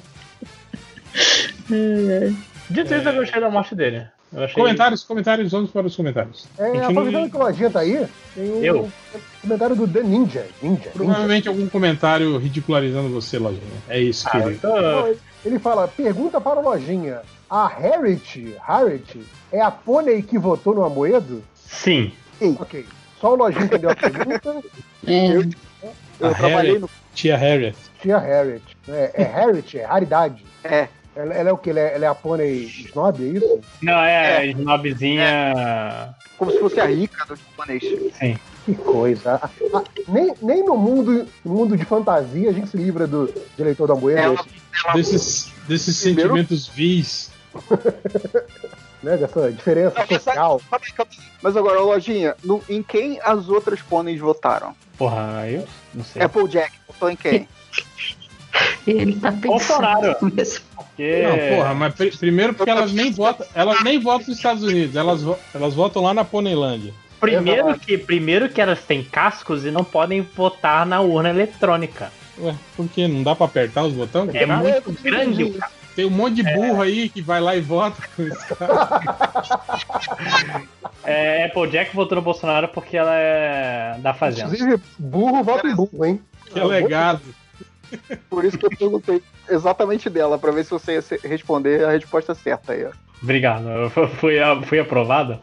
S9: Dito isso, eu gostei da morte dele. Eu achei...
S3: Comentários, comentários, vamos para os comentários.
S2: É,
S3: Continue.
S2: aproveitando que o Lojinha tá aí, tem um
S9: Eu.
S2: comentário do The Ninja. Ninja. Ninja.
S3: Provavelmente algum comentário ridicularizando você, Lojinha. É isso,
S9: Ah,
S3: querido.
S9: tô...
S2: Não, ele- Ele fala, pergunta para o Lojinha, a Harriet, Harriet é a pônei que votou no Amoedo?
S9: Sim.
S2: Ok. Só o Lojinha entendeu a pergunta.
S1: É,
S8: Eu
S3: A
S8: trabalhei
S3: Harriet.
S8: no.
S3: Tia Harriet.
S2: Tia Harriet. É, é Harriet, é raridade.
S8: É.
S2: Ela, ela é o que? Ela é, ela é a pônei snob, é isso?
S9: Não, é, snobzinha.
S8: Como se fosse a rica do japonês.
S9: Sim.
S2: Que coisa. Ah, ah, nem, nem no mundo, mundo de fantasia a gente se livra do, do eleitor da
S8: ela
S3: Desses, desses
S8: Primeiro-
S3: sentimentos vis. <laughs>
S2: né? Dessa diferença social.
S8: Calma aí. Mas agora, lojinha, no- em quem as outras pôneis votaram?
S9: Porra, eu não sei.
S8: Applejack votou em quem? <laughs>
S1: ele tá pensando.
S9: Bolsonaro.
S1: mesmo.
S9: Porque...
S3: Não, porra, mas pri- primeiro porque elas nem votam, elas nem votam nos Estados Unidos, elas, vo- elas votam lá na Poneilândia.
S9: Primeiro que, primeiro que elas têm cascos e não podem votar na urna eletrônica.
S3: Ué, por quê? Não dá pra apertar os botões?
S9: É
S3: Cara,
S9: muito grande o
S3: Tem um monte de burro aí que vai lá e vota com isso. cara.
S9: É, Applejack votou no Bolsonaro porque ela é da Fazenda.
S2: Inclusive, burro vota em burro, hein?
S3: Que é legado.
S8: Por isso que eu perguntei exatamente dela, pra ver se você ia responder a resposta certa aí. ó.
S9: Obrigado. Fui, fui aprovado?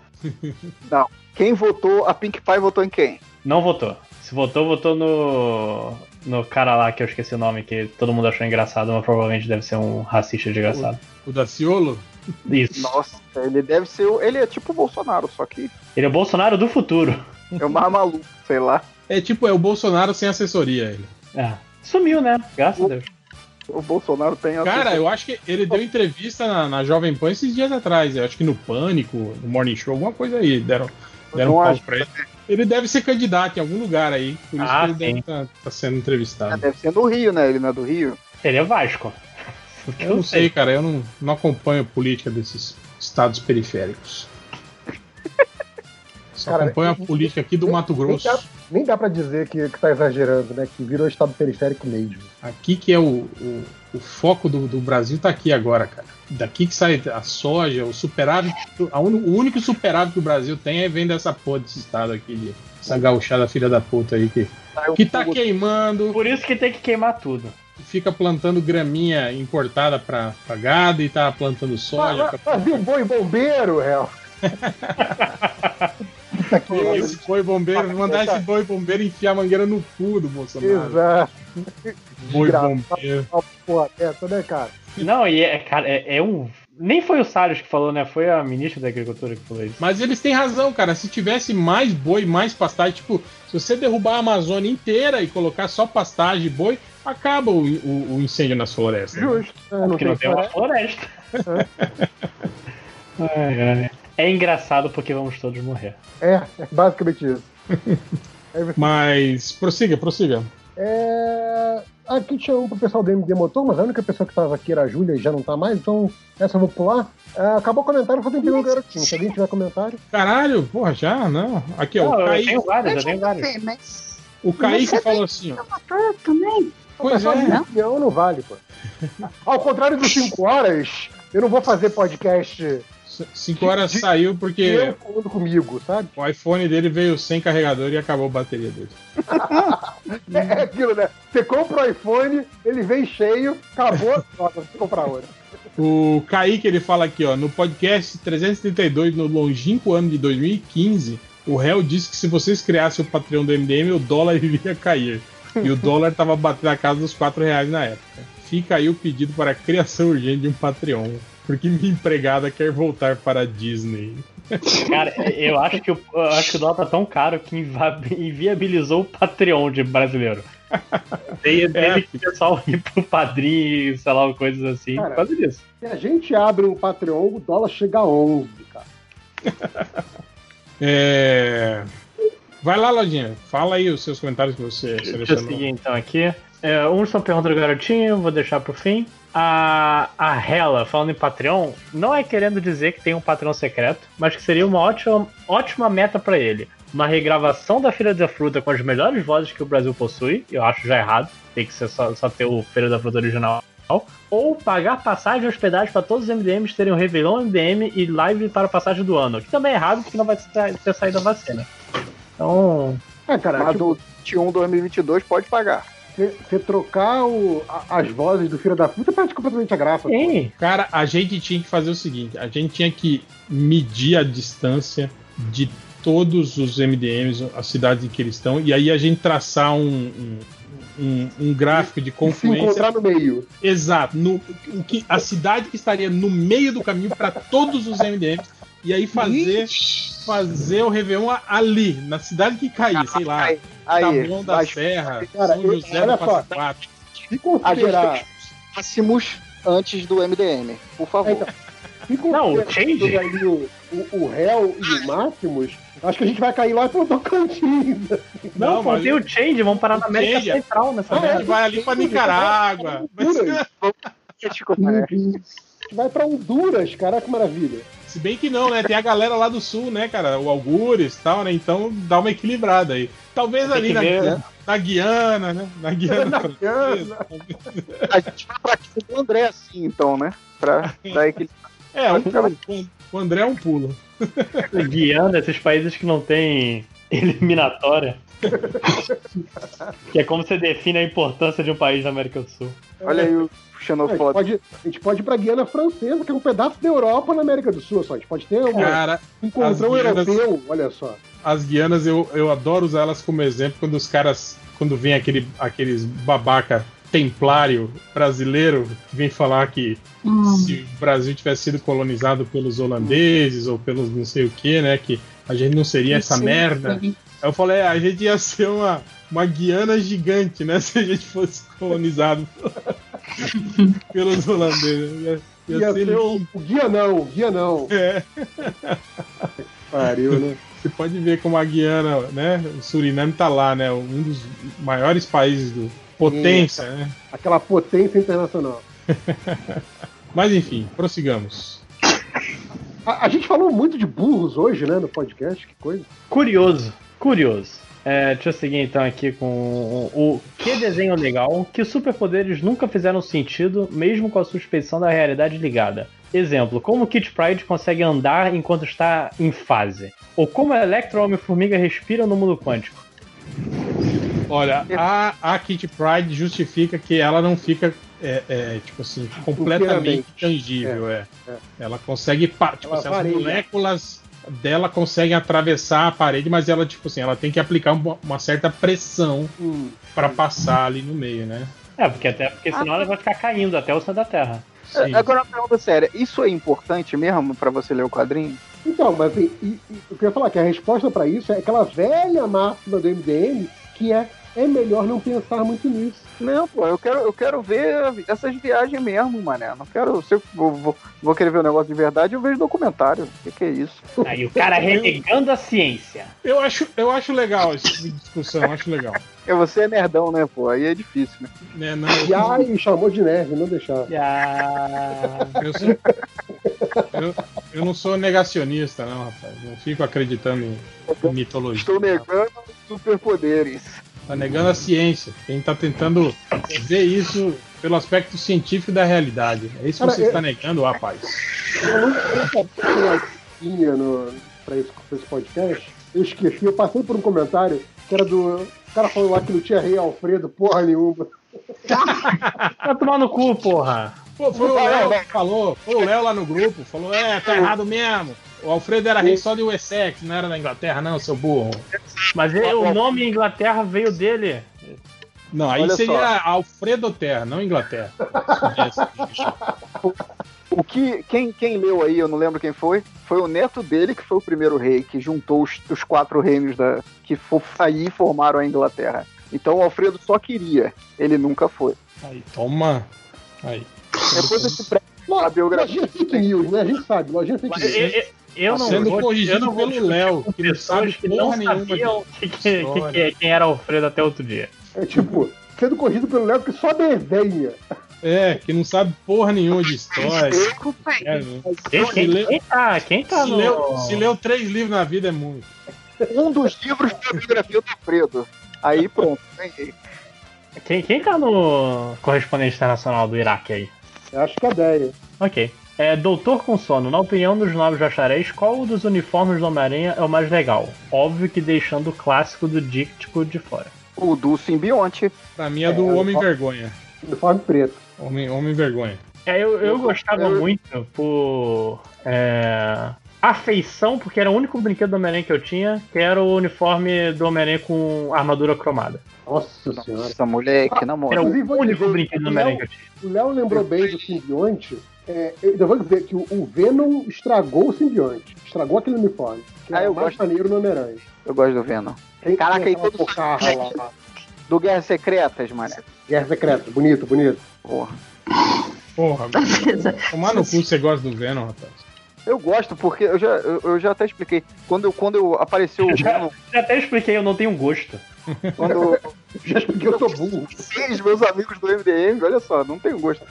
S8: Quem votou, a Pink Pie votou em quem?
S9: Não votou. Se votou, votou no. No cara lá que eu esqueci o nome, que todo mundo achou engraçado, mas provavelmente deve ser um racista desgraçado.
S3: O Daciolo?
S9: Isso.
S8: Nossa, ele deve ser. o- Ele é tipo o Bolsonaro, só que
S9: Ele é o Bolsonaro do futuro.
S8: é o mais maluco, sei lá.
S3: É tipo, é o Bolsonaro sem assessoria, ele.
S9: É. Sumiu, né? Graças a Deus.
S8: O Bolsonaro tem a.
S3: Cara, eu acho que ele deu entrevista na, na Jovem Pan esses dias atrás. Eu acho que no Pânico, no Morning Show, alguma coisa aí. Deram, deram um pau pra ele. Ele deve ser candidato em algum lugar aí. Por isso
S9: Ah,
S3: que ele
S9: sim.
S3: deve estar sendo entrevistado.
S8: Deve ser no Rio, né? Ele não é do Rio.
S9: Ele é Vasco.
S3: Eu não sei, cara. Eu não, não acompanho a política desses estados periféricos. Só
S2: Cara,
S3: acompanho a política aqui do Mato Grosso.
S2: Nem dá pra dizer que, que tá exagerando, né? Que virou estado periférico mesmo.
S3: Aqui que é o, o, o foco do, do Brasil tá aqui agora, cara. Daqui que sai a soja, o superávit. a un- o único superávit que o Brasil tem é vem dessa porra desse estado aqui, de, essa gauchada filha da puta aí que, que tá queimando,
S9: Por isso que tem que queimar tudo.
S3: fica plantando graminha importada pra, pra gado e tá plantando soja.
S2: Mas viu o boi bombeiro, réu? <laughs> Puta que
S3: Pô, Esse boi bombeiro, mandar esse boi bombeiro enfiar a mangueira no cu do Bolsonaro.
S2: Exato.
S3: Boi bombeiro.
S2: Uma porra dessa, né, cara?
S9: Não, e é, cara, é, é um. Nem foi o Salles que falou, né? Foi a ministra da Agricultura que falou isso.
S3: Mas eles têm razão, cara. Se tivesse mais boi, mais pastagem, tipo, se você derrubar a Amazônia inteira e colocar só pastagem e boi, acaba o, o- o incêndio nas florestas. né?
S2: Justo. É, não
S9: Porque não tem uma
S2: floresta.
S9: floresta. <laughs> Ai, ai. É engraçado porque vamos todos morrer.
S2: É, é basicamente isso. <laughs> Você-
S3: Mas prossiga, prossiga.
S2: É... Aqui tinha um pro pessoal do MD Motor, mas a única pessoa que estava aqui era a Júlia e já não tá mais, então essa eu vou pular. É, acabou o comentário, só tem um garotinho. Se alguém tiver comentário.
S3: Caralho, porra, já? Não. Aqui, ó.
S9: Não,
S3: o
S9: eu
S3: Kaique,
S9: tenho vários, eu tenho
S1: Não
S9: vários.
S1: mas
S3: o Kaique falou assim,
S1: motor também.
S3: Pois é.
S2: opinião não vale, pô. <laughs> Ao contrário dos 5 horas, eu não vou fazer podcast
S3: 5 horas
S2: De-
S3: saiu porque
S2: eu falando comigo, sabe?
S3: o iPhone dele veio sem carregador e acabou a bateria dele.
S2: É, <laughs> é aquilo, né? Você compra o iPhone, ele vem cheio, acabou, nossa, você comprar outro.
S3: O Kaique ele fala aqui, ó, no podcast 332, no longínquo ano de 2015, o réu disse que se vocês criassem o Patreon do MDM, o dólar <laughs> iria cair. E o dólar tava batendo na casa dos 4 reais na época. Fica aí o pedido para a criação urgente de um Patreon. Porque minha empregada quer voltar para a Disney.
S9: Cara, eu acho que o, eu acho que o dólar tá tão caro que inviabilizou o Patreon de brasileiro. Teve, teve que o pessoal ir pro padrinho, sei lá, coisas assim,
S2: Cara,
S9: por causa disso.
S2: Se a gente abre um Patreon, o dólar chega a 11, cara.
S3: É... Vai lá, Lodinha. Fala aí os seus comentários que você
S9: Deixa eu
S3: selecionou.
S9: seguir então aqui. É, uns são perguntas do garotinho, vou deixar pro fim. A, a Hela, falando em Patreon, não é querendo dizer que tem um Patreon secreto, mas que seria uma ótima, ótima meta pra ele. Uma regravação da Feira da Fruta com as melhores vozes que o Brasil possui, eu acho já errado, tem que ser só, só ter o Feira da Fruta original. Ou pagar passagem e hospedagem para todos os MDMs terem o Réveillon MDM e live para a passagem do ano. Que também é errado porque não vai ter saído a vacina. Então,
S2: É, cara,
S8: Mas
S2: tipo,
S8: do 21 2022 pode pagar.
S2: Você trocar o- a- as vozes do Filho da Puta perde completamente a graça.
S9: sim.
S3: Cara, a gente tinha que fazer o seguinte: a gente tinha que medir a distância de todos os MDMs, as cidades em que eles estão, e aí a gente traçar um, um, um- um gráfico de
S2: E se
S3: confluência.
S2: encontrar no meio.
S3: Exato, no, o que, a cidade que estaria no meio do caminho para todos os MDMs, e aí fazer, fazer o Réveillon ali, na cidade que cair, sei lá,
S8: Aí, aí
S3: Taboão da
S8: mas
S3: Serra,
S2: Cara,
S3: São
S2: eu-
S3: José do
S2: só.
S3: Passa Quatro.
S2: Se considerar.
S8: máximos antes do MDM, por favor.
S2: É, então, se
S9: Não, Change-
S2: ali o, o, o réu e o Máximos, acho que a gente vai cair lá pro Tocantins.
S9: Não,
S3: Não, mas-
S9: tem o Change, vamos parar na América
S3: Change é-
S9: Central nessa
S3: A
S9: merda.
S3: gente vai ali para Nicarágua. Vai ser-
S2: A gente vai pra Honduras, caraca, que maravilha.
S3: Se bem que não, né? Tem a galera lá do sul, né, cara? O Algures e tal, né? Então dá uma equilibrada aí. Talvez ali na,
S9: ver-
S3: na Guiana, né? Na Guiana. <laughs>
S2: Na
S3: francesa.
S8: A gente vai pra casa do André assim, então, né? Pra dar aquele.
S3: É, um pulo. O André é um pulo.
S9: Guiando esses países que não tem eliminatória. <laughs> que é como você define a importância de um país na América do Sul.
S8: Olha aí o
S2: É, a, gente
S8: xenofóbico.
S2: pode, a gente pode ir pra Guiana Francesa, que é um pedaço da Europa na América do Sul, só. A gente pode ter um
S3: Cara,
S2: encontrão
S3: as Guianas-
S2: europeu, olha só.
S3: as guianas eu, eu adoro usar elas como exemplo quando os caras. Quando vem aquele, aqueles babaca templário brasileiro que vem falar que
S1: Hum.
S3: se o Brasil tivesse sido colonizado pelos holandeses ou pelos não sei o que, né? Que a gente não seria essa
S1: Sim,
S3: merda.
S1: sim.
S3: Aí eu falei, é, a gente ia ser uma, uma Guiana gigante, né? <laughs> Se a gente fosse colonizado <laughs> pelos holandeses. Ia, ia
S2: Ia
S3: ser
S2: ser o, o guia não, o guia não.
S3: É. <laughs>
S2: Pariu, né?
S3: Você pode ver como a Guiana, né? O Suriname tá lá, né? Um dos maiores países do potência, né?
S2: Aquela potência internacional. <laughs>
S3: Mas enfim, prossigamos.
S2: A, a gente falou muito de burros hoje, né, no podcast, que coisa.
S9: Curioso, curioso. É, deixa eu seguir então aqui com o, que desenho legal, que superpoderes nunca fizeram sentido, mesmo com a suspeição da realidade ligada. Exemplo, como o Kit Pride consegue andar enquanto está em fase. Ou como a Electro Homem-Formiga respira no mundo quântico.
S3: Olha, a, a Kitty Pride justifica que ela não fica, é, é, tipo assim, completamente
S2: Inteiramente.
S3: tangível. É,
S2: é.
S3: Ela consegue, tipo
S2: Ela
S3: assim, as
S2: varia.
S3: moléculas dela conseguem atravessar a parede, mas ela, tipo assim, ela tem que aplicar uma, uma certa pressão
S2: Hum.
S3: pra passar ali no meio, né?
S9: É, porque até porque senão ela vai ficar caindo até o centro da Terra.
S3: Sim.
S8: Agora uma pergunta séria, isso é importante mesmo pra você ler o quadrinho?
S2: Então, mas e, e, eu queria falar que a resposta pra isso é aquela velha máxima do MDM, que é é melhor não pensar muito nisso.
S8: Não, pô, eu quero, eu quero ver essas viagens mesmo, mané. Não quero. Se eu vou, vou, querer ver o negócio de verdade, eu vejo documentário. O que, que é isso?
S9: Aí o cara <laughs> renegando a ciência.
S3: Eu acho, eu acho legal esse tipo de discussão, eu acho legal.
S8: É, você é nerdão, né, pô? Aí é difícil, né?
S3: Né, não,
S2: E ai, chamou de nerd, não deixar.
S9: Ah,
S3: eu, sou- eu- eu não sou negacionista, não, rapaz. Não fico acreditando em, em mitologia.
S8: Estou negando superpoderes.
S3: Tá negando a ciência. Quem tá tentando ver isso pelo aspecto científico da realidade. É isso que
S2: Cara,
S3: você
S2: eu-
S3: está negando, rapaz.
S2: Eu não esse, pra esse podcast. Eu esqueci, eu passei por um comentário que era do. O cara falou lá que não tinha rei Alfredo, porra nenhuma. <laughs>
S9: vai tomar no cu, porra.
S3: Pô, foi o Léo que falou, foi o Léo lá no grupo, falou, é, tá errado mesmo. O Alfredo era rei só de Wessex, não era da Inglaterra, não, seu burro.
S9: Mas ele- o nome Inglaterra veio dele.
S3: Não, aí
S8: Olha
S3: seria Alfredo Terra, não Inglaterra.
S8: O que, quem, quem leu aí, eu não lembro quem foi, foi o neto dele que foi o primeiro rei, que juntou os, os quatro reinos da, que fo- aí formaram a Inglaterra. Então o Alfredo só queria, ele nunca foi.
S3: Aí, toma. Aí.
S8: Depois esse pré a biografia.
S2: Lojinha fake news, né? A gente sabe, lojinha fake news.
S9: Eu-
S3: Tá
S9: não
S3: sendo
S9: vou,
S3: corrigido
S9: eu não vou
S3: pelo Léo, que não sabe
S9: que não
S3: porra nenhuma
S9: sabiam
S3: de
S9: que, que- que- quem era Alfredo até outro dia.
S2: É tipo, sendo corrigido pelo Léo que só desenha.
S3: É, que não sabe porra nenhuma de história. É, não.
S9: Quem, quem-
S3: leu-
S9: quem tá, quem tá
S3: se,
S9: no...
S3: leu, se leu três livros na vida é muito.
S8: Um dos livros foi a biografia do Alfredo. Aí pronto, ganhei.
S9: Quem, quem tá no correspondente internacional do Iraque aí?
S2: Eu acho que é ideia.
S9: Ok. É, Doutor com sono, na opinião dos novos bacharéis, qual dos uniformes do Homem-Aranha é o mais legal? Óbvio que deixando o clássico do Díctico de fora.
S8: O do simbionte.
S3: Pra mim é do
S2: É,
S3: Homem Vergonha.
S2: Uniforme preto.
S3: Homem, homem Vergonha.
S9: É, eu, eu
S8: Eu-
S9: gostava
S8: eu-
S9: muito por. É, afeição, porque era o único brinquedo do Homem-Aranha que eu tinha, que era o uniforme do Homem-Aranha com armadura cromada.
S2: Nossa senhora.
S8: Nossa, moleque, na moral.
S9: Era o único brinquedo do Homem-Aranha que eu tinha.
S2: O Léo lembrou bem do simbionte. É, eu ainda vou dizer que o, o Venom estragou o simbionte. Estragou aquele uniforme. Que
S8: Ah,
S2: era
S8: eu
S2: mais
S8: gosto.
S2: maneiro no Homem-Aranha.
S8: Eu gosto do Venom.
S2: Quem
S8: Caraca, aí
S2: aquela
S8: todo
S2: porcarra lá.
S8: Do Guerras Secretas, mano.
S2: Guerra Secreta. Bonito, bonito.
S8: Porra.
S3: Porra, <laughs> tomar no cu você gosta do Venom, rapaz.
S8: Eu gosto porque eu já, eu, eu já até expliquei. Quando, eu- quando eu apareceu o
S9: Já-
S8: Venom,
S9: Já até expliquei, eu não tenho gosto.
S8: quando <laughs>
S2: Já expliquei, eu sou burro.
S8: seis meus amigos do MDM, olha só, não tenho gosto.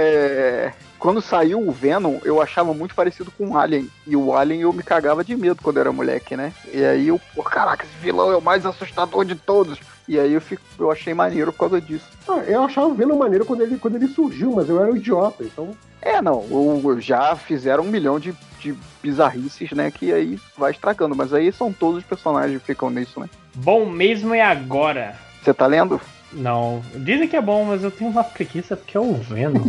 S8: É, quando saiu o Venom, eu achava muito parecido com o Alien. E o Alien eu me cagava de medo quando era moleque, né? E aí eu, pô, caraca, esse vilão é o mais assustador de todos. E aí eu, fico, eu achei maneiro por causa disso.
S2: Ah, eu achava o Venom maneiro quando ele, quando ele surgiu, mas eu era um idiota, então.
S8: É, não, o- já fizeram um milhão de, de bizarrices, né? Que aí vai estragando. Mas aí são todos os personagens que ficam nisso, né?
S9: Bom mesmo é agora.
S8: Você tá lendo?
S9: Não. Dizem que é bom, mas eu tenho uma preguiça porque é o Venom.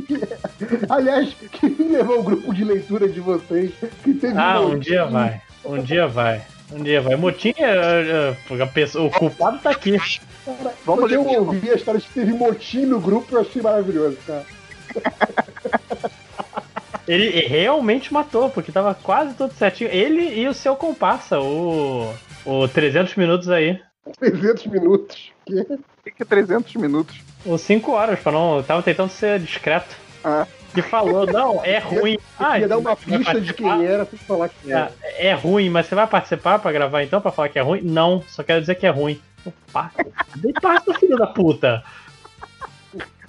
S9: <laughs>
S2: Aliás, quem levou o grupo de leitura de vocês? Que teve
S9: Ah,
S2: um
S9: um dia vai. Um dia vai. Um dia vai. Motim, é, é, a pessoa, o culpado tá aqui.
S2: Cara,
S8: Vamos
S2: eu ouvi a história de que teve motim no grupo, eu achei maravilhoso, cara. <laughs>
S9: Ele realmente matou, porque tava quase tudo certinho. Ele e o seu comparsa, o. O 300 minutos aí.
S2: 300 minutos. Que?
S8: O que que é 300 minutos?
S9: Os 5 horas, pra não. Eu tava tentando ser discreto.
S8: Ah.
S9: Que falou, não, é ruim. Ah,
S2: ia dar uma
S9: vai
S2: pista de quem era sem falar quem era.
S9: É, é ruim, mas você vai participar pra gravar então, pra falar que é ruim? Não, só quero dizer que é ruim. Opa, dei passa, filho da puta.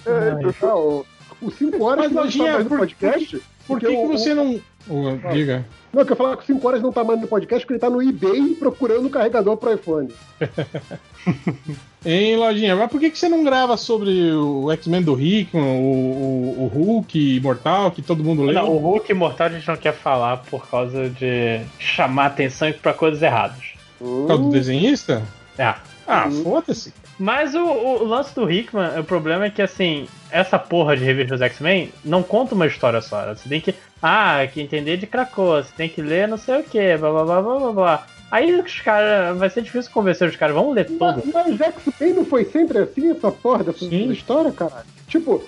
S2: Ah, o, o 5 horas
S3: Mas,
S2: não tá
S3: Lojinha,
S2: mais no podcast.
S3: Por que, que
S2: o-
S3: você não. Ô, diga.
S2: Não, eu quero falar que o 5 horas não tá mais no podcast porque ele tá no eBay procurando um carregador pro iPhone. <laughs> <laughs>
S3: Hein, Lojinha, mas por que, que você não grava sobre o X-Men do Hickman, o, o, o Hulk Imortal, que todo mundo leu?
S9: Não, o Hulk Imortal a gente não quer falar por causa de chamar atenção pra coisas erradas.
S3: Por causa do desenhista?
S9: É.
S3: Ah,
S2: Uhum.
S3: foda-se.
S9: Mas o, o lance do Hickman, o problema é que, assim, essa porra de revista dos X-Men não conta uma história só. Você tem que. Ah, que entender de Krakoa, você tem que ler não sei o que, blá blá blá blá blá blá. Aí os caras. Vai ser difícil convencer os caras, vamos ler tudo.
S2: Mas, mas X-Men não foi sempre assim, essa porra dessa
S9: Sim.
S2: história, caralho? Tipo,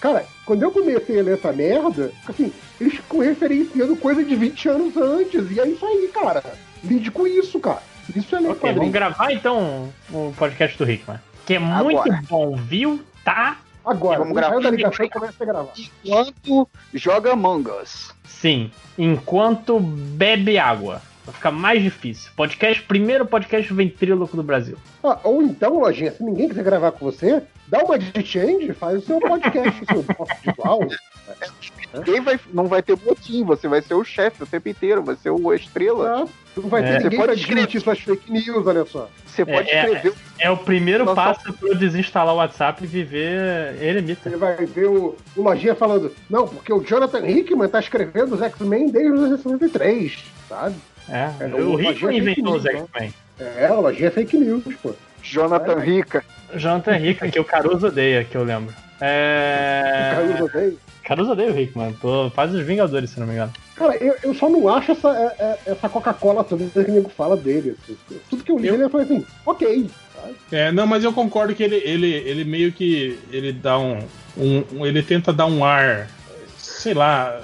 S2: cara, quando eu comecei a ler essa merda, assim, eles ficam referenciando coisa de 20 anos antes. E é isso aí, cara. Lide com isso, cara. Isso é ler
S9: Ok, vamos gravar então o podcast do Hickman. Que é
S8: Agora.
S9: muito bom, viu? Tá?
S2: Agora,
S8: Vamos gravar.
S2: da ligação e começa a gravar.
S8: Enquanto joga Among Us.
S9: Sim. Enquanto bebe água. Vai ficar mais difícil. Podcast, primeiro podcast ventríloco do Brasil.
S2: Ah, ou então, Lojinha, se ninguém quiser gravar com você, dá uma de change, faz o seu podcast, o <laughs> seu individual.
S8: Ninguém vai, não vai ter motim, você vai ser o chefe o tempo inteiro, vai ser o estrela.
S2: Não vai ter
S9: É.
S2: ninguém
S8: Você pode
S2: desmentir suas fake news, olha só.
S8: Você pode
S9: é,
S8: escrever.
S9: É o primeiro
S8: Nossa.
S9: passo para eu desinstalar o WhatsApp e viver eremita.
S2: Você vai ver o, o Lojinha falando, não, porque o Jonathan Hickman tá escrevendo os X-Men desde 1963, sabe?
S9: É,
S2: É,
S9: o Rick
S2: Lojinha
S9: inventou os
S2: news,
S9: X-Men.
S2: É, o Lojinha é fake news, pô.
S8: Jonathan Rica.
S9: Jonathan Rica, que o Caruso odeia, que eu lembro. É.
S2: Caruso odeia.
S9: Caruso odeia o Rickman. Tô... Faz os Vingadores, se não me engano.
S2: Cara, eu, eu só não acho essa, é- é- essa Coca-Cola toda que o nego fala dele. assim. Tudo que eu li
S3: Eu-
S2: ele falei assim, ok. sabe?
S3: É, não, mas eu concordo que ele, ele, ele meio que. Ele dá um, um- um- Ele tenta dar um ar. Sei lá.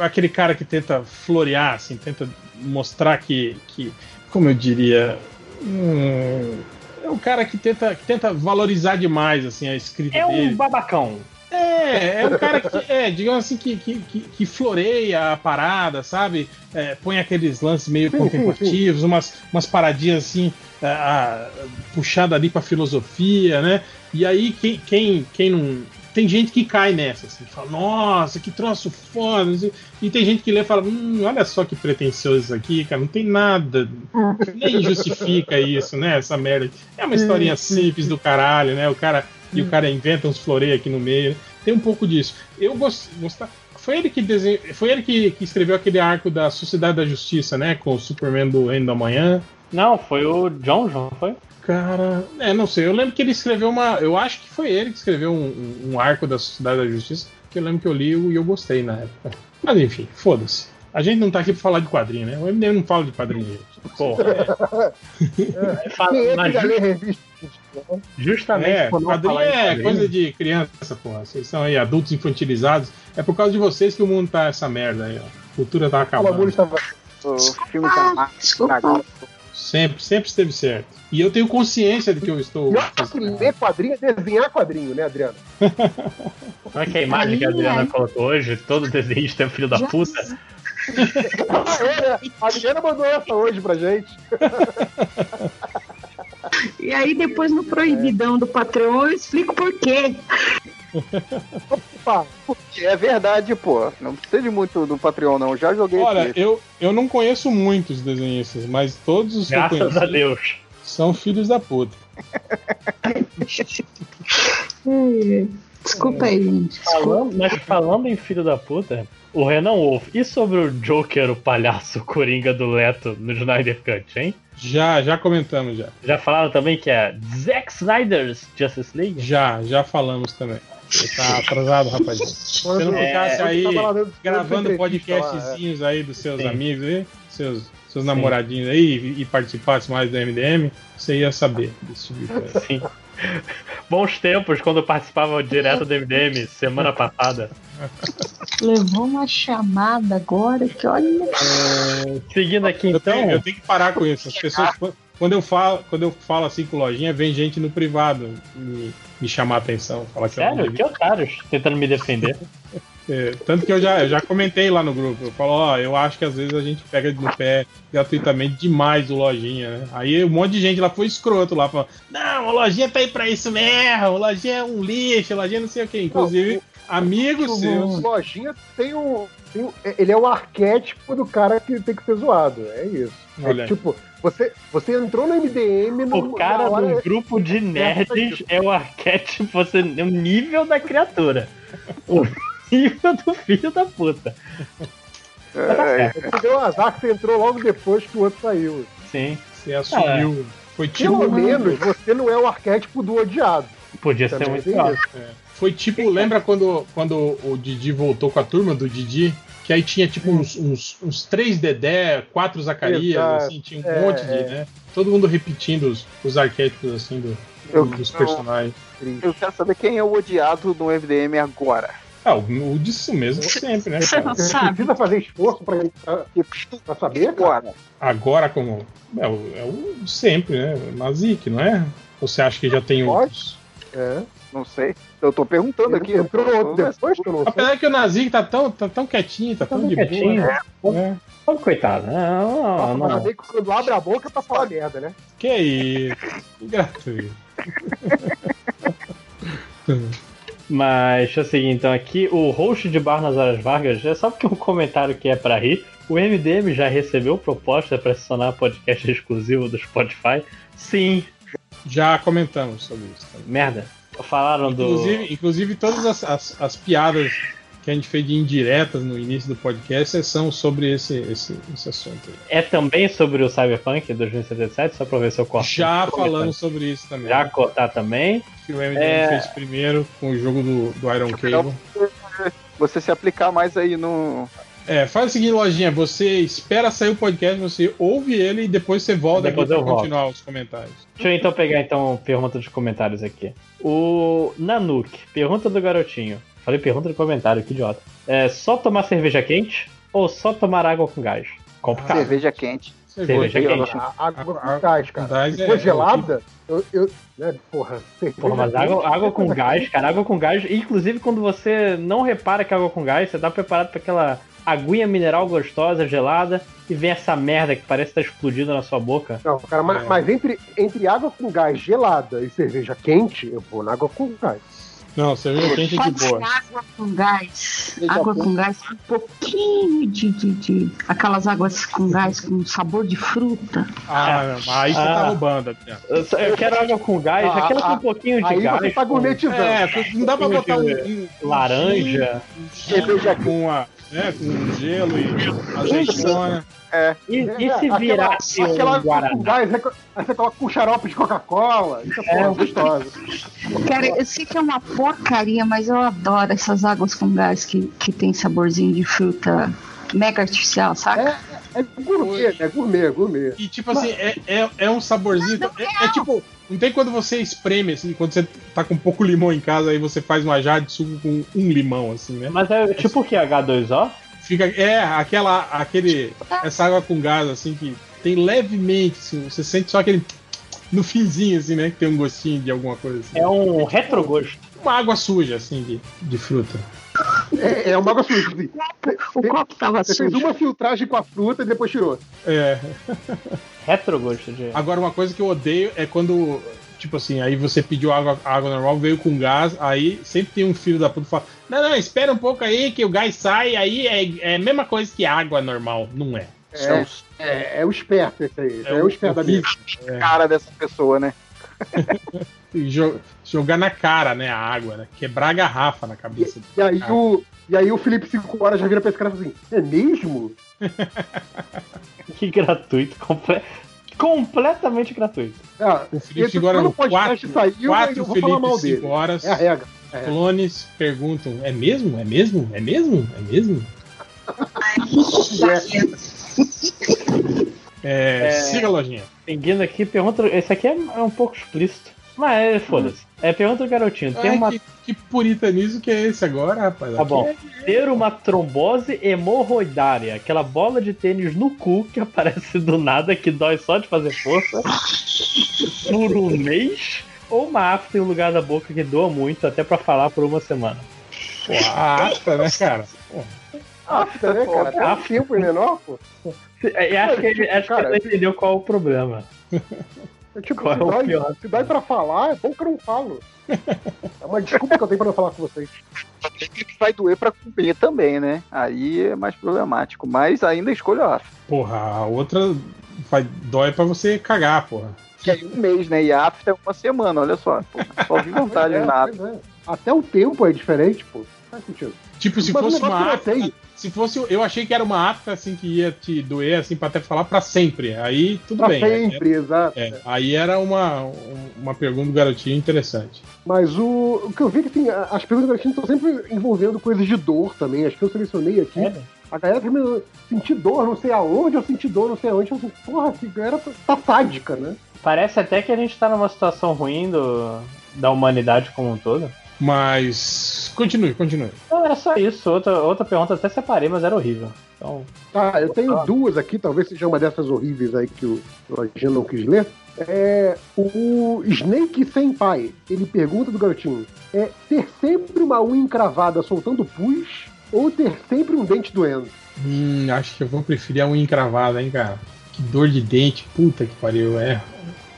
S3: Aquele cara que tenta florear, assim, tenta mostrar que. que como eu diria. hum, é um cara que tenta, que tenta valorizar demais assim, a escrita
S9: É
S3: dele.
S9: um babacão.
S3: É, é um cara que, é, digamos assim, que, que, que, floreia a parada, sabe? É, põe aqueles lances meio
S2: Sim, sim,
S3: contemplativos, Umas, umas paradinhas assim, ah, ah, puxada ali pra filosofia, né? E aí, quem, quem, quem não. Tem gente que cai nessa, assim, fala, nossa, que troço foda. sei. E tem gente que lê e fala, hum, olha só que pretencioso isso aqui, cara, não tem nada, <laughs> nem justifica isso, né? Essa merda. É uma historinha simples do caralho, né? O cara, e o cara inventa uns floreios aqui no meio. Tem um pouco disso. Eu gost, gostar. Foi ele que desenhou, foi ele que, que escreveu aquele arco da Sociedade da Justiça, né? Com o Superman do Reino da Manhã.
S9: Não, foi o John, não foi?
S3: Cara, é, não sei. Eu lembro que ele escreveu uma. Eu acho que foi ele que escreveu um, um- arco da Sociedade da Justiça, que eu lembro que eu li e eu gostei na época. Mas enfim, foda-se. A gente não tá aqui pra falar de quadrinho, né? O MDM não fala de quadrinho, gente.
S9: Porra. É.
S2: É
S9: mas
S2: que já
S9: ju-
S2: revista?
S9: justamente
S3: É, quadrinho é
S9: quadrinho,
S3: coisa de criança, porra. Vocês são aí adultos infantilizados. É por causa de vocês que o mundo tá essa merda aí, ó. A cultura tá
S2: O amor
S3: acabando.
S2: estava.
S8: O filme tá
S1: Desculpa.
S3: Sempre, sempre esteve certo. E eu tenho consciência de que eu estou.
S2: E olha que ler quadrinho é desenhar quadrinho, né, Adriano? <laughs>
S9: Olha que a imagem que a Adriana colocou hoje, todo desenhista é filho da puta.
S2: É? <laughs> A Adriana mandou essa hoje pra gente.
S1: E aí depois no proibidão do patrão eu explico por quê.
S2: Opa,
S8: Porque é verdade, pô. Não precisa de muito do Patreon, não. Já joguei
S3: Olha,
S8: aqui.
S3: eu, eu não conheço muitos desenhistas, mas todos os que eu
S9: Graças a Deus.
S3: são filhos da puta. <laughs>
S1: Desculpa aí, gente. Desculpa.
S9: Falando, mas falando em filho da puta, o Renan Wolf, e sobre o Joker, o palhaço coringa do Leto no Snyder Cut, hein?
S3: Já, já comentamos já.
S9: Já falaram também que é Zack Snyder's Justice League?
S3: Já, já falamos também. Você tá atrasado, rapazinho. <laughs> Se você não
S2: Quando-
S3: ficasse
S2: quando
S3: aí
S2: dentro-
S3: gravando
S2: lá,
S3: podcastzinhos aí dos seus
S9: Sim.
S3: amigos aí, seus, seus namoradinhos aí, e, e participasse mais do MDM, você ia saber desse tipo de coisa.
S9: Sim. Bons tempos quando eu participava direto do MDM semana passada.
S1: Levou uma chamada agora que olha.
S9: Seguindo aqui
S3: Eu
S9: então.
S3: tenho, eu tenho que parar com isso. As pessoas, quando eu falo, quando eu falo assim com lojinha, vem gente no privado me, me chamar a atenção. Falar que eu não
S9: Sério?
S3: devia.
S9: Que otários tentando me defender.
S3: É, tanto que eu já, eu já comentei lá no grupo. Eu falo, ó, eu acho que às vezes a gente pega no pé gratuitamente demais o lojinha, né? Aí um monte de gente lá foi escroto lá, falando, não, o lojinha tá aí pra isso mesmo, o lojinha é um lixo, o lojinha não sei o que. Inclusive, amigos
S2: O
S3: seus.
S2: Lojinha tem um, tem um- Ele é o arquétipo do cara que tem que ser zoado. É isso. É tipo, você, você entrou no MDM no,
S9: O cara um grupo de nerds é o arquétipo, você, é o nível da criatura. O <laughs> nível do filho da puta.
S8: É,
S2: Você deu um azar que você entrou logo depois que o outro saiu.
S9: Sim.
S3: Você assumiu. Foi tipo.
S2: Pelo menos você não é o arquétipo do odiado.
S9: Podia ser
S2: Também
S9: muito
S2: tem
S9: pior.
S2: isso.
S3: Foi tipo, lembra quando, quando o Didi voltou com a turma do Didi? Que aí tinha tipo uns, uns, uns três Dedé, quatro Zacarias,
S2: Exato.
S3: assim, tinha um
S2: É,
S3: monte de,
S2: é.
S3: né? Todo mundo repetindo os, os arquétipos assim do,
S8: Eu-
S3: dos personagens.
S8: Eu quero saber quem é o odiado do MDM agora.
S3: Ah, o, o disso mesmo sempre, né?
S1: Você
S3: cara?
S1: não
S2: Você
S1: sabe.
S2: precisa fazer esforço pra, pra, saber.
S8: Agora.
S3: Agora como. É o, é o sempre, né? Mazik, não é? Você acha que já tem outros?
S2: É.
S8: Não sei. Eu tô perguntando aqui.
S2: Entrou
S8: eu tô-
S2: outro depois que eu não sei.
S3: Apesar que o Nazik tá tão, tá tão quietinho, tá tão
S9: Tão
S3: de
S9: quietinho.
S3: boa. né? É.
S9: Coitado. Não,
S2: Nossa,
S9: não,
S2: mas
S9: não.
S2: também quando abre a boca é pra falar merda, né?
S3: Que isso? Que gratuito. <laughs>
S9: Mas deixa eu seguir então aqui. O host de Bar nas Horas Vargas, é só porque um comentário que é pra rir. O MDM já recebeu proposta se tornar podcast exclusivo do Spotify? Sim.
S3: Já comentamos sobre isso também.
S9: Merda. Falaram do.
S3: Inclusive, inclusive todas as, as, as piadas que a gente fez de indiretas no início do podcast são sobre esse, esse, esse assunto. aí.
S9: É também sobre o Cyberpunk 2077, só pra ver se eu corto.
S3: Já falamos sobre isso também.
S9: Já cortar também.
S3: Que o MDM
S9: É.
S3: fez primeiro com o jogo do, do Iron Cable.
S8: Você se aplicar mais aí no.
S3: É, faz o seguinte, Lojinha, você espera sair o podcast, você ouve ele e depois você volta
S9: Depois
S3: aqui
S9: eu
S3: pra
S9: volto.
S3: continuar os comentários.
S9: Deixa eu então pegar então pergunta dos comentários aqui. O Nanuk, pergunta do garotinho. Falei pergunta do comentário, que idiota. É só tomar cerveja quente ou só tomar água com gás? Complicado.
S8: Cerveja quente.
S9: Cerveja quente.
S2: A água com gás,
S3: com
S2: cara.
S3: gás
S2: Se for
S3: é
S2: gelada, eu, eu. Né, porra,
S9: Porra, mas água, água com gás, cara, água com gás. Inclusive, quando você não repara que é água com gás, você tá preparado pra aquela aguinha mineral gostosa, gelada, e vem essa merda que parece estar explodindo na sua boca.
S2: Não, cara, mas,
S3: É.
S2: mas entre, entre água com gás gelada e cerveja quente, eu vou na água com gás.
S3: Não, cerveja quente é de boa.
S1: água com gás. Água com gás com um pouquinho de, de, de- Aquelas águas com gás com sabor de fruta.
S3: Ah, não, aí você
S9: Ah.
S3: tá roubando.
S9: Eu, quero água com gás,
S2: Ah,
S9: aquela com
S2: ah,
S9: um pouquinho de
S2: Aí
S9: gás.
S2: você tá gourmetizando.
S3: É, não dá pra botar um, um-
S9: laranja.
S2: Cerveja
S3: com, a, né, com gelo e azeitona.
S8: É.
S9: E, e se
S2: aquela-
S9: virasse
S2: aquela
S9: um
S2: água com
S9: Guaraná?
S2: gás, aí você coloca com xarope de Coca-Cola. Isso é, porra gostosa.
S1: Cara, eu sei que é uma porcaria, mas eu adoro essas águas com gás que, que tem saborzinho de fruta mega artificial, saca?
S2: É gourmet, é gourmet, é gourmet.
S3: E tipo assim, é, é, é um saborzinho. É, é tipo, não tem quando você espreme, assim, quando você tá com pouco limão em casa, aí você faz uma jarra de suco com um limão, assim, né?
S9: Mas é tipo o que? H2O?
S3: Fica. É, aquela. aquele. Essa água com gás, assim, que tem levemente, assim, você sente só aquele. No finzinho, assim, né? Que tem um gostinho de alguma coisa assim.
S9: É um retrogosto.
S3: Uma água suja, assim, de, de fruta.
S2: É, é uma água suja. assim.
S1: O copo tava
S2: Você fez
S1: sujo.
S2: uma filtragem com a fruta e depois tirou.
S3: É.
S9: Retrogosto de.
S3: Agora, uma coisa que eu odeio é quando, tipo assim, aí você pediu água, água normal, veio com gás, aí sempre tem um filho da puta que fala: Não, não, espera um pouco aí que o gás sai, aí é, é a mesma coisa que água normal. Não é.
S2: É, é, é o esperto esse aí. É,
S3: É
S2: o
S3: o-
S2: esperto da
S3: o
S2: minha.
S8: Cara dessa pessoa, né? <laughs>
S3: jo- jogar na cara, né, a água, né? Quebrar a garrafa na cabeça. do
S2: E aí,
S3: cara.
S2: o, e aí o Felipe 5 horas já vira pra esse cara e fala assim: é mesmo? <laughs>
S9: Que gratuito. comple- Completamente gratuito.
S2: Ah,
S3: O Felipe
S2: esse-
S3: agora
S2: quando
S3: no
S2: o podcast
S3: 4,
S2: saiu, eu
S3: 4
S2: vou falar mal
S3: Felipe 5
S2: dele.
S3: horas.
S2: É a regra. É.
S3: Clones perguntam: é mesmo? É mesmo? É mesmo? É mesmo? <laughs> É,
S9: É.
S3: Siga a lojinha.
S9: Seguindo aqui, pergunta. Esse aqui é, é um pouco explícito. Mas é, foda-se. É pergunta do garotinho. Tem
S3: Ai,
S9: uma.
S3: que, que puritanismo que é esse agora, rapaz?
S9: Tá bom.
S3: é-
S9: Ter uma trombose hemorroidária, aquela bola de tênis no cu que aparece do nada, que dói só de fazer força, por um mês, ou uma afta em um lugar da boca que doa muito, até pra falar por uma semana.
S3: Pô, a afta, né, cara? Pô,
S2: Afta, né, cara? Até o tempo é menor, pô.
S9: É, acho que ele, acho que
S2: Cara,
S9: ele não entendeu qual é o problema.
S2: É tipo,
S9: Qual
S2: se,
S9: é
S2: dói,
S9: pior?
S2: se dói pra falar, é bom que eu não falo. É uma desculpa que eu tenho pra não falar com vocês.
S8: Vai doer pra comer também, né? Aí é mais problemático. Mas ainda escolho a afta.
S3: Porra, a outra vai, dói pra você cagar, porra.
S8: Que aí um mês, né? E a afta é uma semana, olha só. Pô, só vi vantagem
S2: é,
S8: na afta.
S2: pois é. Até o tempo é diferente, pô. Faz sentido.
S3: Tipo, se
S2: Mas
S3: fosse
S2: negócio
S3: uma afta.
S2: sei-
S3: Se fosse. Eu achei que era uma afta assim que ia te doer, assim, pra até falar pra sempre. Aí tudo
S2: Pra
S3: bem.
S2: sempre, exato.
S3: É, aí era uma, uma pergunta do garotinho interessante.
S2: Mas o, o que eu vi é que assim, as perguntas da estão sempre envolvendo coisas de dor também. As que eu selecionei aqui.
S9: É,
S2: A galera termina sentir dor, não sei aonde, eu senti dor, não sei aonde. Eu assim, porra, que galera tá sádica, né?
S9: Parece até que a gente tá numa situação ruim do, da humanidade como um todo.
S3: Mas. Continue, continue.
S9: Não, era só isso. Outra, outra pergunta até separei, mas era horrível. Então,
S2: Tá, eu tenho duas aqui, talvez seja uma dessas horríveis aí que o Lojinha não quis ler. É, o Snake Senpai, ele pergunta do garotinho: é ter sempre uma unha encravada soltando pus ou ter sempre um dente doendo?
S3: Hum, acho que eu vou preferir a unha encravada, hein, cara. Que dor de dente, puta que pariu. É.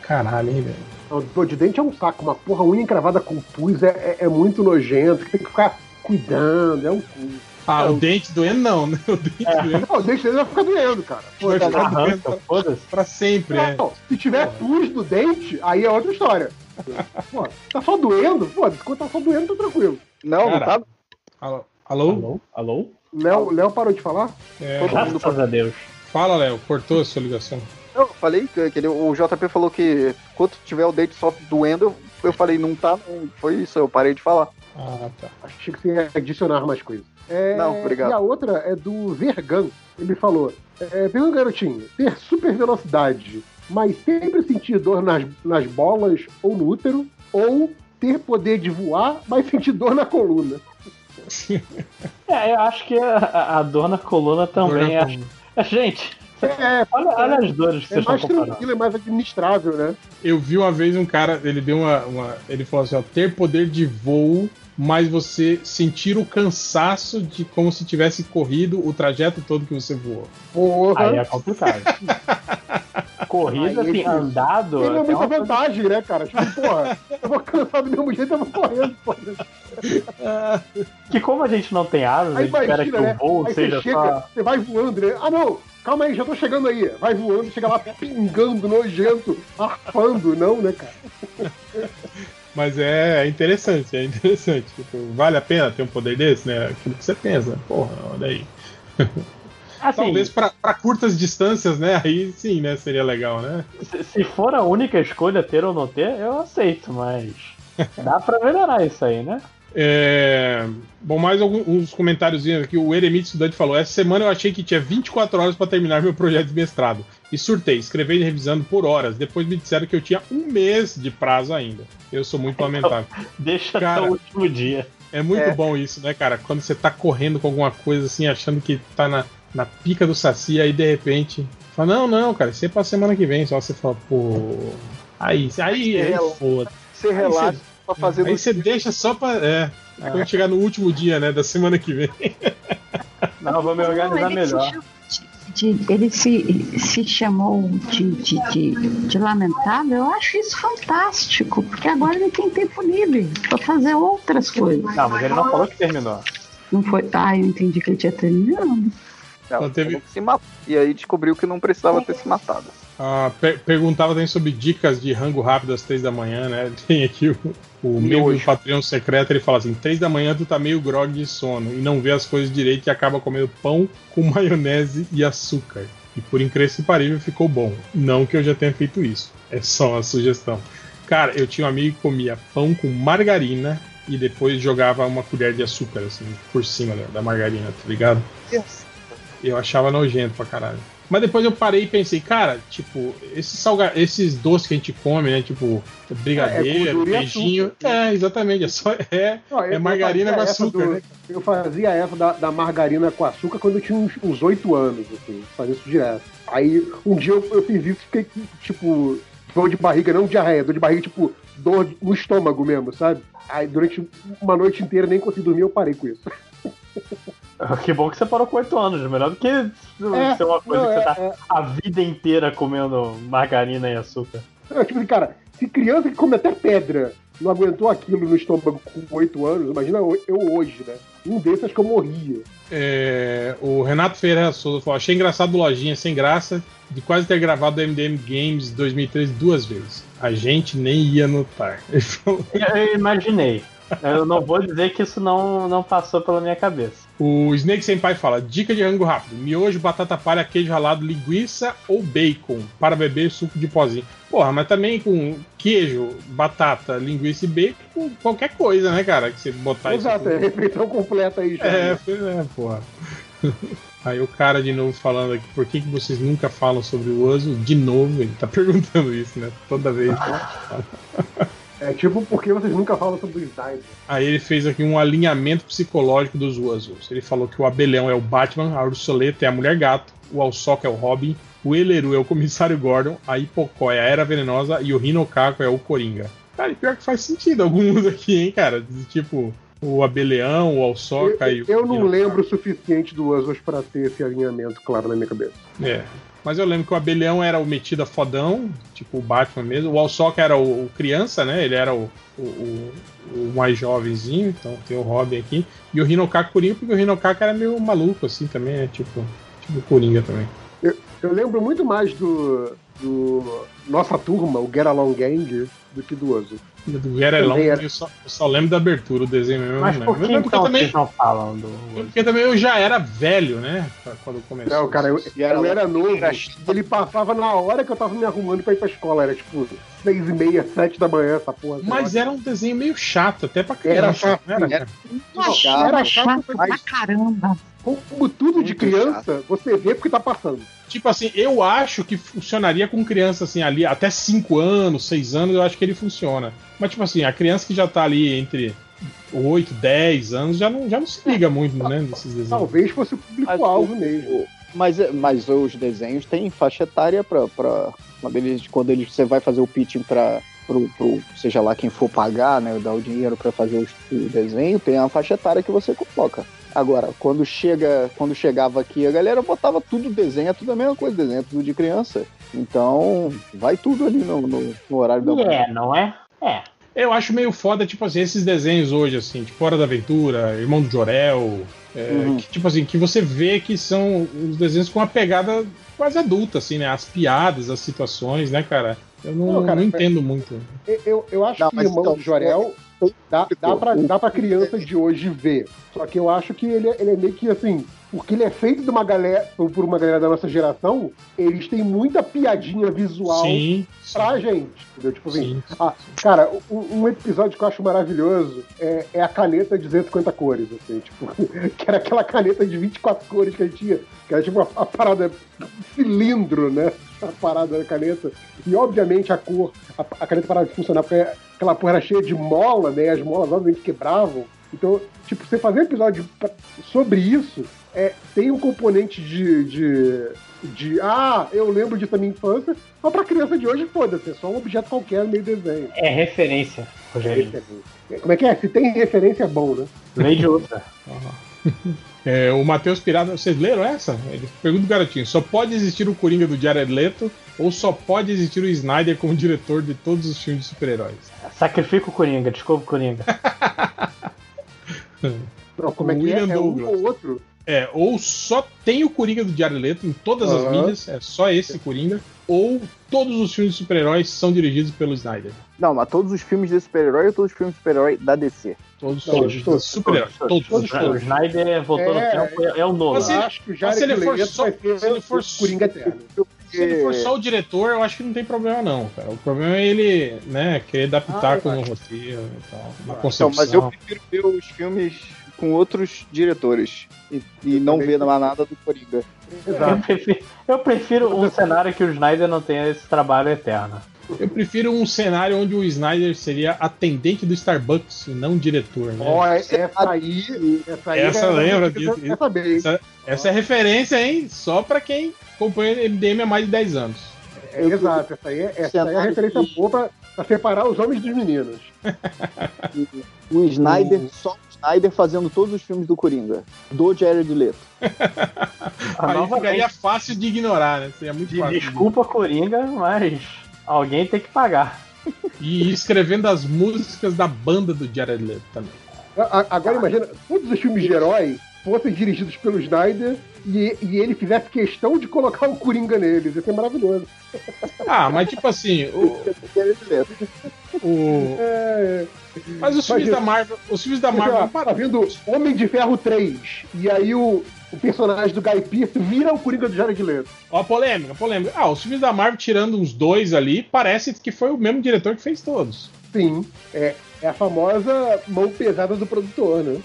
S3: Caralho, hein, velho.
S2: Dor de dente é um saco, uma porra, unha encravada com pus é, é- é muito nojento, tem que ficar cuidando, é um cu.
S3: Ah, o dente doendo não, né? O dente doendo
S2: Não, o dente dele vai ficar doendo, cara. Pô,
S3: vai ficar doendo pra,
S9: foda-se.
S3: pra sempre, é.
S2: Não, se tiver pus no dente, aí é outra história. <laughs> Pô, tá só doendo? Pô, quando tá só doendo, tá tranquilo.
S8: Não, não
S3: Cara.
S8: tá.
S3: Alô? Alô?
S9: alô? Alô?
S2: Léo, Léo parou de falar?
S3: É,
S9: Graças a Deus.
S3: fala, Léo, cortou a sua ligação.
S8: Eu falei que, que ele- o JP falou que quando tiver o dente só doendo, eu, eu falei, não tá, não. Foi isso, eu parei de falar.
S3: Ah, tá.
S2: Achei que você ia adicionar mais coisas. É,
S8: Não, obrigado.
S2: E a outra é do Vergan. Ele falou: é, Pergunta, garotinho, ter super velocidade, mas sempre sentir dor nas, nas bolas ou no útero, ou ter poder de voar, mas sentir dor na coluna.
S9: É, eu acho que a, a dor na coluna também é. <laughs> Gente,
S2: É,
S9: olha, olha as dores que
S2: é
S9: vocês
S2: mais
S9: estão
S2: tranquilo, é mais administrável, né?
S3: Eu vi uma vez um cara, ele deu uma. uma- ele falou assim: ó, ter poder de voo, mas você sentir o cansaço de como se tivesse corrido o trajeto todo que você voou.
S2: Porra.
S9: Aí é complicado. <laughs> Corrida, assim,
S2: ele-
S9: andado.
S2: Ele é
S9: tem
S2: muita
S9: coisa-
S2: vantagem, né, cara? Tipo, porra, eu vou cansar do mesmo jeito, eu vou correndo, porra.
S9: Que como a gente não tem asas, a gente espera que
S2: imagina, né?
S9: o voo
S2: Aí
S9: seja
S2: você chega,
S9: só.
S2: você vai voando, né? Ah, não! Calma aí, já tô chegando aí. Vai voando, chega lá pingando, nojento, arfando, não, né, cara?
S3: Mas é interessante, é interessante. Tipo, vale a pena ter um poder desse, né? Aquilo que você pensa. Porra, olha aí. <laughs>
S9: Assim,
S3: Talvez pra curtas distâncias, né? Aí sim, né? Seria legal, né?
S9: se, se for a única escolha ter ou não ter, eu aceito, mas. <laughs> Dá pra melhorar isso aí, né?
S3: É, Bom, mais alguns comentários aqui. O Eremite Estudante falou: Essa semana eu achei que tinha 24 horas para terminar meu projeto de mestrado. E surtei, escrevendo e revisando por horas. Depois me disseram que eu tinha um mês de prazo ainda. Eu sou muito lamentável. <laughs>
S9: Deixa
S3: Cara,
S9: até o último dia.
S3: É muito
S8: É.
S3: bom isso, né, cara? Quando você tá correndo com alguma coisa assim, achando que tá na, na pica do saci, aí de repente. Fala, não, não, cara, isso é pra semana que vem. Só você fala, pô. Aí, aí, aí,
S8: Ela-
S3: foda.
S8: Você relaxa pra fazer
S3: Aí você deixa só pra. É. Quando chegar no último dia, né, da semana que vem. <laughs>
S9: Não, vou me organizar
S1: se
S9: melhor.
S1: de- ele se, se chamou de, de, de, de lamentável, eu acho isso fantástico, porque agora ele tem tempo livre para fazer outras coisas.
S9: Não, mas ele não falou que terminou.
S1: Não foi. Ah, eu entendi que ele tinha terminado.
S8: Ela
S3: teve-
S8: se matou. E aí descobriu que não precisava ter se matado.
S3: Ah, per- perguntava também sobre dicas de rango rápido às três da manhã, né? <laughs> Tem aqui o, o membro do Patreon secreto, ele fala assim: três da manhã tu tá meio grog de sono e não vê as coisas direito e acaba comendo pão com <laughs> maionese e açúcar. E por incrível que parível ficou bom. Não que eu já tenha feito isso. É só uma sugestão. Cara, eu tinha um amigo que comia pão com margarina e depois jogava uma colher de açúcar, assim, por cima da, da margarina, tá ligado? Eu achava nojento pra caralho. Mas depois eu parei e pensei, cara, tipo, esses, salga... esses doces que a gente come, né? Tipo, brigadeiro,
S2: gordura e
S3: beijinho.
S2: açúcar.
S3: É, exatamente. É, só, é,
S2: Não,
S3: é margarina com açúcar,
S2: do-
S3: né?
S2: Eu fazia essa da, da margarina com açúcar quando eu tinha uns, uns 8 anos, assim, fazia isso direto. Aí um dia eu, eu fiz isso e fiquei, tipo, dor de barriga, não diarreia, dor de barriga, tipo, dor no estômago mesmo, sabe? Aí durante uma noite inteira nem consegui dormir, eu parei com isso. <laughs> <laughs>
S9: Que bom que você parou com 8 anos, melhor do que
S2: É,
S9: ser uma coisa
S2: não,
S9: que você
S2: é-
S9: tá
S2: é.
S9: a vida inteira comendo margarina e açúcar.
S2: É, tipo assim, cara, se criança que come até pedra não aguentou aquilo no estômago com 8 anos, imagina eu hoje, né? Um desses acho que eu morria.
S3: É, o Renato Ferreira Souza falou: achei engraçado Lojinha sem graça de quase ter gravado o MDM Games 2013 duas vezes. A gente nem ia notar. <laughs> Falou-
S9: eu imaginei. Eu não vou dizer que isso não, não passou pela minha cabeça.
S3: O Snake Senpai fala: dica de rango rápido: miojo, batata palha, queijo ralado, linguiça ou bacon para beber suco de pozinho. Porra, mas também com queijo, batata, linguiça e bacon, qualquer coisa, né, cara? Que você botar
S2: Exato, é
S3: isso.
S2: refeição completa aí já.
S3: É, pois é, porra. <laughs> Aí o cara de novo falando aqui, por que, que vocês nunca falam sobre o Ozo? De novo, ele tá <laughs> perguntando isso, né? Toda vez. <laughs>
S2: É tipo, por que vocês nunca falam sobre o Snyder?
S3: Aí ele fez aqui um alinhamento psicológico dos Wuzzles. Ele falou que o Abelhão é o Batman, a Ursuleta é a Mulher Gato, o Alsoca é o Robin, o Eleru é o Comissário Gordon, a Hipocó é a Era Venenosa e o Rinocaco é o Coringa. Cara, e pior que faz sentido alguns <laughs> aqui, hein, cara? Tipo, o Abelhão, o Alsoca e
S2: Eu,
S3: o
S2: eu não lembro o suficiente do Oswald pra ter esse alinhamento claro na minha cabeça.
S3: É. Mas eu lembro que o Abelhão era o metida fodão, tipo o Batman mesmo. O Alsoca era o, o criança, né? Ele era o, o, o- mais jovenzinho, então tem o Robin aqui. E o Rinocaco Coringa, porque o Rinocaco era meio maluco, assim, também, é tipo, tipo Coringa também.
S2: Eu, eu lembro muito mais do, do Nossa Turma, o Get Along Gang, do que do Oswald.
S3: Do
S2: era.
S3: eu só, eu só lembro da abertura, o desenho mesmo. eu
S9: Mas
S3: não
S9: por
S3: lembro.
S9: que então
S3: também,
S9: vocês não falam do.
S3: porque também eu já era velho, né? Quando começou.
S2: Não, cara, eu,
S8: era
S2: eu era novo.
S8: era-
S2: Ele passava na hora que eu tava me arrumando pra ir pra escola. Era tipo seis e meia, sete da manhã, essa porra.
S3: Mas era um desenho meio chato, até pra
S2: Era
S3: criança.
S2: chato,
S3: não era,
S8: era.
S3: cara?
S8: Chato,
S2: era chato
S1: pra
S2: mas
S1: caramba.
S2: como tudo de criança, você vê porque tá passando.
S3: Tipo assim, eu acho que funcionaria com criança assim ali, até 5 anos, 6 anos, eu acho que ele funciona. Mas tipo assim, a criança que já tá ali entre 8, 10 anos já não, já não se liga muito, né, desses desenhos.
S2: Talvez fosse o público-alvo mesmo.
S8: Mas, mas os desenhos têm faixa etária pra, pra quando, eles, quando eles, você vai fazer o pitching pra, pro, pro, seja lá quem for pagar, né, dar o dinheiro pra fazer o, o desenho, tem a faixa etária que você coloca. Agora, quando chega, quando chegava aqui, a galera botava tudo desenho, é tudo a mesma coisa, desenho é tudo de criança. Então, vai tudo ali no, no, no horário da manhã.
S9: É, não é? É.
S3: Eu acho meio foda, tipo assim, esses desenhos hoje, assim, tipo Hora da Aventura, Irmão do Jorel, é,
S8: Uhum.
S3: que, tipo assim, que você vê que são os desenhos com uma pegada quase adulta, assim, né? As piadas, as situações, né, cara? Eu não,
S2: Não, cara,
S3: não entendo muito.
S2: Eu, eu, eu acho
S8: Não,
S2: que Irmão
S8: então,
S2: do Jorel dá, dá, pra, dá pra criança de hoje ver. Só que eu acho que ele, é- ele é meio que assim. Porque ele é feito de uma galera, por uma galera da nossa geração, eles têm muita piadinha visual
S3: Sim,
S2: pra gente. Entendeu? Tipo assim,
S3: sim.
S2: ah, cara, um, um episódio que eu acho maravilhoso é, é a caneta de 250 cores, assim, tipo, <laughs> que era aquela caneta de 24 cores que a gente tinha, que era tipo a, a parada cilindro, né? A parada da caneta. E obviamente a cor, a, a caneta parava de funcionar, porque aquela porra era cheia de mola, né? As molas obviamente quebravam. Então, tipo, você fazer um episódio sobre isso é, tem um componente de, de, de. Ah, eu lembro disso da minha infância, mas pra criança de hoje, foda-se, é só um objeto qualquer no meio desenho.
S9: É referência, Rogerinho.
S2: Como é que é? Se tem referência, é bom, né?
S9: Lei de outra. <laughs>
S3: É, o Matheus Pirata, vocês leram essa? Ele pergunta o garotinho: só pode existir o Coringa do Jared Leto ou só pode existir o Snyder como diretor de todos os filmes de super-heróis?
S9: Sacrifica o Coringa, desculpa o Coringa. <laughs>
S2: Não, como é
S3: O
S2: que é?
S3: William
S2: É um
S3: Douglas.
S2: ou outro.
S3: É, ou só tem o Coringa do Jared Leto em todas as
S2: Aham.
S3: mídias, é só esse Coringa, ou todos os filmes de super-heróis são dirigidos pelo Snyder.
S8: Não, mas todos os filmes de super-herói ou todos os filmes de super-herói da DC?
S3: Todos
S2: Todos,
S3: dirigidos
S2: todos,
S3: super-heróis. Todos.
S2: todos,
S9: O
S2: todos.
S9: Snyder voltou
S2: É,
S9: no tempo, é, é o novo.
S3: Mas ele-
S2: acho que o
S3: mas
S2: Jared
S3: se ele for só- se ele for
S2: o Coringa Eterno.
S3: Se ele for só o diretor, eu acho que não tem problema não, cara. O problema é ele, né, querer pitaco
S2: Ah, eu
S3: no roteiro e tal, na
S8: Então,
S3: concepção.
S8: mas eu prefiro ver os filmes com outros diretores e, e não ver mais nada do Coringa.
S9: Eu prefiro, eu prefiro um cenário que o Snyder não tenha esse trabalho eterno.
S3: Eu prefiro um cenário onde o Snyder seria atendente do Starbucks e não diretor, né?
S2: É- essa aí. Essa, aí
S3: Essa
S2: é-
S3: lembra disso? Essa, essa é referência, hein? Só pra quem acompanha MDM há mais de 10 anos.
S2: É, exato, essa aí, é- essa aí é a referência boa pra, pra separar os homens dos meninos. <laughs>
S8: O Snyder, só o Snyder fazendo todos os filmes do Coringa. Do Jared Leto. <laughs>
S3: Aí
S9: novamente.
S3: ficaria fácil de ignorar, né? Seria muito
S9: De-
S3: fácil.
S9: Desculpa, Coringa, mas alguém tem que pagar.
S3: E escrevendo as músicas da banda do Jared Leto também.
S2: A- a- Agora imagina, todos os filmes de herói fossem dirigidos pelo Snyder e, e ele fizesse questão de colocar o Coringa neles. Ia ser maravilhoso.
S3: Ah, mas tipo assim, o, <laughs> o-
S2: É,
S3: mas os filmes da Marvel, os filmes da
S2: Sei lá,
S3: Marvel,
S2: tá vindo Homem de Ferro 3, e aí o, o personagem do Guy Pearce vira o Coringa do Jared Leto.
S3: ó, polêmica, polêmica. Ah, os filmes da Marvel tirando uns dois ali, parece que foi o mesmo diretor que fez todos.
S2: Sim, é, é a famosa mão pesada do produtor, né?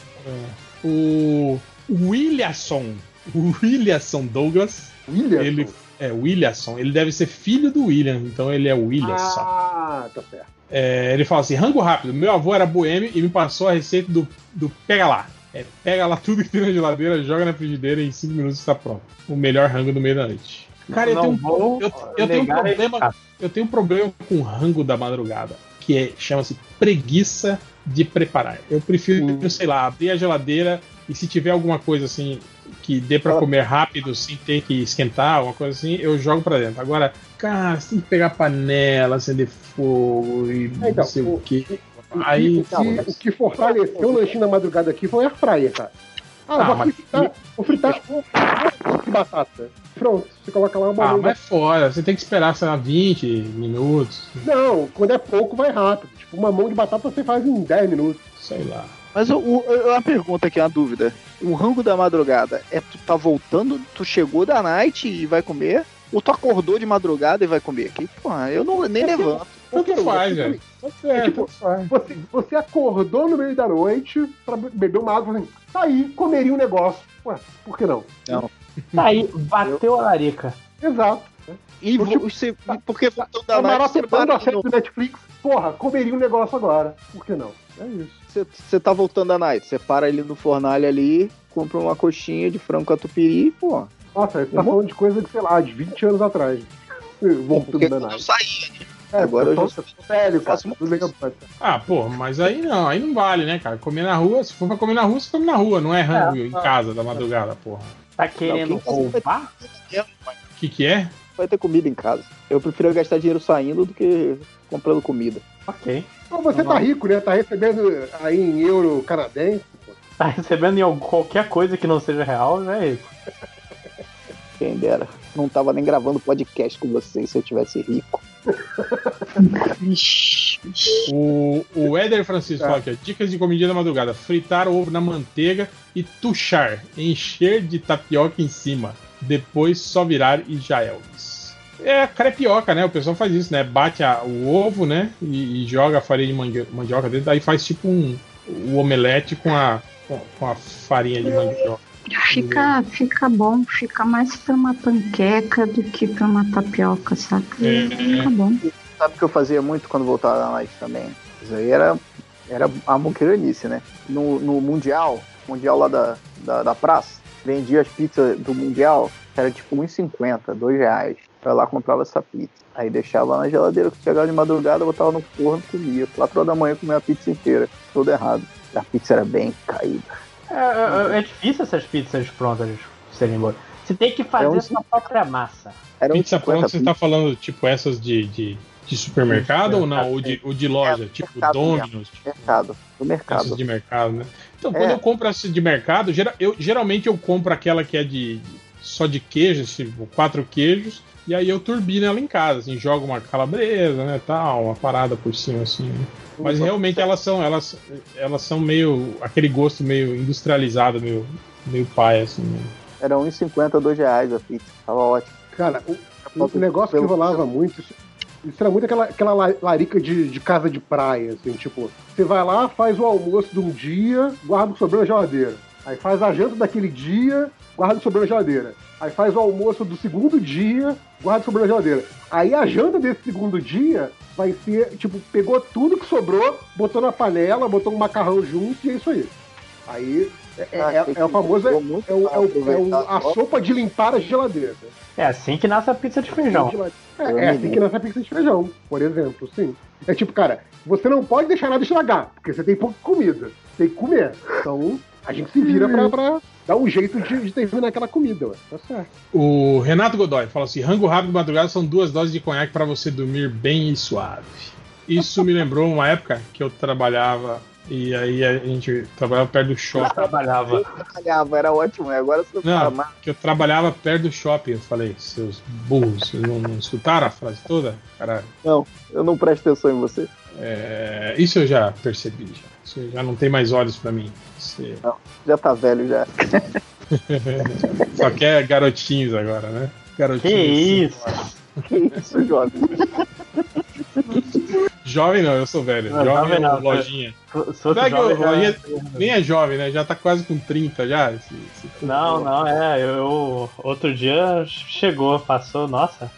S3: O Williamson, o Williamson Douglas,
S2: William.
S3: ele é Williamson, ele deve ser filho do William, então ele é o Williamson.
S2: Ah, tá certo.
S3: É, ele fala assim: rango rápido. Meu avô era boêmio e me passou a receita do, do pega lá. É, pega lá tudo que tem na geladeira, joga na frigideira e em 5 minutos está pronto. O melhor rango do meio da noite. Cara, eu tenho, um, eu, eu tenho um problema. Eu tenho um problema com rango da madrugada, que é, chama-se preguiça de preparar. Eu prefiro,
S2: Sim.
S3: sei lá, abrir a geladeira e se tiver alguma coisa assim que dê pra
S8: Ah.
S3: comer rápido, sem ter que esquentar, alguma coisa assim, eu jogo pra dentro. Agora, cara, você tem que pegar panela, acender fogo e
S2: então,
S3: não sei o,
S2: o-
S3: que.
S2: O
S3: Aí,
S2: que, o que- o que fortaleceu o lanchinho na madrugada aqui foi a airfryer, cara. Ah,
S3: Ah,
S2: vou,
S3: mas-
S2: fritar, vou fritar um um de batata. Pronto, você coloca lá uma
S3: Ah, mas é foda, você tem que esperar, sei lá, 20 minutos,
S2: Não, quando é pouco vai rápido. Tipo, uma mão de batata você faz em 10 minutos.
S3: sei lá.
S8: Mas o, o- uma pergunta aqui, uma dúvida. O rango da madrugada é tu tá voltando, tu chegou da night e vai comer? Ou tu acordou de madrugada e vai comer aqui? Porra, eu não, nem levanto.
S3: Tanto
S2: Qualquer um,
S3: faz,
S2: você-
S3: velho. É,
S2: tipo,
S3: faz.
S2: Você, você acordou no meio da noite pra be- beber uma água assim, tá aí, comeria um negócio. Ué, por que não?
S9: Tá aí, bateu a larica.
S2: Exato.
S8: E
S2: Porque-
S8: vo- você, porque voltando da
S2: Tá
S8: night, você, para
S2: a
S8: de
S2: série
S8: novo.
S2: do Netflix, porra, comeria um negócio agora. Por que não? É isso.
S8: Você, tá voltando da night, você para ali no fornalho ali, compra uma coxinha de frango catupiry, pô.
S2: Nossa, você tá falando de coisa de, sei lá, de 20 anos atrás. Voltando
S8: Porque
S2: da
S8: eu
S2: night.
S8: saía, né?
S2: É,
S8: agora eu já
S2: sou velho, cara.
S8: faço uma
S2: eu.
S3: Ah, pô, mas aí não, aí não vale, né, cara? Comer na rua, se for pra comer na rua, você come na rua, não é rango em casa da madrugada, porra.
S9: Tá querendo
S8: Não, tá-
S9: roubar?
S3: O que que é?
S8: vai ter comida em casa. Eu prefiro gastar dinheiro saindo do que comprando comida.
S9: Ok.
S2: Você tá rico, né? Tá recebendo aí em euro canadense. pô.
S9: Tá recebendo em qualquer coisa que não seja real, é isso.
S8: Quem dera. Não tava nem gravando podcast com vocês se eu tivesse rico. <laughs>
S3: O, o Éder Francisco fala aqui, dicas de comida da madrugada: fritar o ovo na manteiga e tuchar, encher de tapioca em cima, depois só virar e já é. É a crepioca, né? O pessoal faz isso, né? Bate a- o ovo, né? E, e joga a farinha de mandioca dentro, aí faz tipo um o omelete com a, com, a farinha de mandioca.
S1: Fica, fica bom, fica mais pra uma panqueca do que pra uma tapioca, sabe?
S3: É.
S1: Fica bom.
S8: Sabe o que eu fazia muito quando voltava da night também? Isso aí era, era a moqueiranice, né? No, no Mundial, Mundial lá da, da, da praça, vendia as pizzas do Mundial, era tipo 1,50, 2 reais. Eu lá comprava essa pizza. Aí deixava lá na geladeira, chegava de madrugada, botava no forno e comia. 4 horas da manhã comia a pizza inteira. Tudo errado. A pizza era bem caída.
S9: É, é- é difícil essas pizzas prontas serem boas. Você tem que fazer
S8: É um-
S9: sua própria massa.
S8: Era
S3: Pizza
S8: 1,50
S3: pronta, você
S8: pizza.
S3: tá falando tipo essas de, de, De supermercado ou não? Ou de, ou de loja?
S8: É,
S3: tipo
S8: mercado
S3: Domino's? Tipo,
S8: Mercado. Do mercado.
S3: essas de mercado, né? Então,
S8: É.
S3: quando eu compro essa de mercado, eu, geralmente eu compro aquela que é de, de- só de queijos, tipo, quatro queijos, e aí eu turbino ela em casa, assim, jogo uma calabresa, né, tal, uma parada por cima, assim. né? Mas realmente elas são, elas, elas são meio, aquele gosto meio industrializado, meio, meio pai, assim. né?
S8: Era 1,50, 2 reais a pizza. Tava ótimo.
S2: Cara, o, o negócio que rolava muito, isso, era muito aquela, aquela la- larica de, de casa de praia, assim, tipo, você vai lá, faz o almoço de um dia, guarda o que sobrou na geladeira. Aí faz a janta daquele dia, guarda o que sobrou na geladeira. Aí faz o almoço do segundo dia, guarda sobrou na geladeira. Aí a janta desse segundo dia vai ser, tipo, pegou tudo que sobrou, botou na panela, botou um macarrão junto e é isso aí. Aí é, é-
S8: Ah,
S2: é- é o famoso é, é o- é o- é a sopa de limpar as geladeiras.
S9: É assim que nasce a pizza de feijão.
S2: É, é assim que nasce a pizza de feijão, por exemplo, sim. É tipo, cara, você não pode deixar nada estragar, porque você tem pouca comida. Tem que comer. Então, a gente se vira pra, pra dar um jeito de, de terminar aquela comida, ué. Tá certo.
S3: O Renato Godoy fala assim: rango rápido de madrugada são duas doses de conhaque para você dormir bem e suave. Isso me lembrou uma época que eu trabalhava e aí a gente trabalhava perto do
S9: Eu
S3: shopping.
S9: trabalhava.
S8: Trabalhava, era ótimo. Agora você
S3: Não,
S8: fala, mas
S3: que eu trabalhava perto do shopping. Eu falei, seus burros, vocês não, não escutaram a frase toda? Caralho.
S8: eu não presto atenção em você.
S3: É, isso eu já percebi. Já. Isso já não tem mais olhos pra mim. Você <laughs>
S8: Já tá velho já.
S3: só quer garotinhos agora, né?
S9: Que
S3: Garotinhos.
S9: isso?
S8: Que isso, jovem.
S3: Jovem não, eu sou velho.
S9: Não,
S3: jovem é
S9: não,
S3: lojinha. Será que
S9: jovem,
S3: o
S9: já-
S3: Lojinha nem é jovem, né? Já tá quase com 30 já. esse- esse-
S9: Não, não, é. Eu, outro dia chegou, passou, nossa.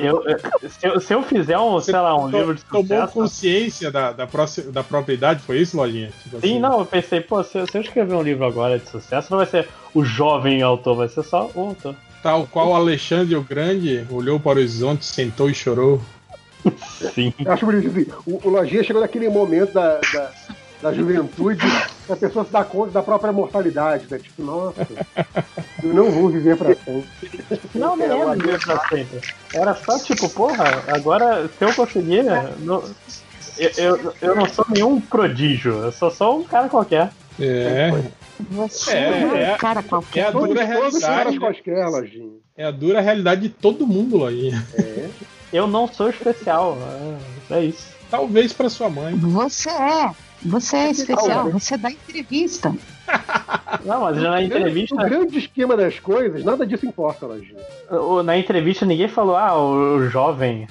S9: Eu, se, eu, se eu fizer um, sei lá, um
S3: To-
S9: livro de
S3: Tomou
S9: sucesso.
S3: consciência da, da, próxima, da própria idade, foi isso, Lojinha? Tipo
S9: Sim,
S3: assim,
S9: não, eu pensei, pô, se, eu- se eu escrever um livro agora de sucesso, não vai ser o jovem autor, vai ser só o autor.
S3: Tal qual Alexandre o Grande olhou para o horizonte, sentou e chorou.
S9: Sim.
S2: Eu acho bonito assim. O, o Lojinha chegou naquele momento da, da, da juventude a pessoa se dá conta da própria mortalidade, né? Tipo, nossa, eu não vou viver pra sempre.
S9: Não, não <laughs>
S2: É,
S9: era viver pra sempre. Era só tipo, porra, agora se eu conseguir. não- eu, eu, eu não sou nenhum prodígio, eu sou só um cara qualquer.
S3: É,
S1: Você
S3: É,
S1: é, um
S3: é-
S1: cara
S3: é
S1: qualquer.
S3: a dura realidade.
S2: Lojinha.
S3: É a dura realidade de todo mundo, Lojinha.
S9: Eu não sou especial. é- É isso.
S3: Talvez para sua mãe.
S1: Você é. Você é especial. Você dá entrevista. <laughs>
S9: Não, mas já na
S2: No
S9: entrevista.
S2: grande esquema das coisas, nada disso importa, Lojinha.
S9: o- Na entrevista ninguém falou, ah, o, o jovem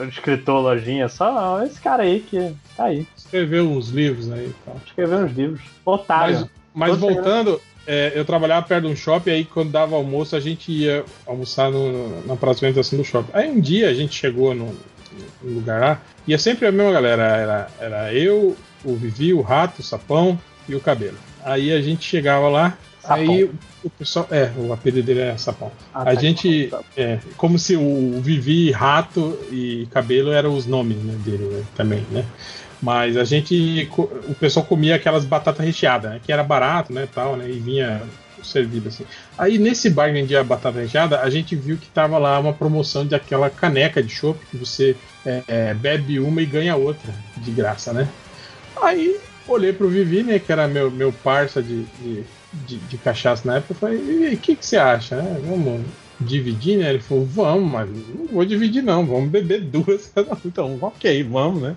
S9: o escritor lojinha, só esse cara aí que tá aí,
S3: Escreveu uns livros aí e tal.
S9: escreveu uns livros. Otário.
S3: Mas, mas voltando, é, eu trabalhava perto de um shopping, aí quando dava almoço, a gente ia almoçar no- na alimentação do shopping. Aí um dia a gente chegou no, no lugar lá, e é sempre a mesma galera. Era, era eu, o Vivi, o Rato, o Sapão e o Cabelo. Aí a gente chegava lá,
S9: Sapão.
S3: aí o- pessoal. É, o apelido dele é Sapão.
S9: Ah,
S3: A
S9: tá.
S3: gente. É, como se o Vivi, Rato e Cabelo eram os nomes né, dele né, também, né? Mas a gente. O pessoal comia aquelas batatas recheadas, né? Que era barato, né? Tal, né? E vinha servido assim. Aí nesse bar que vendia batata recheada, a gente viu que tava lá uma promoção de aquela caneca de chopp que você é, é, bebe uma e ganha outra de graça, né? Aí olhei pro Vivi, né? Que era meu, meu parça de, de, de, de cachaça na época. Eu falei, e o que, que você acha, né? Vamos dividir, né? Ele falou, vamos, mas não vou dividir, não, vamos beber duas. <laughs> Então, ok, vamos, né?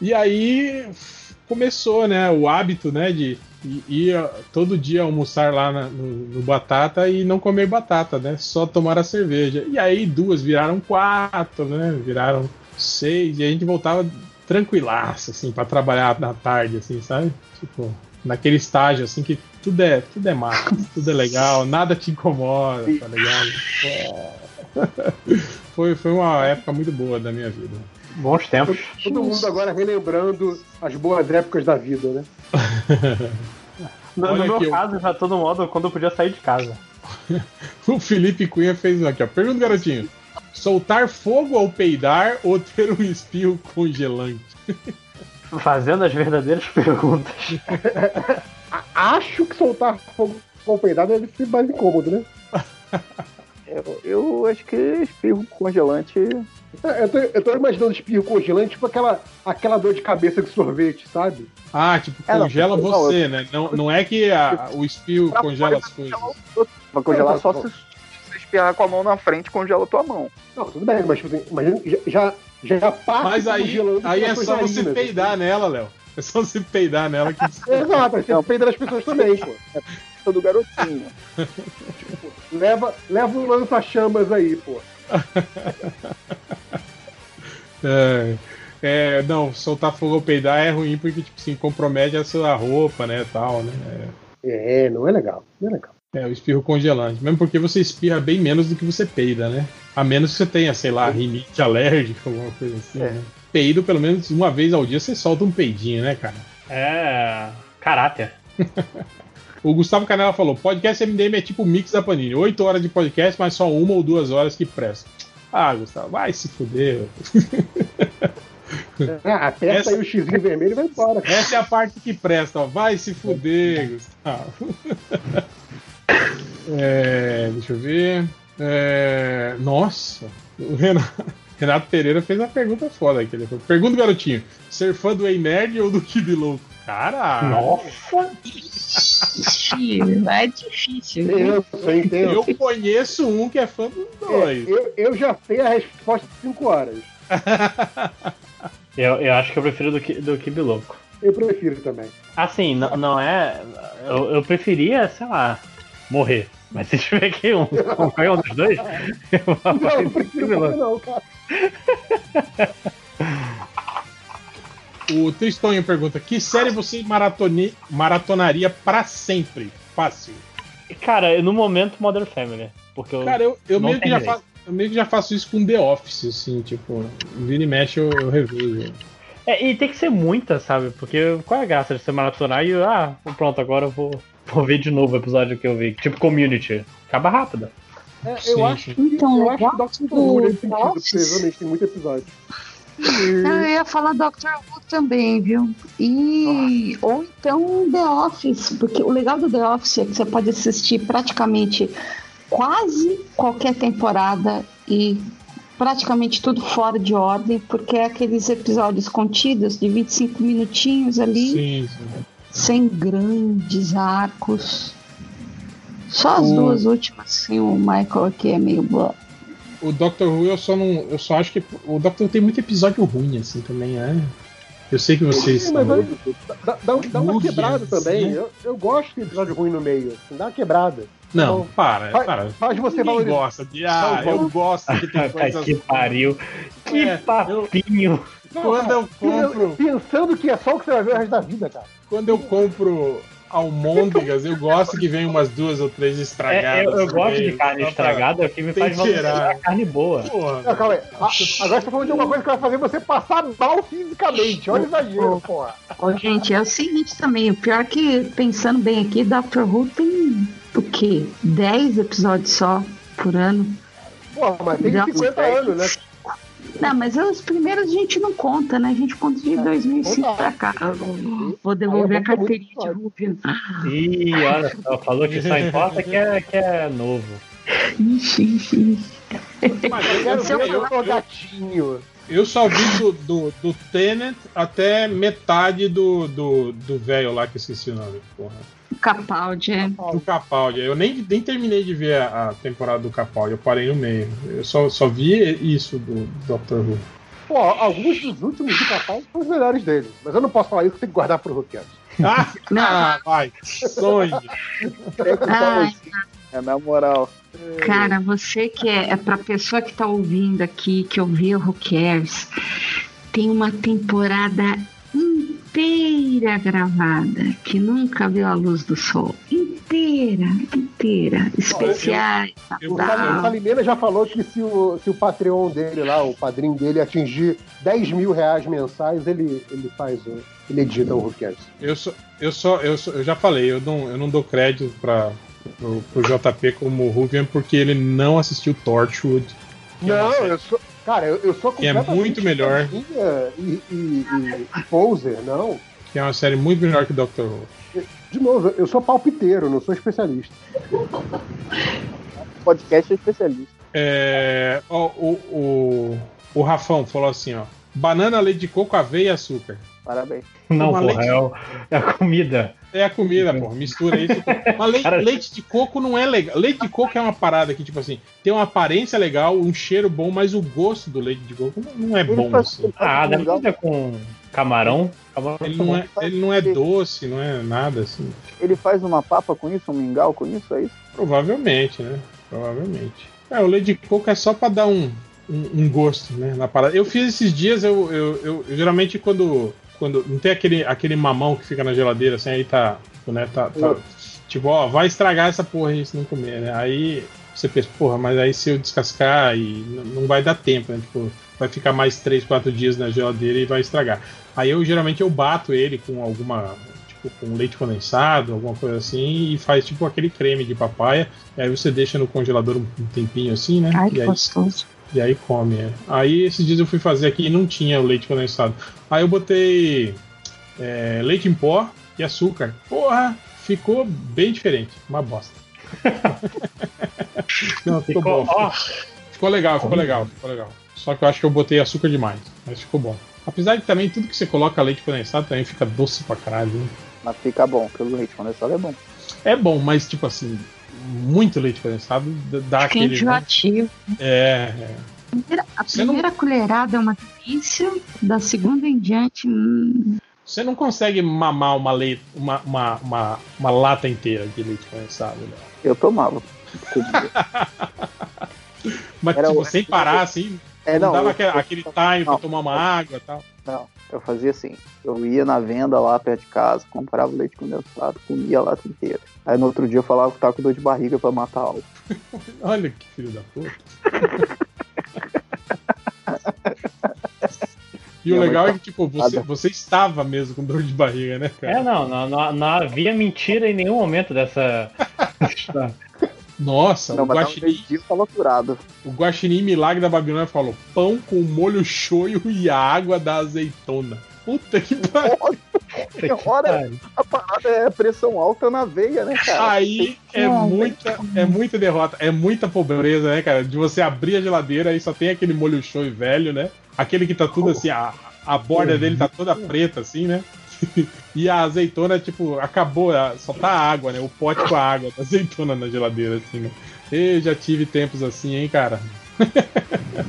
S3: E aí começou, né, o hábito, né, de ir todo dia almoçar lá na- no, no Batata e não comer batata, né? Só tomar a cerveja. E aí duas viraram quatro, né? Viraram seis e a gente voltava tranquilaço, assim, para trabalhar na tarde, assim, sabe? Tipo, naquele estágio, assim, que tudo é, tudo é massa, <laughs> tudo é legal, nada te incomoda, tá ligado? É. Foi, foi uma época muito boa da minha vida.
S9: Bons tempos.
S2: Todo mundo agora relembrando as boas épocas da vida, né? <laughs>
S9: No,
S3: Olha
S9: no meu
S3: eu-
S9: caso, já todo modo, quando eu podia sair de casa. <laughs>
S3: O Felipe Cunha fez um aqui, ó. Pergunta, garotinho. Soltar fogo ao peidar ou ter um espirro congelante?
S9: Fazendo as verdadeiras perguntas.
S2: Acho que soltar fogo com peidado deve ser mais incômodo, né?
S8: Eu, eu acho que espirro congelante
S2: Eu tô, eu tô imaginando espirro congelante, tipo aquela, aquela dor de cabeça de sorvete, sabe?
S3: Ah, tipo,
S8: É, não,
S3: congela
S8: não,
S3: você, né? Não, não é que a- o espirro
S8: Pra
S3: congela as coisas.
S8: Vai congelar só se com a mão na frente, congela a tua mão.
S2: Não, tudo bem, mas tipo, imagina, já, já, já passa
S3: Mas aí, aí é só você
S2: narinas.
S3: peidar nela, Léo. É só você peidar nela que. <laughs>
S2: Exato, aí você peida nas pessoas também, pô.
S8: Todo garotinho. <laughs>
S2: Leva, leva um lança-chamas aí, pô. <laughs>
S3: É, é, não, soltar fogo ou peidar é ruim porque, tipo assim, compromete a sua roupa, né, tal, né?
S2: É, não é legal, não é legal.
S3: É, o espirro congelante. Mesmo porque você espirra bem menos do que você peida, né? A menos que você tenha, sei lá, rinite alérgica, alguma coisa assim,
S8: É.
S3: né? Peido, pelo menos uma vez ao dia, você solta um peidinho, né, cara?
S9: É. Caráter. <laughs>
S3: O Gustavo Canela falou: podcast MDM é tipo mix da Panini. Oito horas de podcast, mas só uma ou duas horas que presta. Ah, Gustavo, vai se fuder. <laughs>
S2: Ah, aperta
S3: Essa-
S2: aí o xizinho vermelho e vai embora.
S3: Essa é a parte que presta, ó. Vai se fuder, Gustavo. <laughs> É, deixa eu ver. É, nossa, o Renato, <laughs> Renato Pereira fez uma pergunta foda aqui. Ele falou, Pergunta, garotinho: ser fã do Ei Nerd ou do Kid Louco? Cara,
S9: Nossa!
S1: Ixi, é difícil.
S2: Tenso, hein, tenso.
S3: eu conheço um que é fã dos
S2: É,
S3: dois.
S2: eu, eu já sei a resposta de 5 horas.
S9: Eu, eu acho que eu prefiro do que, do que Biloco.
S2: Eu prefiro também.
S9: Assim, não, não é. Eu, eu preferia, sei lá, morrer. Mas se tiver aqui um, qualquer um dos dois, eu vou
S2: Não, prefiro não, cara.
S3: O Tristonho pergunta: Que série você maratone, maratonaria pra sempre? Fácil.
S9: Cara, no momento Modern Family. Porque eu.
S3: Cara, eu, eu, meio que já faço, eu meio que já faço isso com The Office, assim, tipo, vira e mexe eu, eu revejo.
S9: É, e tem que ser muita, sabe? Porque qual é a graça de você maratonar e, ah, pronto, agora eu vou, vou ver de novo o episódio que eu vi. Tipo Community. Acaba rápido.
S2: É,
S3: Sim,
S2: eu acho que,
S1: Então,
S2: eu acho que Doctor
S1: do-
S2: Who nesse sentido, porque realmente tem muito episódio.
S1: Eu ia falar Doctor Who também, viu? E ou então The Office, porque o legal do The Office é que você pode assistir praticamente quase qualquer temporada e praticamente tudo fora de ordem, porque é aqueles episódios contidos de 25 minutinhos ali,
S3: Sim, sim.
S1: Sem grandes arcos. Só as
S3: O-
S1: duas últimas, sim, o Michael aqui é meio blá.
S3: O Doctor Who eu só não. Eu só acho que. O Doctor Who tem muito episódio ruim, assim, também, é. Eu sei que vocês.
S2: Sim, mas aí, dá, dá- dá uma quebrada também.
S3: né?
S2: Eu, eu gosto de episódio ruim no meio. Assim, dá uma quebrada.
S3: Não, para,
S2: Faz-
S3: para.
S2: faz você
S3: Ninguém
S2: valorizar.
S3: gosta de. Ah, eu gosto que tem
S9: Ai,
S3: coisas.
S9: que pariu. Que
S3: É,
S9: papinho.
S3: Quando eu compro.
S2: Pensando que é só o que você vai ver o resto da vida, cara.
S3: Quando eu compro almôndegas, eu gosto que vem umas duas ou três
S9: É,
S3: estragadas.
S9: eu, eu
S3: no
S9: gosto de carne estragada, é o que me faz valorizar a carne boa.
S3: Porra.
S2: Não, calma aí. A- Agora você tá falando de uma coisa que vai fazer você passar mal fisicamente. Olha o exagero, porra.
S1: Ô, gente, é o seguinte também, o pior é que, pensando bem aqui, Doctor Who tem o quê? 10 episódios só por ano?
S2: Porra, mas tem
S1: Já
S2: 50
S1: sei.
S2: anos, né?
S1: Não, mas os primeiros a gente não conta, né? A gente conta de 2005
S2: Conta.
S1: pra cá. Vou devolver a
S2: é
S1: carteirinha de
S2: muito
S1: Rubian.
S9: Ih, olha só, falou que só importa que é, que é novo.
S1: Ixi, ixi.
S3: Mas eu,
S2: Quero ver o seu gatinho.
S3: eu só vi do, do, do Tenet até metade do do do velho lá que eu esqueci o nome, porra.
S1: Capaldi, é.
S3: Do Capaldi. Eu nem, nem terminei de ver a, a temporada do Capaldi, eu parei no meio. Eu só, só vi isso do Doctor Who.
S2: Pô, alguns dos últimos do Capaldi são os melhores dele. Mas eu não posso falar isso, eu tenho que guardar pro Roqueiro. <laughs>
S3: Ah,
S1: Não.
S3: ah, vai, sonho.
S1: Ai,
S8: É na moral.
S1: cara, você que é, é pra pessoa que tá ouvindo aqui, que ouviu Who Cares, tem uma temporada inteira gravada, que nunca viu a luz do sol. Inteira, inteira. Especiais,
S3: eu-
S2: O
S3: Ah.
S2: Salim- o Salimena já falou que se o, se o Patreon dele lá, o padrinho dele, atingir 10 mil reais mensais, ele, ele faz o. Ele edita o Roqueiro.
S3: Eu só, eu só, eu só, eu já falei, eu não, eu não dou crédito para pro, pro JP como Ruvian porque ele não assistiu Torchwood. é
S2: Não,
S3: série-
S2: eu sou. Cara, eu, eu sou
S3: Que é
S2: completamente
S3: muito melhor.
S2: E, e, e, e poser, não.
S3: que é uma série muito melhor que Doctor Who.
S2: De novo, eu sou palpiteiro, não sou especialista.
S8: Podcast é especialista.
S3: É, ó, o, o, O Rafão falou assim, ó. Banana, leite de coco, aveia e açúcar.
S8: Parabéns.
S9: Não,
S3: Uma
S9: porra,
S3: leite-
S9: é, o- é a comida.
S3: É a comida, porra. Mistura. Tipo, mas leite,
S9: Cara-
S3: leite de coco não é legal. Leite de coco é uma parada que, tipo assim, tem uma aparência legal, um cheiro bom, mas o gosto do leite de coco não, não é
S8: Ele
S3: bom.
S8: faz-
S3: Assim.
S9: Ah, deve
S8: mingau-
S9: fazer com camarão. camarão
S3: Ele não, é, ele não é doce, não é nada assim.
S8: Ele faz uma papa com isso, um mingau com isso, é isso?
S3: Provavelmente, né? Provavelmente. É, o leite de coco é só pra dar um, um, um gosto, né? Na parada. Eu fiz esses dias, eu, eu, eu- eu geralmente quando. Quando não tem aquele, aquele mamão que fica na geladeira, assim, aí tá. Né, tá, tá- tipo, ó, vai estragar essa porra aí se não comer, né? Aí você pensa, porra, mas aí se eu descascar e não vai dar tempo, né? Tipo, vai ficar mais 3, 4 dias na geladeira e vai estragar. Aí eu geralmente eu bato ele com alguma. Tipo, com leite condensado, alguma coisa assim, e faz tipo aquele creme de papaya. E aí você deixa no congelador um um tempinho assim, né?
S1: Ai,
S3: e,
S1: que
S3: aí,
S1: gostoso.
S3: e aí come. é. Aí esses dias eu fui fazer aqui e não tinha o leite condensado. Aí eu botei é, leite em pó e açúcar. Porra, ficou bem diferente. Uma bosta. <laughs> não, ficou,
S9: Ficou,
S3: bom.
S9: ó,
S3: Ficou legal, ficou legal, ficou legal. Só que eu acho que eu botei açúcar demais, mas ficou bom. Apesar de também tudo que você coloca leite condensado também fica doce pra caralho. né?
S8: Mas fica bom, porque o leite condensado é bom.
S3: É bom, mas tipo assim, muito leite condensado dá-
S1: Fica
S3: aquele. né?
S1: enjoativo.
S3: É, é.
S1: Primeira- a
S3: Você não-
S1: primeira colherada é uma delícia, da segunda em diante, hum,
S3: Você não consegue mamar uma, leite, uma, uma, uma, uma lata inteira de leite condensado. Né?
S8: Eu tomava. <laughs>
S3: Mas
S8: Era
S3: tipo, sem parar assim,
S8: É,
S3: não,
S8: não,
S3: dava
S8: eu-
S3: aquele, aquele time pra
S8: não.
S3: tomar uma água e tal.
S8: Não, eu fazia assim. Eu ia na venda lá perto de casa, comprava leite condensado, comia a lata inteira. Aí no outro dia eu falava que tava com dor de barriga pra matar algo. <laughs>
S3: Olha que filho da puta. <laughs> E o legal é
S8: tá
S3: que, tipo, você, você estava mesmo com dor de barriga, né, cara?
S9: É, não, não, não, não havia mentira em nenhum momento dessa.
S3: Nossa,
S8: Não,
S3: o
S8: tava
S3: Guaxinim,
S8: eu tava curado.
S3: o Guaxinim Milagre da Babilônia falou pão com molho shoyu e a água da azeitona. Puta que <laughs> pariu.
S8: Olha, a parada é pressão alta na veia, né, cara?
S3: Aí é muita, é muita derrota, é muita pobreza, né, cara? De você abrir a geladeira e só tem aquele molho shoyu velho, né? Aquele que tá tudo assim, a, a borda dele tá toda preta, assim, né? <laughs> E a azeitona, tipo, acabou, a- só tá a água, né? O pote com a água da azeitona na geladeira, assim, né? Eu já tive tempos assim, hein, cara? <laughs>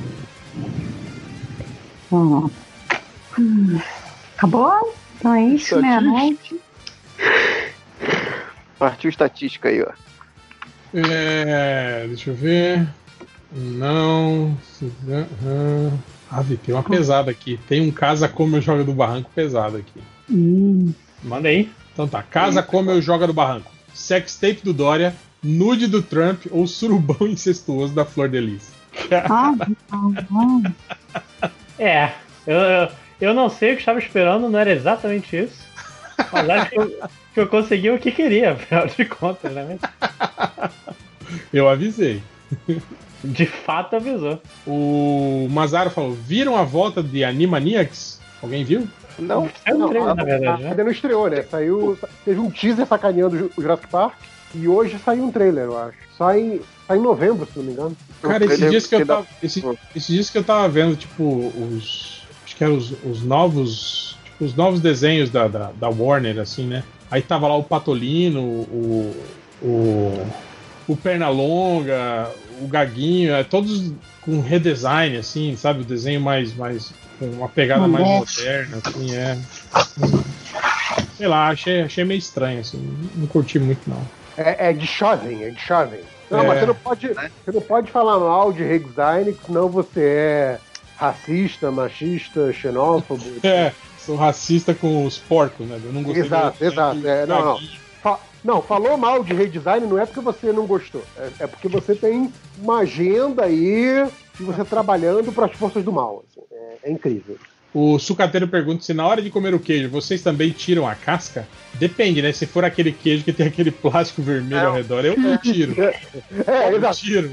S1: Hum. Hum. Acabou? Então é isso,
S8: Estatística.
S1: meia-noite.
S8: Partiu estatística aí, ó.
S3: É, deixa eu ver. Não. Aham. Ave, tem uma pesada aqui. Tem um Casa Como Eu Joga do Barranco pesado aqui.
S1: Hum.
S9: Manda aí.
S3: Então tá, Casa Como Eu Joga do Barranco. Sextape do Dória, nude do Trump ou surubão <laughs> incestuoso da Flor de Lis.
S1: Ah, não, não. <laughs>
S9: É, eu, eu, eu não sei o que estava esperando, não era exatamente isso. Mas acho que eu, que eu consegui o que queria, <laughs> afinal de contas, né?
S3: Eu avisei.
S9: De fato avisou.
S3: O Mazaro falou: viram a volta de Animaniacs? Alguém viu?
S8: Não,
S9: É um
S2: Não,
S9: trailer, na verdade, né?
S2: Ainda não estreou, né? Saiu. Teve um teaser sacaneando o Jurassic Park. E hoje saiu um trailer, eu acho. Sai, sai em novembro, se não me engano.
S3: Cara, esses dias que eu tava. Esse, esses dias que eu tava vendo, tipo, os. Acho que eram os, os novos. Tipo, os novos desenhos da, da, da Warner, assim, né? Aí tava lá o Patolino, o. o. o Pernalonga, o Gaguinho, é, todos com redesign, assim, sabe? O desenho mais. mais com uma pegada mais
S1: Nossa.
S3: moderna, assim, é. Sei lá, achei, achei meio estranho, assim. Não curti muito, não.
S2: É, é de Chauvin, é de Chauvin. Não,
S3: É.
S2: mas você não, pode, você não pode falar mal de redesign, senão você é racista, machista, xenófobo. <laughs>
S3: É, sou racista com os porcos, né? Eu não gostei
S2: Exato, exato, é, não, não. Não, falou mal de redesign não é porque você não gostou. É, é porque você tem uma agenda aí e você trabalhando para as forças do mal. assim. É, é incrível.
S3: O sucateiro pergunta se na hora de comer o queijo vocês também tiram a casca? Depende, né? Se for aquele queijo que tem aquele plástico vermelho ao redor, eu, eu tiro. <laughs>
S2: É,
S3: Eu
S2: exato.
S3: tiro.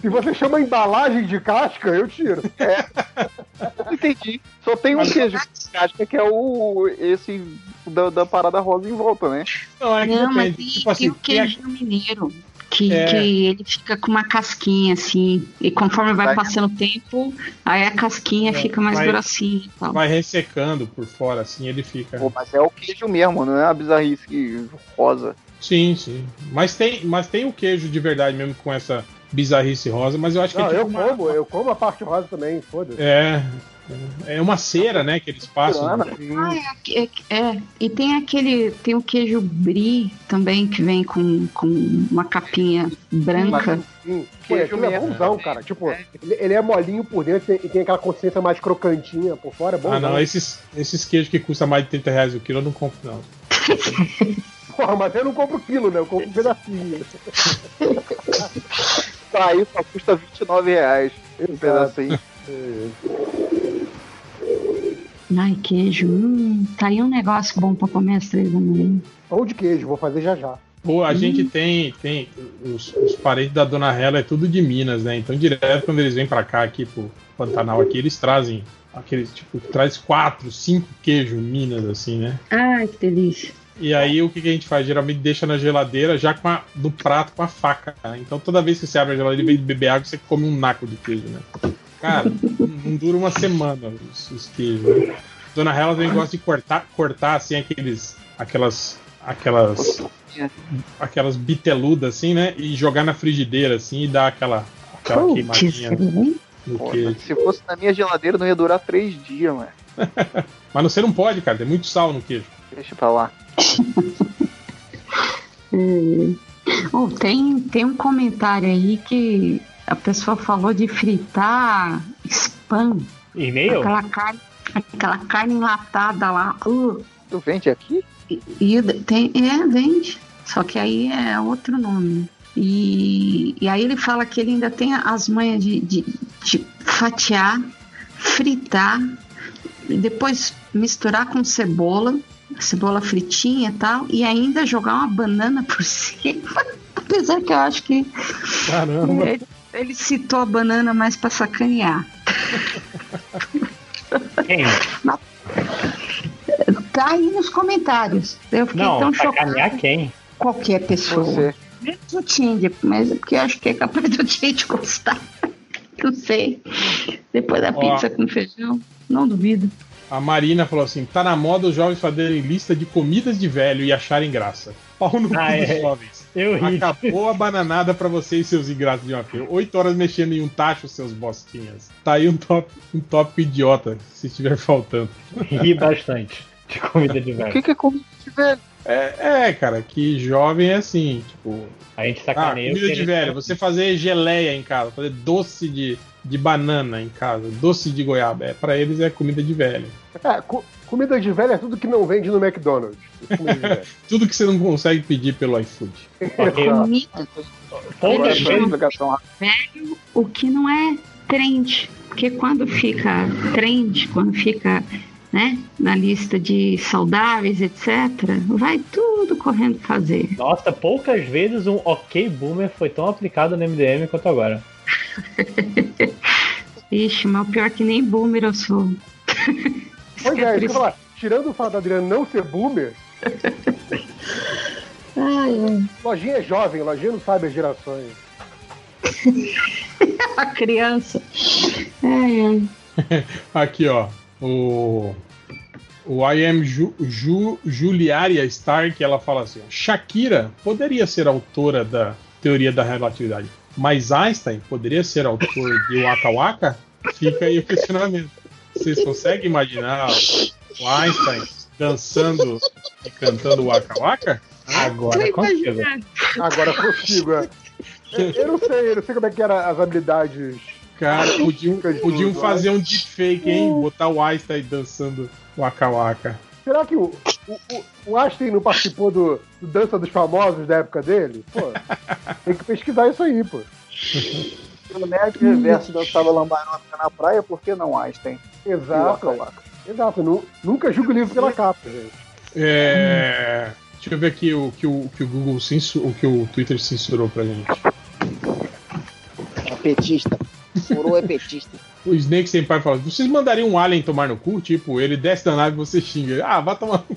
S2: Se você chama embalagem de casca, eu tiro. <laughs>
S8: entendi. Só tem um queijo de casca que é o. esse da, da parada rosa em volta, né?
S3: Não, é que
S1: Não, mas
S3: depende.
S1: tem,
S3: tipo assim,
S1: tem o
S3: tem a-
S1: queijo mineiro. Que,
S3: É.
S1: que ele fica com uma casquinha assim. E conforme vai
S8: Vai-
S1: passando o tempo, aí a casquinha fica mais
S3: vai-
S1: grossinha e tal.
S3: Vai ressecando por fora, assim, ele fica.
S8: Pô, mas é o queijo mesmo, não é a bizarrice que rosa.
S3: Sim, sim. Mas tem, mas tem o queijo de verdade mesmo com essa bizarrice rosa, mas eu acho que
S2: Não,
S3: é tipo
S2: eu
S3: uma-
S2: como, eu como a parte rosa também, foda-se.
S3: É. É uma cera, né, que eles passam.
S1: Ah, é, é, é. E tem aquele. Tem o queijo brie também, que vem com, com uma capinha branca.
S2: Sim,
S8: Queijo
S2: aquilo é bonzão, cara. Tipo, ele, ele é molinho por dentro e tem aquela consistência mais crocantinha por fora, é bom.
S3: Ah, não, esses, esses queijos que custam mais de 30 reais o quilo eu não compro, não. <laughs>
S2: Porra, mas eu não compro quilo, né? Eu compro um pedacinho. <laughs>
S8: Tá aí, só custa 29 reais. Um pedacinho.
S1: Ai, queijo. Hum, tá aí um negócio bom pra comer às três da manhã.
S2: Pão de queijo, vou fazer já já.
S3: Pô, a gente tem, tem os, os parentes da Dona Hela é tudo de Minas, né? Então direto quando eles vêm pra cá aqui pro Pantanal aqui, eles trazem aqueles tipo, traz quatro, cinco queijos Minas assim, né?
S1: Ai, que delícia.
S3: E aí o que, que a gente faz? Geralmente deixa na geladeira já com a, no prato com a faca. né? Então toda vez que você abre a geladeira e vem beber água, você come um naco de queijo, né? Cara, não, dura uma semana os, os queijos. Né? Dona Hela também gosta de cortar, cortar assim aqueles, aquelas, aquelas, aquelas biteludas assim, né? E jogar na frigideira assim e dar aquela, aquela
S1: Putz,
S3: queimadinha
S1: hein?
S3: no
S8: Pô,
S3: queijo.
S8: se fosse na minha geladeira, não ia durar três dias, mano. <laughs>
S3: Mas você não pode, cara. Tem muito sal no queijo.
S8: Deixa pra lá. <laughs>
S1: Oh, tem, tem um comentário aí que a pessoa falou de fritar spam.
S9: E-mail?
S1: Aquela carne, aquela carne enlatada lá. Uh,
S8: Tu vende aqui?
S1: e, e tem, é, vende. Só que aí é outro nome. E, e aí ele fala que ele ainda tem as manhas de, de, de fatiar, fritar, e depois misturar com cebola, cebola fritinha e tal, e ainda jogar uma banana por <laughs> cima. Apesar que eu acho que
S3: Caramba.
S1: ele, ele citou a banana mais pra sacanear.
S9: Quem?
S1: Tá aí nos comentários. Eu fiquei
S9: Não,
S1: tão
S9: sacanear quem?
S1: Qualquer pessoa.
S8: Você.
S1: Menos o Tinder, mas é porque eu acho que é capaz do Tinder gostar. Não sei. Depois da
S3: Ó.
S1: pizza com feijão, não duvido.
S3: A Marina falou assim: tá na moda os jovens fazerem lista de comidas de velho e acharem graça. Pau no cu
S9: Ah,
S3: dos
S9: é.
S3: jovens.
S9: Eu ri.
S3: Acabou a bananada pra vocês, seus ingratos de uma feira. Oito horas mexendo em um tacho, seus bostinhas. Tá aí um, top, um tópico idiota, se estiver faltando.
S9: Ri bastante de comida de
S8: O
S9: velho.
S8: que, que é comida de velho?
S3: É, é, cara, que jovem é assim, tipo.
S9: A gente
S3: Ah,
S9: sacaneia.
S3: comida
S9: porque
S3: de velho. Você fazer geleia em casa, fazer doce de, de banana em casa, doce de goiaba. É, pra eles é comida de velho.
S2: É, co- comida de velho é tudo que não vende no McDonald's. Comida de velho. <laughs>
S3: Tudo que você não consegue pedir pelo iFood.
S1: Comida
S8: rápida.
S1: velho, o que não é trend. Porque quando fica trend, quando fica né, na lista de saudáveis, etc., vai tudo correndo fazer.
S9: nossa, poucas vezes um ok boomer foi tão aplicado no MDM quanto agora. <laughs>
S1: Ixi, mas pior é que nem boomer eu sou. <laughs>
S2: Pois é, isso falar. Tirando o fato da Adriana não ser boomer,
S1: Ai,
S2: lojinha é jovem, lojinha não sabe as gerações. <laughs>
S1: A criança. Ai, ai. <laughs>
S3: Aqui, ó. O. O I am Ju, Ju, Juliaria Stark, ela fala assim: Shakira poderia ser autora da teoria da relatividade, mas Einstein poderia ser autor de Waka Waka? Fica aí o questionamento. Vocês conseguem imaginar o Einstein dançando e cantando Waka Waka?
S9: Agora
S1: Tô
S9: consigo.
S2: Agora consigo, é. Eu eu não sei, eu não sei como é que eram as habilidades.
S3: Cara, podiam, podiam fazer um deepfake, hein? Botar o Einstein dançando Waka Waka.
S2: Será que o, o, o, o Einstein não participou do, do Dança dos Famosos da época dele? Pô, tem que pesquisar isso aí, pô.
S8: Pelo Nerd Reverso dançava lambaroca na praia, por que não Einstein? E
S2: Exato. Exato. Nu- nunca julgo o livro pela capa, gente.
S3: É, Deixa eu ver aqui o que o, que o Google censurou, o que o Twitter censurou pra gente.
S10: É petista. Furou é petista.
S3: O Snake Senpai fala: vocês mandariam um alien tomar no cu? Tipo, ele desce da nave e você xinga. Ah, vai tomar no cu.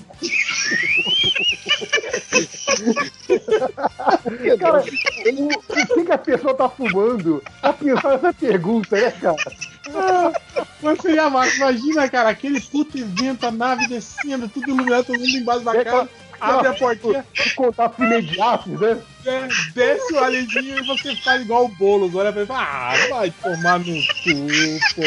S2: Cara, o, o que, que a pessoa tá fumando pra pensar nessa pergunta, né, cara?
S3: Mas seria massa. Imagina, cara, aquele puto evento, a nave descendo, tudo iluminado, todo mundo embaixo da
S2: É
S3: cara. Abre a portinha,
S2: Contato imediato, né?
S3: é, desce o alienzinho e você faz igual o Boulos. Olha pra ele ah, vai tomar no cu, pô.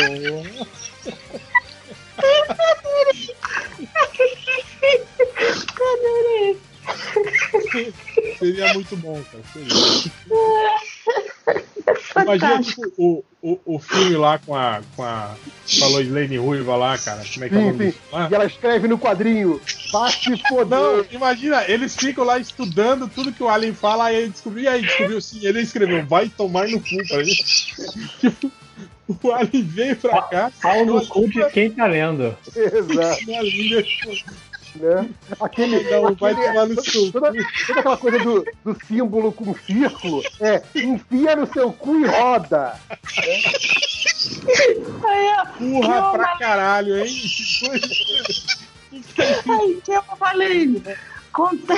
S3: <laughs> Seria muito bom, cara. Seria. Imagina tipo, o, o, o filme lá com a, com a. Falou Lane Ruiva lá, cara. Como é que é o nome disso lá?
S2: E ela escreve no quadrinho, foder.
S3: Não, imagina, eles ficam lá estudando tudo que o Alien fala, aí ele descobriu, e aí descobriu sim, ele escreveu, vai tomar no cu, cara. Tipo, <laughs> o Alien veio pra cá.
S9: Pau no cu de quem tá lendo.
S2: Exato. <laughs> Né? Aquele,
S3: Não, vai tomar no seu
S2: toda, toda aquela coisa do, do símbolo com círculo é enfia no seu cu e roda.
S1: Aí, ó,
S3: Porra pra caralho, hein?
S1: Aí, que eu falei. Conta...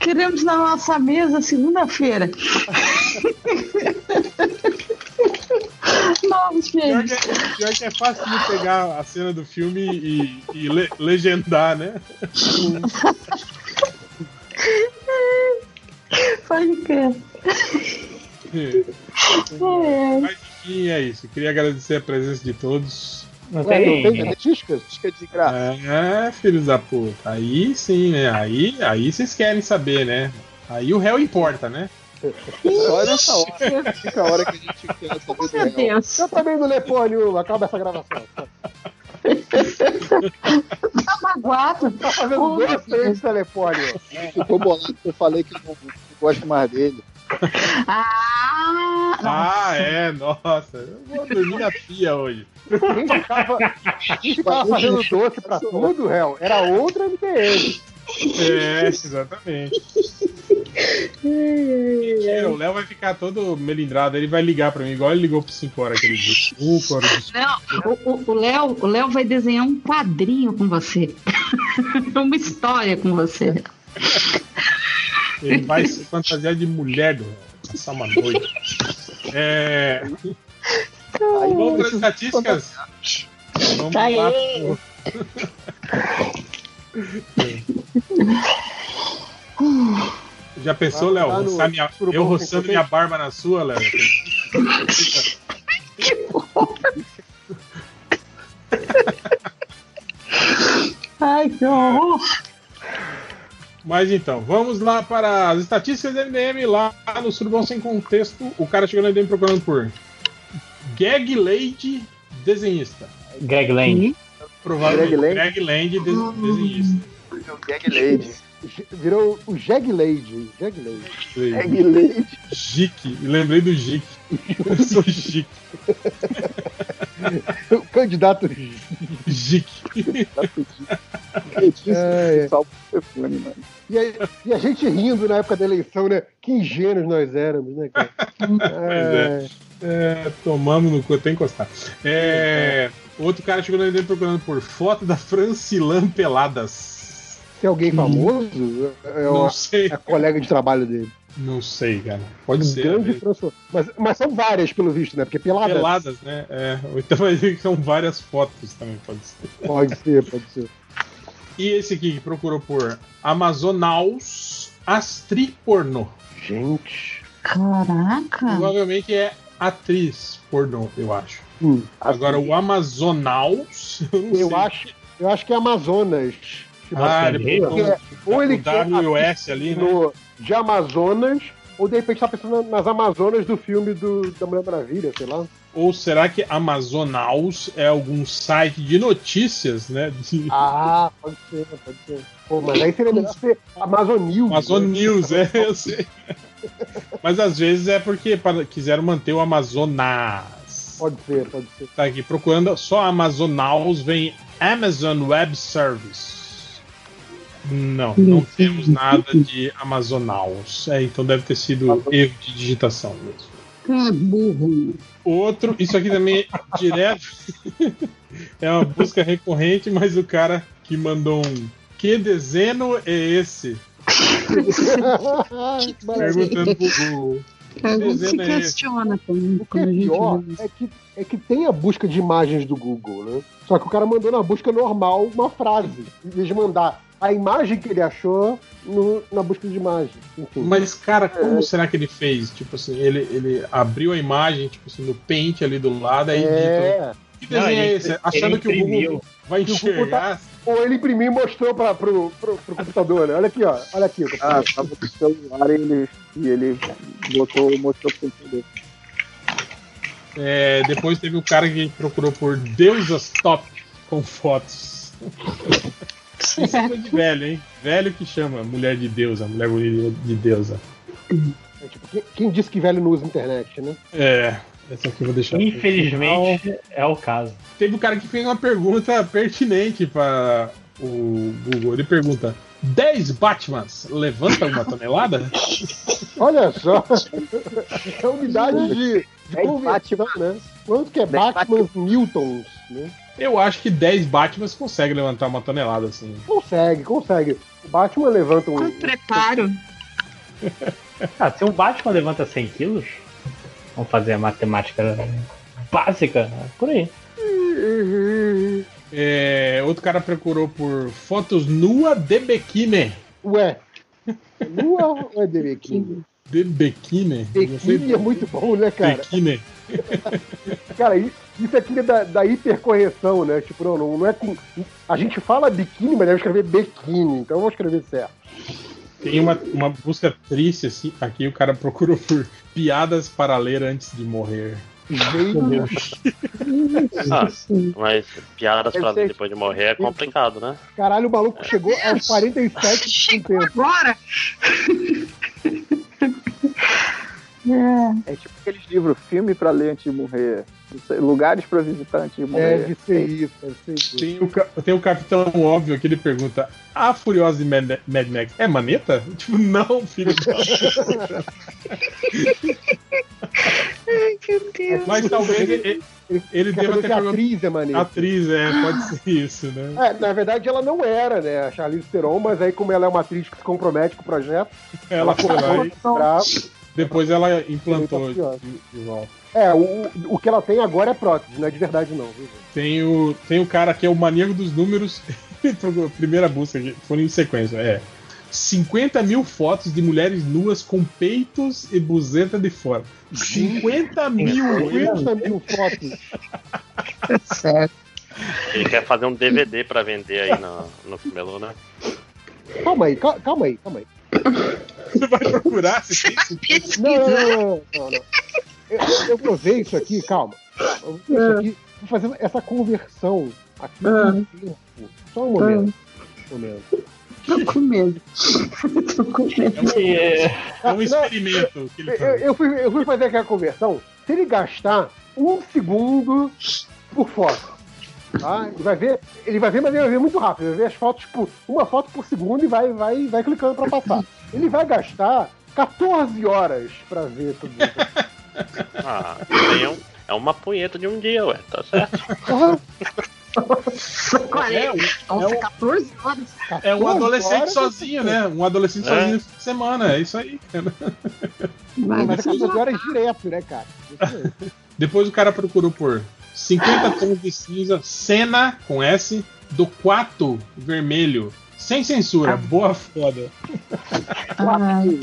S1: Queremos na nossa mesa segunda-feira. <laughs> <laughs> Novos
S3: Pior que, é, pior que é fácil de pegar a cena do filme e, e le- legendar, né? <laughs>
S1: Pode crer. É.
S3: Mas enfim, é isso. Queria agradecer a presença de todos.
S9: Não
S8: Ué, não tem
S9: tem.
S8: petiscas? Petisca de graça.
S3: É, filhos da puta. Aí sim, né? Aí, aí vocês querem saber, né? Aí o réu importa, né?
S8: Só nessa hora. Fica a hora que a gente quer saber do real.
S2: Eu também não lê porra nenhuma, acaba essa gravação.
S1: Tá magoado.
S2: Tá fazendo dois três telefone.
S8: Ficou bolado que eu falei que eu não, não gosto mais dele.
S1: Ah,
S3: Ah, é, nossa. Eu vou dormir na pia hoje.
S2: Quem ficava, quem ficava fazendo doce pra tudo, réu, era outra MTM.
S3: É, exatamente. Mentira, o Léo vai ficar todo melindrado, ele vai ligar pra mim, igual ele ligou por 5 horas aquele dia.
S1: Não, o- o- o Léo o Léo vai desenhar um quadrinho com você. <laughs> Uma história com você.
S3: Ele vai se fantasiar de mulher do passar uma noite. É, vamos para as estatísticas? Vamos
S1: Tá
S3: lá.
S1: aí. <laughs>
S3: Já pensou, Léo? Roçar minha-
S2: Surubom
S3: eu roçando minha barba na sua, Léo?
S1: Ai, que horror.
S3: Mas então, vamos lá para as estatísticas do MDM lá no Surubom Sem Contexto. O cara chegou no MDM procurando por Gag Lady desenhista.
S9: Greg Lane.
S3: Provavelmente
S2: Greg
S3: Greg Land, des- desenhista.
S8: Gag Lady.
S2: Virou o Jeg Lady. Jeg Lady.
S8: Gag Lady.
S3: Jique, lembrei do Jique. Eu sou Jique.
S2: O candidato.
S3: Jique.
S2: É, é.
S8: Salvo o telefone, mano.
S2: E, a, e a gente rindo na época da eleição, né? Que ingênuos nós éramos, né, cara? É,
S3: É, tomamos no cu, até encostar. É, outro cara chegou MDM procurando por foto da Francilan Peladas.
S2: Se é alguém famoso, é,
S3: Não
S2: uma,
S3: sei,
S2: é a colega de trabalho dele.
S3: não sei, cara. Pode
S2: Um
S3: ser.
S2: grande. Mas, mas são várias, pelo visto, né? Porque pelada.
S3: Peladas, né? É, então vai ver que são várias fotos também, pode ser.
S2: Pode ser, pode ser.
S3: E esse aqui que procurou por Amazonaus Astri Pornô.
S2: Gente.
S1: Caraca.
S3: Provavelmente é atriz pornô, eu acho.
S2: Hum,
S3: Agora o Amazonaus. <laughs> Eu, não
S2: eu
S3: sei.
S2: acho, eu acho que é Amazonas.
S3: Ah, ele
S2: é, ou ele
S3: o
S2: quer
S3: WS ali, né?
S2: no, de Amazonas, ou de repente tá pensando nas Amazonas do filme do, da Mulher Maravilha, sei lá.
S3: Ou será que Amazonaus é algum site de notícias, né? De
S2: Ah, pode ser, pode ser. Pô, mas aí seria melhor ser Amazon News.
S3: Amazon
S2: né?
S3: News, é, eu sei. Mas às vezes é porque para- quiseram manter o Amazonas.
S2: Pode ser, pode ser.
S3: Tá aqui procurando só Amazonaus, vem Amazon Web Service. Não, não temos nada de Amazonaus. É, então deve ter sido erro de digitação mesmo.
S1: Que burro.
S3: Outro, isso aqui também é direto. <laughs> é uma busca recorrente, mas o cara que mandou um. Que desenho é esse? <laughs> <laughs> Perguntando pro Google.
S1: A gente se
S3: desenho é esse?
S1: questiona também.
S2: O que é
S1: gente
S2: pior é que, é que tem a busca de imagens do Google, né? Só que o cara mandou na busca normal uma frase, em vez de mandar a imagem que ele achou no- na busca de imagem. Enfim.
S3: Mas, cara, como será que ele fez? Tipo assim, ele, ele abriu a imagem, tipo assim, no pente ali do lado, aí digitou.
S2: é.
S3: Que desenho
S9: Não,
S3: é
S9: ele-
S3: esse?
S9: ele
S3: Achando que o. Google vai enxergar.
S2: Ou ele imprimiu e mostrou pra, pro, pro, pro computador, né? Olha aqui, ó. Olha aqui.
S8: Ah, tava com o celular e ele, e ele botou, mostrou pro computador.
S3: É, depois teve o cara que procurou por Deusas Top com fotos. Isso é coisa de velho, hein? Velho que chama mulher de deusa, mulher bonita de deusa.
S2: É, tipo, quem, quem disse que velho não usa internet, né?
S3: É, essa aqui eu vou deixar.
S9: Infelizmente, é o caso.
S3: Teve um cara que fez uma pergunta pertinente para o Google. Ele pergunta: 10 Batmans levantam uma tonelada? <laughs>
S2: Olha só. É unidade de, de conversão, né? Quanto que é Batman Newtons, né?
S3: Eu acho que 10 Batmans conseguem levantar uma tonelada assim.
S2: Consegue, consegue. O Batman levanta um.
S1: Com preparo. <laughs>
S9: Ah, se um Batman levanta 100 quilos, vamos fazer a matemática básica, por aí.
S3: É, outro cara procurou por fotos nua de biquíni.
S2: Ué. Lua ou é de biquíni?
S3: De biquíni?
S2: Biquíni é muito bom, né, cara?
S3: Biquíni. <laughs>
S2: Cara, isso aqui é da, da hipercorreção, né? Tipo, não, não, é com. A gente fala biquíni, mas deve escrever biquíni, então eu vou escrever certo.
S3: Tem uma, uma busca triste assim. Aqui o cara procurou por piadas para ler antes de morrer.
S11: Ah, mas piadas pra
S8: ser-
S11: depois de morrer é complicado, né?
S2: Caralho, o maluco chegou aos 47 com tempo.
S1: Agora! É.
S8: É tipo aqueles livros, filme pra ler antes de morrer. Sei, lugares pra visitar antes de morrer.
S2: Deve ser isso, deve ser isso.
S3: Tem o, tem o Capitão Óbvio que ele pergunta: A Furiosa de Mad, Mad Max é maneta? <laughs> Tipo, não, filho. da-
S1: Ai, meu Deus.
S3: Mas talvez ele, ele, ele deva ter
S2: a
S3: perguntado.
S2: atriz é maneira.
S3: Atriz, é, pode ser isso, né?
S2: É, na verdade ela não era, né? A Charlize Theron, mas aí como ela é uma atriz que se compromete com o projeto,
S3: Ela foi lá e. depois ela implantou
S2: tá
S3: de, de volta.
S2: É, o, o que ela tem agora é prótese, não é de verdade não. Viu?
S3: Tem o, tem o cara que é o maníaco dos números. <laughs> Primeira busca, foram em sequência. É 50 mil fotos de mulheres nuas com peitos e buzeta de fora. 50 mil!
S2: 50 mil fotos. <laughs>
S1: Certo.
S11: Ele quer fazer um DVD pra vender aí no, no Camelô, né?
S2: Calma aí, cal- calma aí, calma aí.
S3: Você vai procurar se tem 50
S2: Não, não, não, não, não, não. Eu, eu vou ver isso aqui, calma. Eu vou isso aqui, vou fazer essa conversão aqui no tempo. Só um momento. Um momento.
S1: Tô com medo. <laughs> Tô com medo.
S9: E,
S3: É um experimento que ele
S2: Eu,
S3: faz.
S2: eu fui, eu fui fazer aquela conversão. Se ele gastar um segundo por foto, tá? Ele vai ver, ele vai ver, mas ele vai ver muito rápido. Ele vai ver as fotos, tipo, uma foto por segundo e vai, vai, vai clicando pra passar. <laughs> Ele vai gastar 14 horas pra ver tudo isso. <laughs>
S11: Ah, isso aí é, um- é uma punheta de um dia, ué, tá certo? <laughs>
S2: Porra,
S3: É, um-
S1: Nossa, 14 horas.
S3: é um
S2: 14
S3: adolescente
S2: horas,
S3: sozinho, né? Um adolescente
S11: É.
S3: sozinho no fim de semana. É isso aí, cara.
S1: Mas,
S2: Mas é 14 horas direto, né, cara?
S3: Depois o cara procurou por 50 tons de cinza, cena com S, do 4 vermelho. Sem censura, boa foda.
S1: Ai,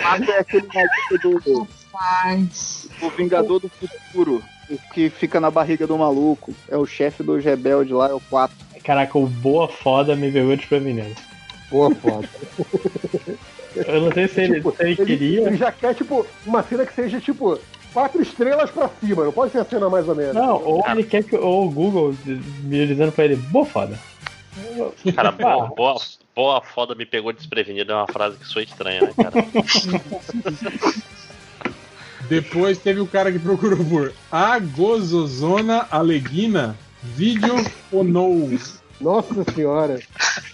S8: Quatro é aquele maluco do,
S1: rapaz.
S8: do Vingador do Futuro. O que fica na barriga do maluco. É o chefe dos rebeldes lá, é o 4.
S9: caraca, o boa foda me pegou desprevenido.
S2: Boa foto.
S9: Eu não sei se ele,
S2: Tipo,
S9: se ele queria.
S2: ele já quer, tipo, uma cena que seja, tipo, quatro estrelas pra cima. Não pode ser a cena mais ou menos.
S9: Não, ou ele quer que. Ou o Google me dizendo pra ele, boa foda.
S11: Cara, boa, boa, boa foda me pegou desprevenido é uma frase que soa estranha, né, cara? <laughs>
S3: Depois teve o cara que procurou por A Gozozona Aleguina Vídeo Onou.
S2: Nossa senhora. <laughs>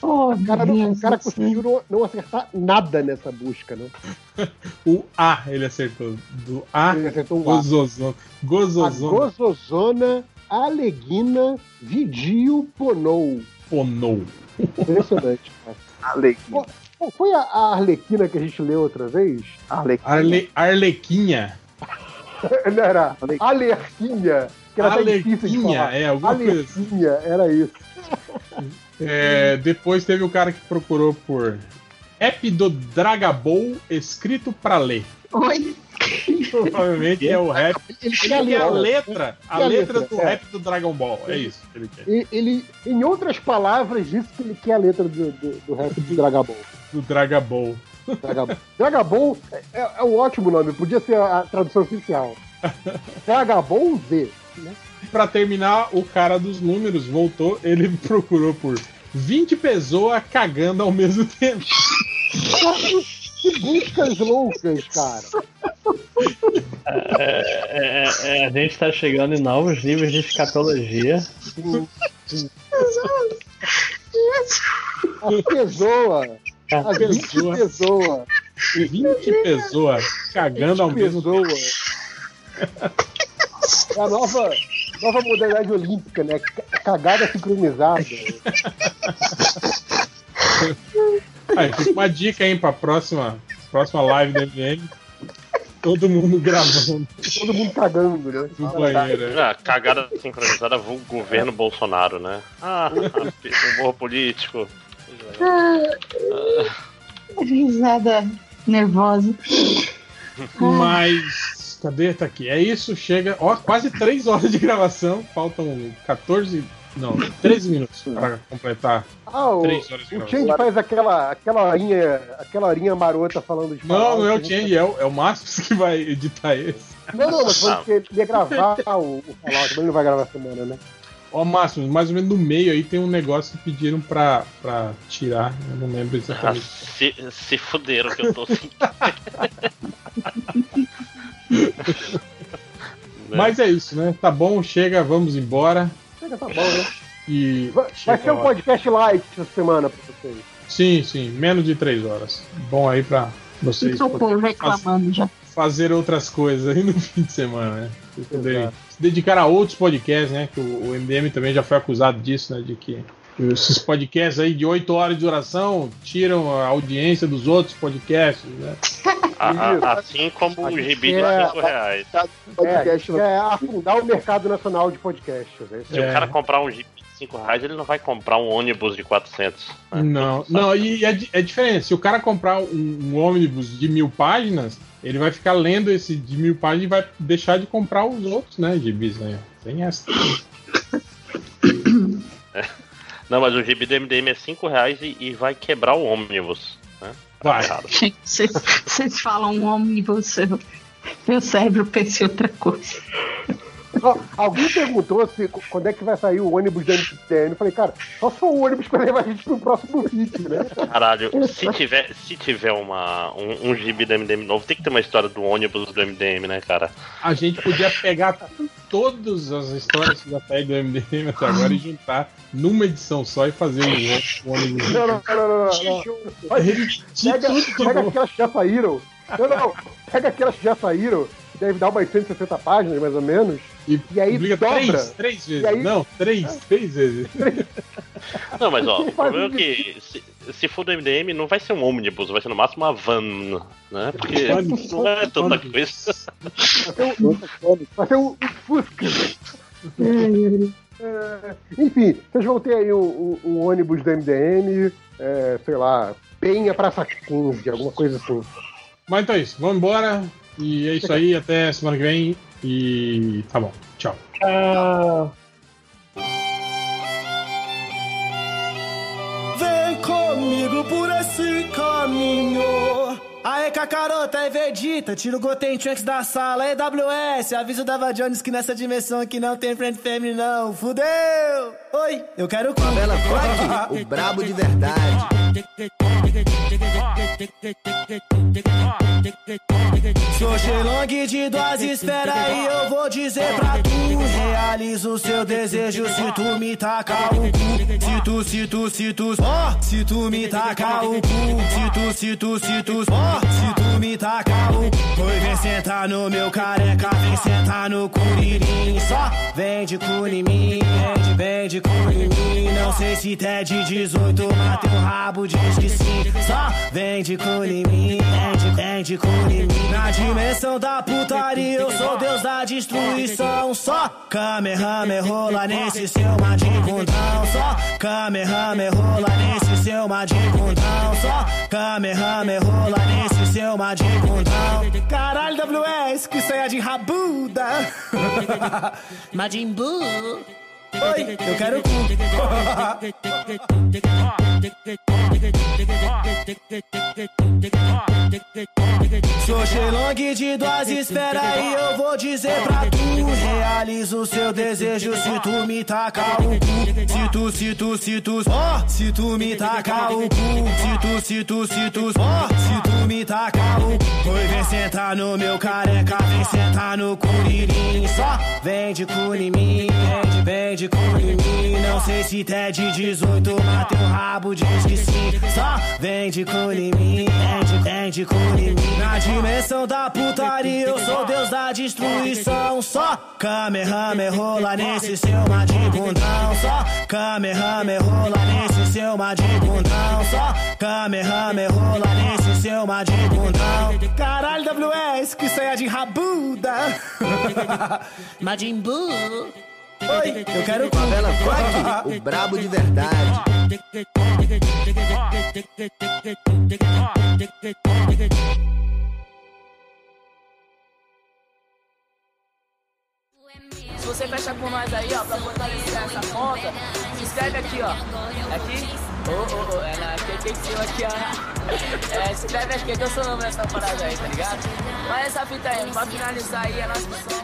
S1: Oh,
S2: O cara, não, o cara conseguiu não, não acertar nada nessa busca, né? <laughs>
S3: O A ele acertou. Do A
S2: Ele acertou o A.
S3: Gozozona.
S2: A
S3: Gozozona
S2: gozozona Aleguina Vidio Ponou.
S3: Onou.
S2: Impressionante. cara. <laughs>
S8: Alegria.
S2: Ô, Foi a, a Arlequina que a gente leu outra vez?
S8: Arlequina.
S3: Arle, Arlequinha.
S2: Não era Alerquinha. Que era até difícil de
S3: Alerquinha,
S2: falar.
S3: é, alguma coisa assim.
S2: Alerquinha, era isso.
S3: É, depois teve o cara que procurou por App do Dragabol escrito pra ler.
S1: Oi?
S3: Provavelmente é o rap. Ele
S2: quer
S3: quer
S2: a
S3: a
S2: letra.
S3: a letra
S2: letra,
S3: do
S2: é.
S3: rap do Dragon Ball. É isso que ele quer.
S2: E- Ele, em outras palavras, disse que ele quer a letra do, do, do rap do Dragabol.
S3: Do Dragabol.
S2: Dragabol. Dragabol é, é um ótimo nome, podia ser a, a tradução oficial. <laughs> Dragabol Z. Né?
S3: Pra terminar, o cara dos números voltou, ele <laughs> procurou por 20 pessoas cagando ao mesmo tempo.
S2: Que buscas loucas, cara.
S9: É, é, é, a gente tá chegando em novos níveis de escatologia.
S2: A pessoa. A 20
S3: pessoa.
S2: pessoa.
S3: 20 pessoas cagando ao mesmo tempo.
S2: É a nova, nova modalidade olímpica, né? Cagada sincronizada.
S3: Aí, fica uma dica aí pra próxima, próxima live do MDM. Todo mundo gravando
S2: Todo mundo cagando, né?
S3: no banheiro.
S11: Ah, cagada sincronizada governo Bolsonaro, né? Ah, humor político.
S1: Risada nervosa.
S3: Mas. Cadê? Tá aqui. É isso, chega. Ó, quase 3 horas de gravação. Faltam 14. Não, 13 minutos pra completar.
S2: Ah, o,
S3: Três horas de
S2: o
S3: gravação.
S2: Change faz aquela, aquela horinha, aquela horinha marota falando de
S3: Não, não é o
S2: palavras.
S3: Change, é o, é o Márcio que vai editar esse.
S2: Não, não, mas
S11: Ah.
S2: falando que ele ia gravar o, o Fallout, mas ele não vai gravar semana, né?
S3: Ó, Márcio, mais ou menos no meio aí tem um negócio que pediram pra, pra tirar. Eu não lembro
S11: Ah,
S3: exatamente.
S11: se, se fuderam que eu tô <laughs> assim. <laughs>
S3: Mas é isso, né? Tá bom, chega, vamos embora.
S2: Chega, tá bom, né?
S3: E.
S2: Vai, vai ser um podcast light essa semana pra vocês.
S3: Sim, sim, menos de 3 horas. Bom aí pra vocês
S1: povo reclamando já.
S3: fazer outras coisas aí no <laughs> fim de semana, né? Vocês poderem se dedicar a outros podcasts, né? Que o, o MDM também já foi acusado disso, né? De que esses podcasts aí de 8 horas de duração tiram a audiência dos outros podcasts, né?
S11: A- assim como o gibi de
S2: É,
S11: 5 reais.
S8: Podcast
S2: É, é afundar o mercado nacional de podcasts. né?
S11: Se o cara comprar um gibi de 5 reais, ele não vai comprar um ônibus de 400. né?
S3: Não, não, e é, é diferente. Se o cara comprar um, um ônibus de mil páginas, ele vai ficar lendo esse de mil páginas e vai deixar de comprar os outros, né? Gibis, né? Tem essa. <laughs>
S11: Não, mas o gibi do MDM é 5 reais e, e vai quebrar o ônibus. Né?
S3: Vai.
S11: Errado.
S1: Gente, <laughs> Vocês vocês falam um ônibus, eu- meu cérebro pensa em outra coisa.
S2: Alguém perguntou se, quando é que vai sair o ônibus da MTN. Eu falei, cara, só se for o ônibus que vai levar a gente pro próximo vídeo, né?
S11: Caralho, se tiver, se tiver uma, um, um gibi do MDM novo, tem que ter uma história do ônibus do MDM, né, cara?
S3: A gente podia pegar todas as histórias que já saíram do MDM até agora e juntar numa edição só e fazer um o ônibus.
S2: Não, não, não, não, não, Pega, pega aquelas que já saíram. Não, não, pega aquelas que já saíram, deve dar umas 160 páginas, mais ou menos.
S3: E,
S2: E aí
S3: publica
S2: dobra.
S3: três, três vezes.
S2: Aí-
S3: Não, três, três vezes. <laughs>
S11: Não, mas ó, o problema é que se, se for do MDM, não vai ser um ônibus, vai ser no máximo uma van, né? Porque não é tanta coisa.
S2: Vai ser um, vai ser um Fusca. É, enfim, vocês vão ter aí o, o- o ônibus do MDM, é, sei lá, Penha Praça 15, alguma coisa assim.
S3: Mas então é isso, vamos embora. E é isso aí, até semana que vem. E tá bom, tchau.
S7: Vem comigo por esse caminho. Aê, Cacarota e Vegeta, tira o Goten Trunks da sala. Aê, WS, avisa o Dava Jones que nessa dimensão aqui não tem friend family, não. Fudeu! Oi, eu quero com
S6: Favela Funk, o <laughs> brabo de verdade.
S7: Sou Shenlong de duas esferas e eu vou dizer pra tu Realiza o seu desejo. Se tu me tacar o cu Se tu, se tu, se tu, ó Se tu me tacar o cu Se tu, se tu, se tu, ó Se tu me tacar o cu. Vem sentar no meu careca Vem sentar no curirim. Só vem de cu mim Vem de, vem de mim Não sei se tá de 18 Mas teu rabo diz que sim. Só vende com em mim, vende, vende com em mim. Na dimensão da putaria, eu sou Deus da destruição. Só Kamehameha rola nesse seu madibundão. Só Kamehameha rola nesse seu madibundão. Só Kamehameha rola nesse seu madibundão. Caralho, WS, que saia de rabuda. <laughs> Majin Buu. Oi, eu quero cu. <laughs> Sou Shenlong de duas esferas e eu vou dizer pra tu Realiza o seu desejo se tu me tacar o cu. Se tu, se tu, se tu, ó Se tu me tacar o cu. Se tu, se tu, se tu, ó Se tu me tacar o cu. Vem sentar no meu careca Vem sentar no curirim. Só vem de cu Vem de, vem de mim Não sei se tá de 18 Mas teu rabo diz que sim. Só vem de mim Vem de, Na dimensão da putaria Eu sou Deus da destruição. Só Kamehameha rola nesse seu madibundão Só Kamehameha rola nesse seu madibundão Só Kamehameha rola nesse seu madibundão Caralho, WS, que saia de rabuda. <laughs> Majin Buu Oi, eu quero.
S6: Favela Funk, <laughs> o brabo de verdade.
S12: Se você fecha com nós aí, ó, pra fortalecer essa conta, se inscreve aqui, ó. Aqui. Ô, ô, ô, é na aqui, tem que ser aqui, ó. <laughs> É, se inscreve aqui que eu sou novo nessa parada aí, tá ligado? Mas essa fita aí, pra finalizar aí a nossa missão.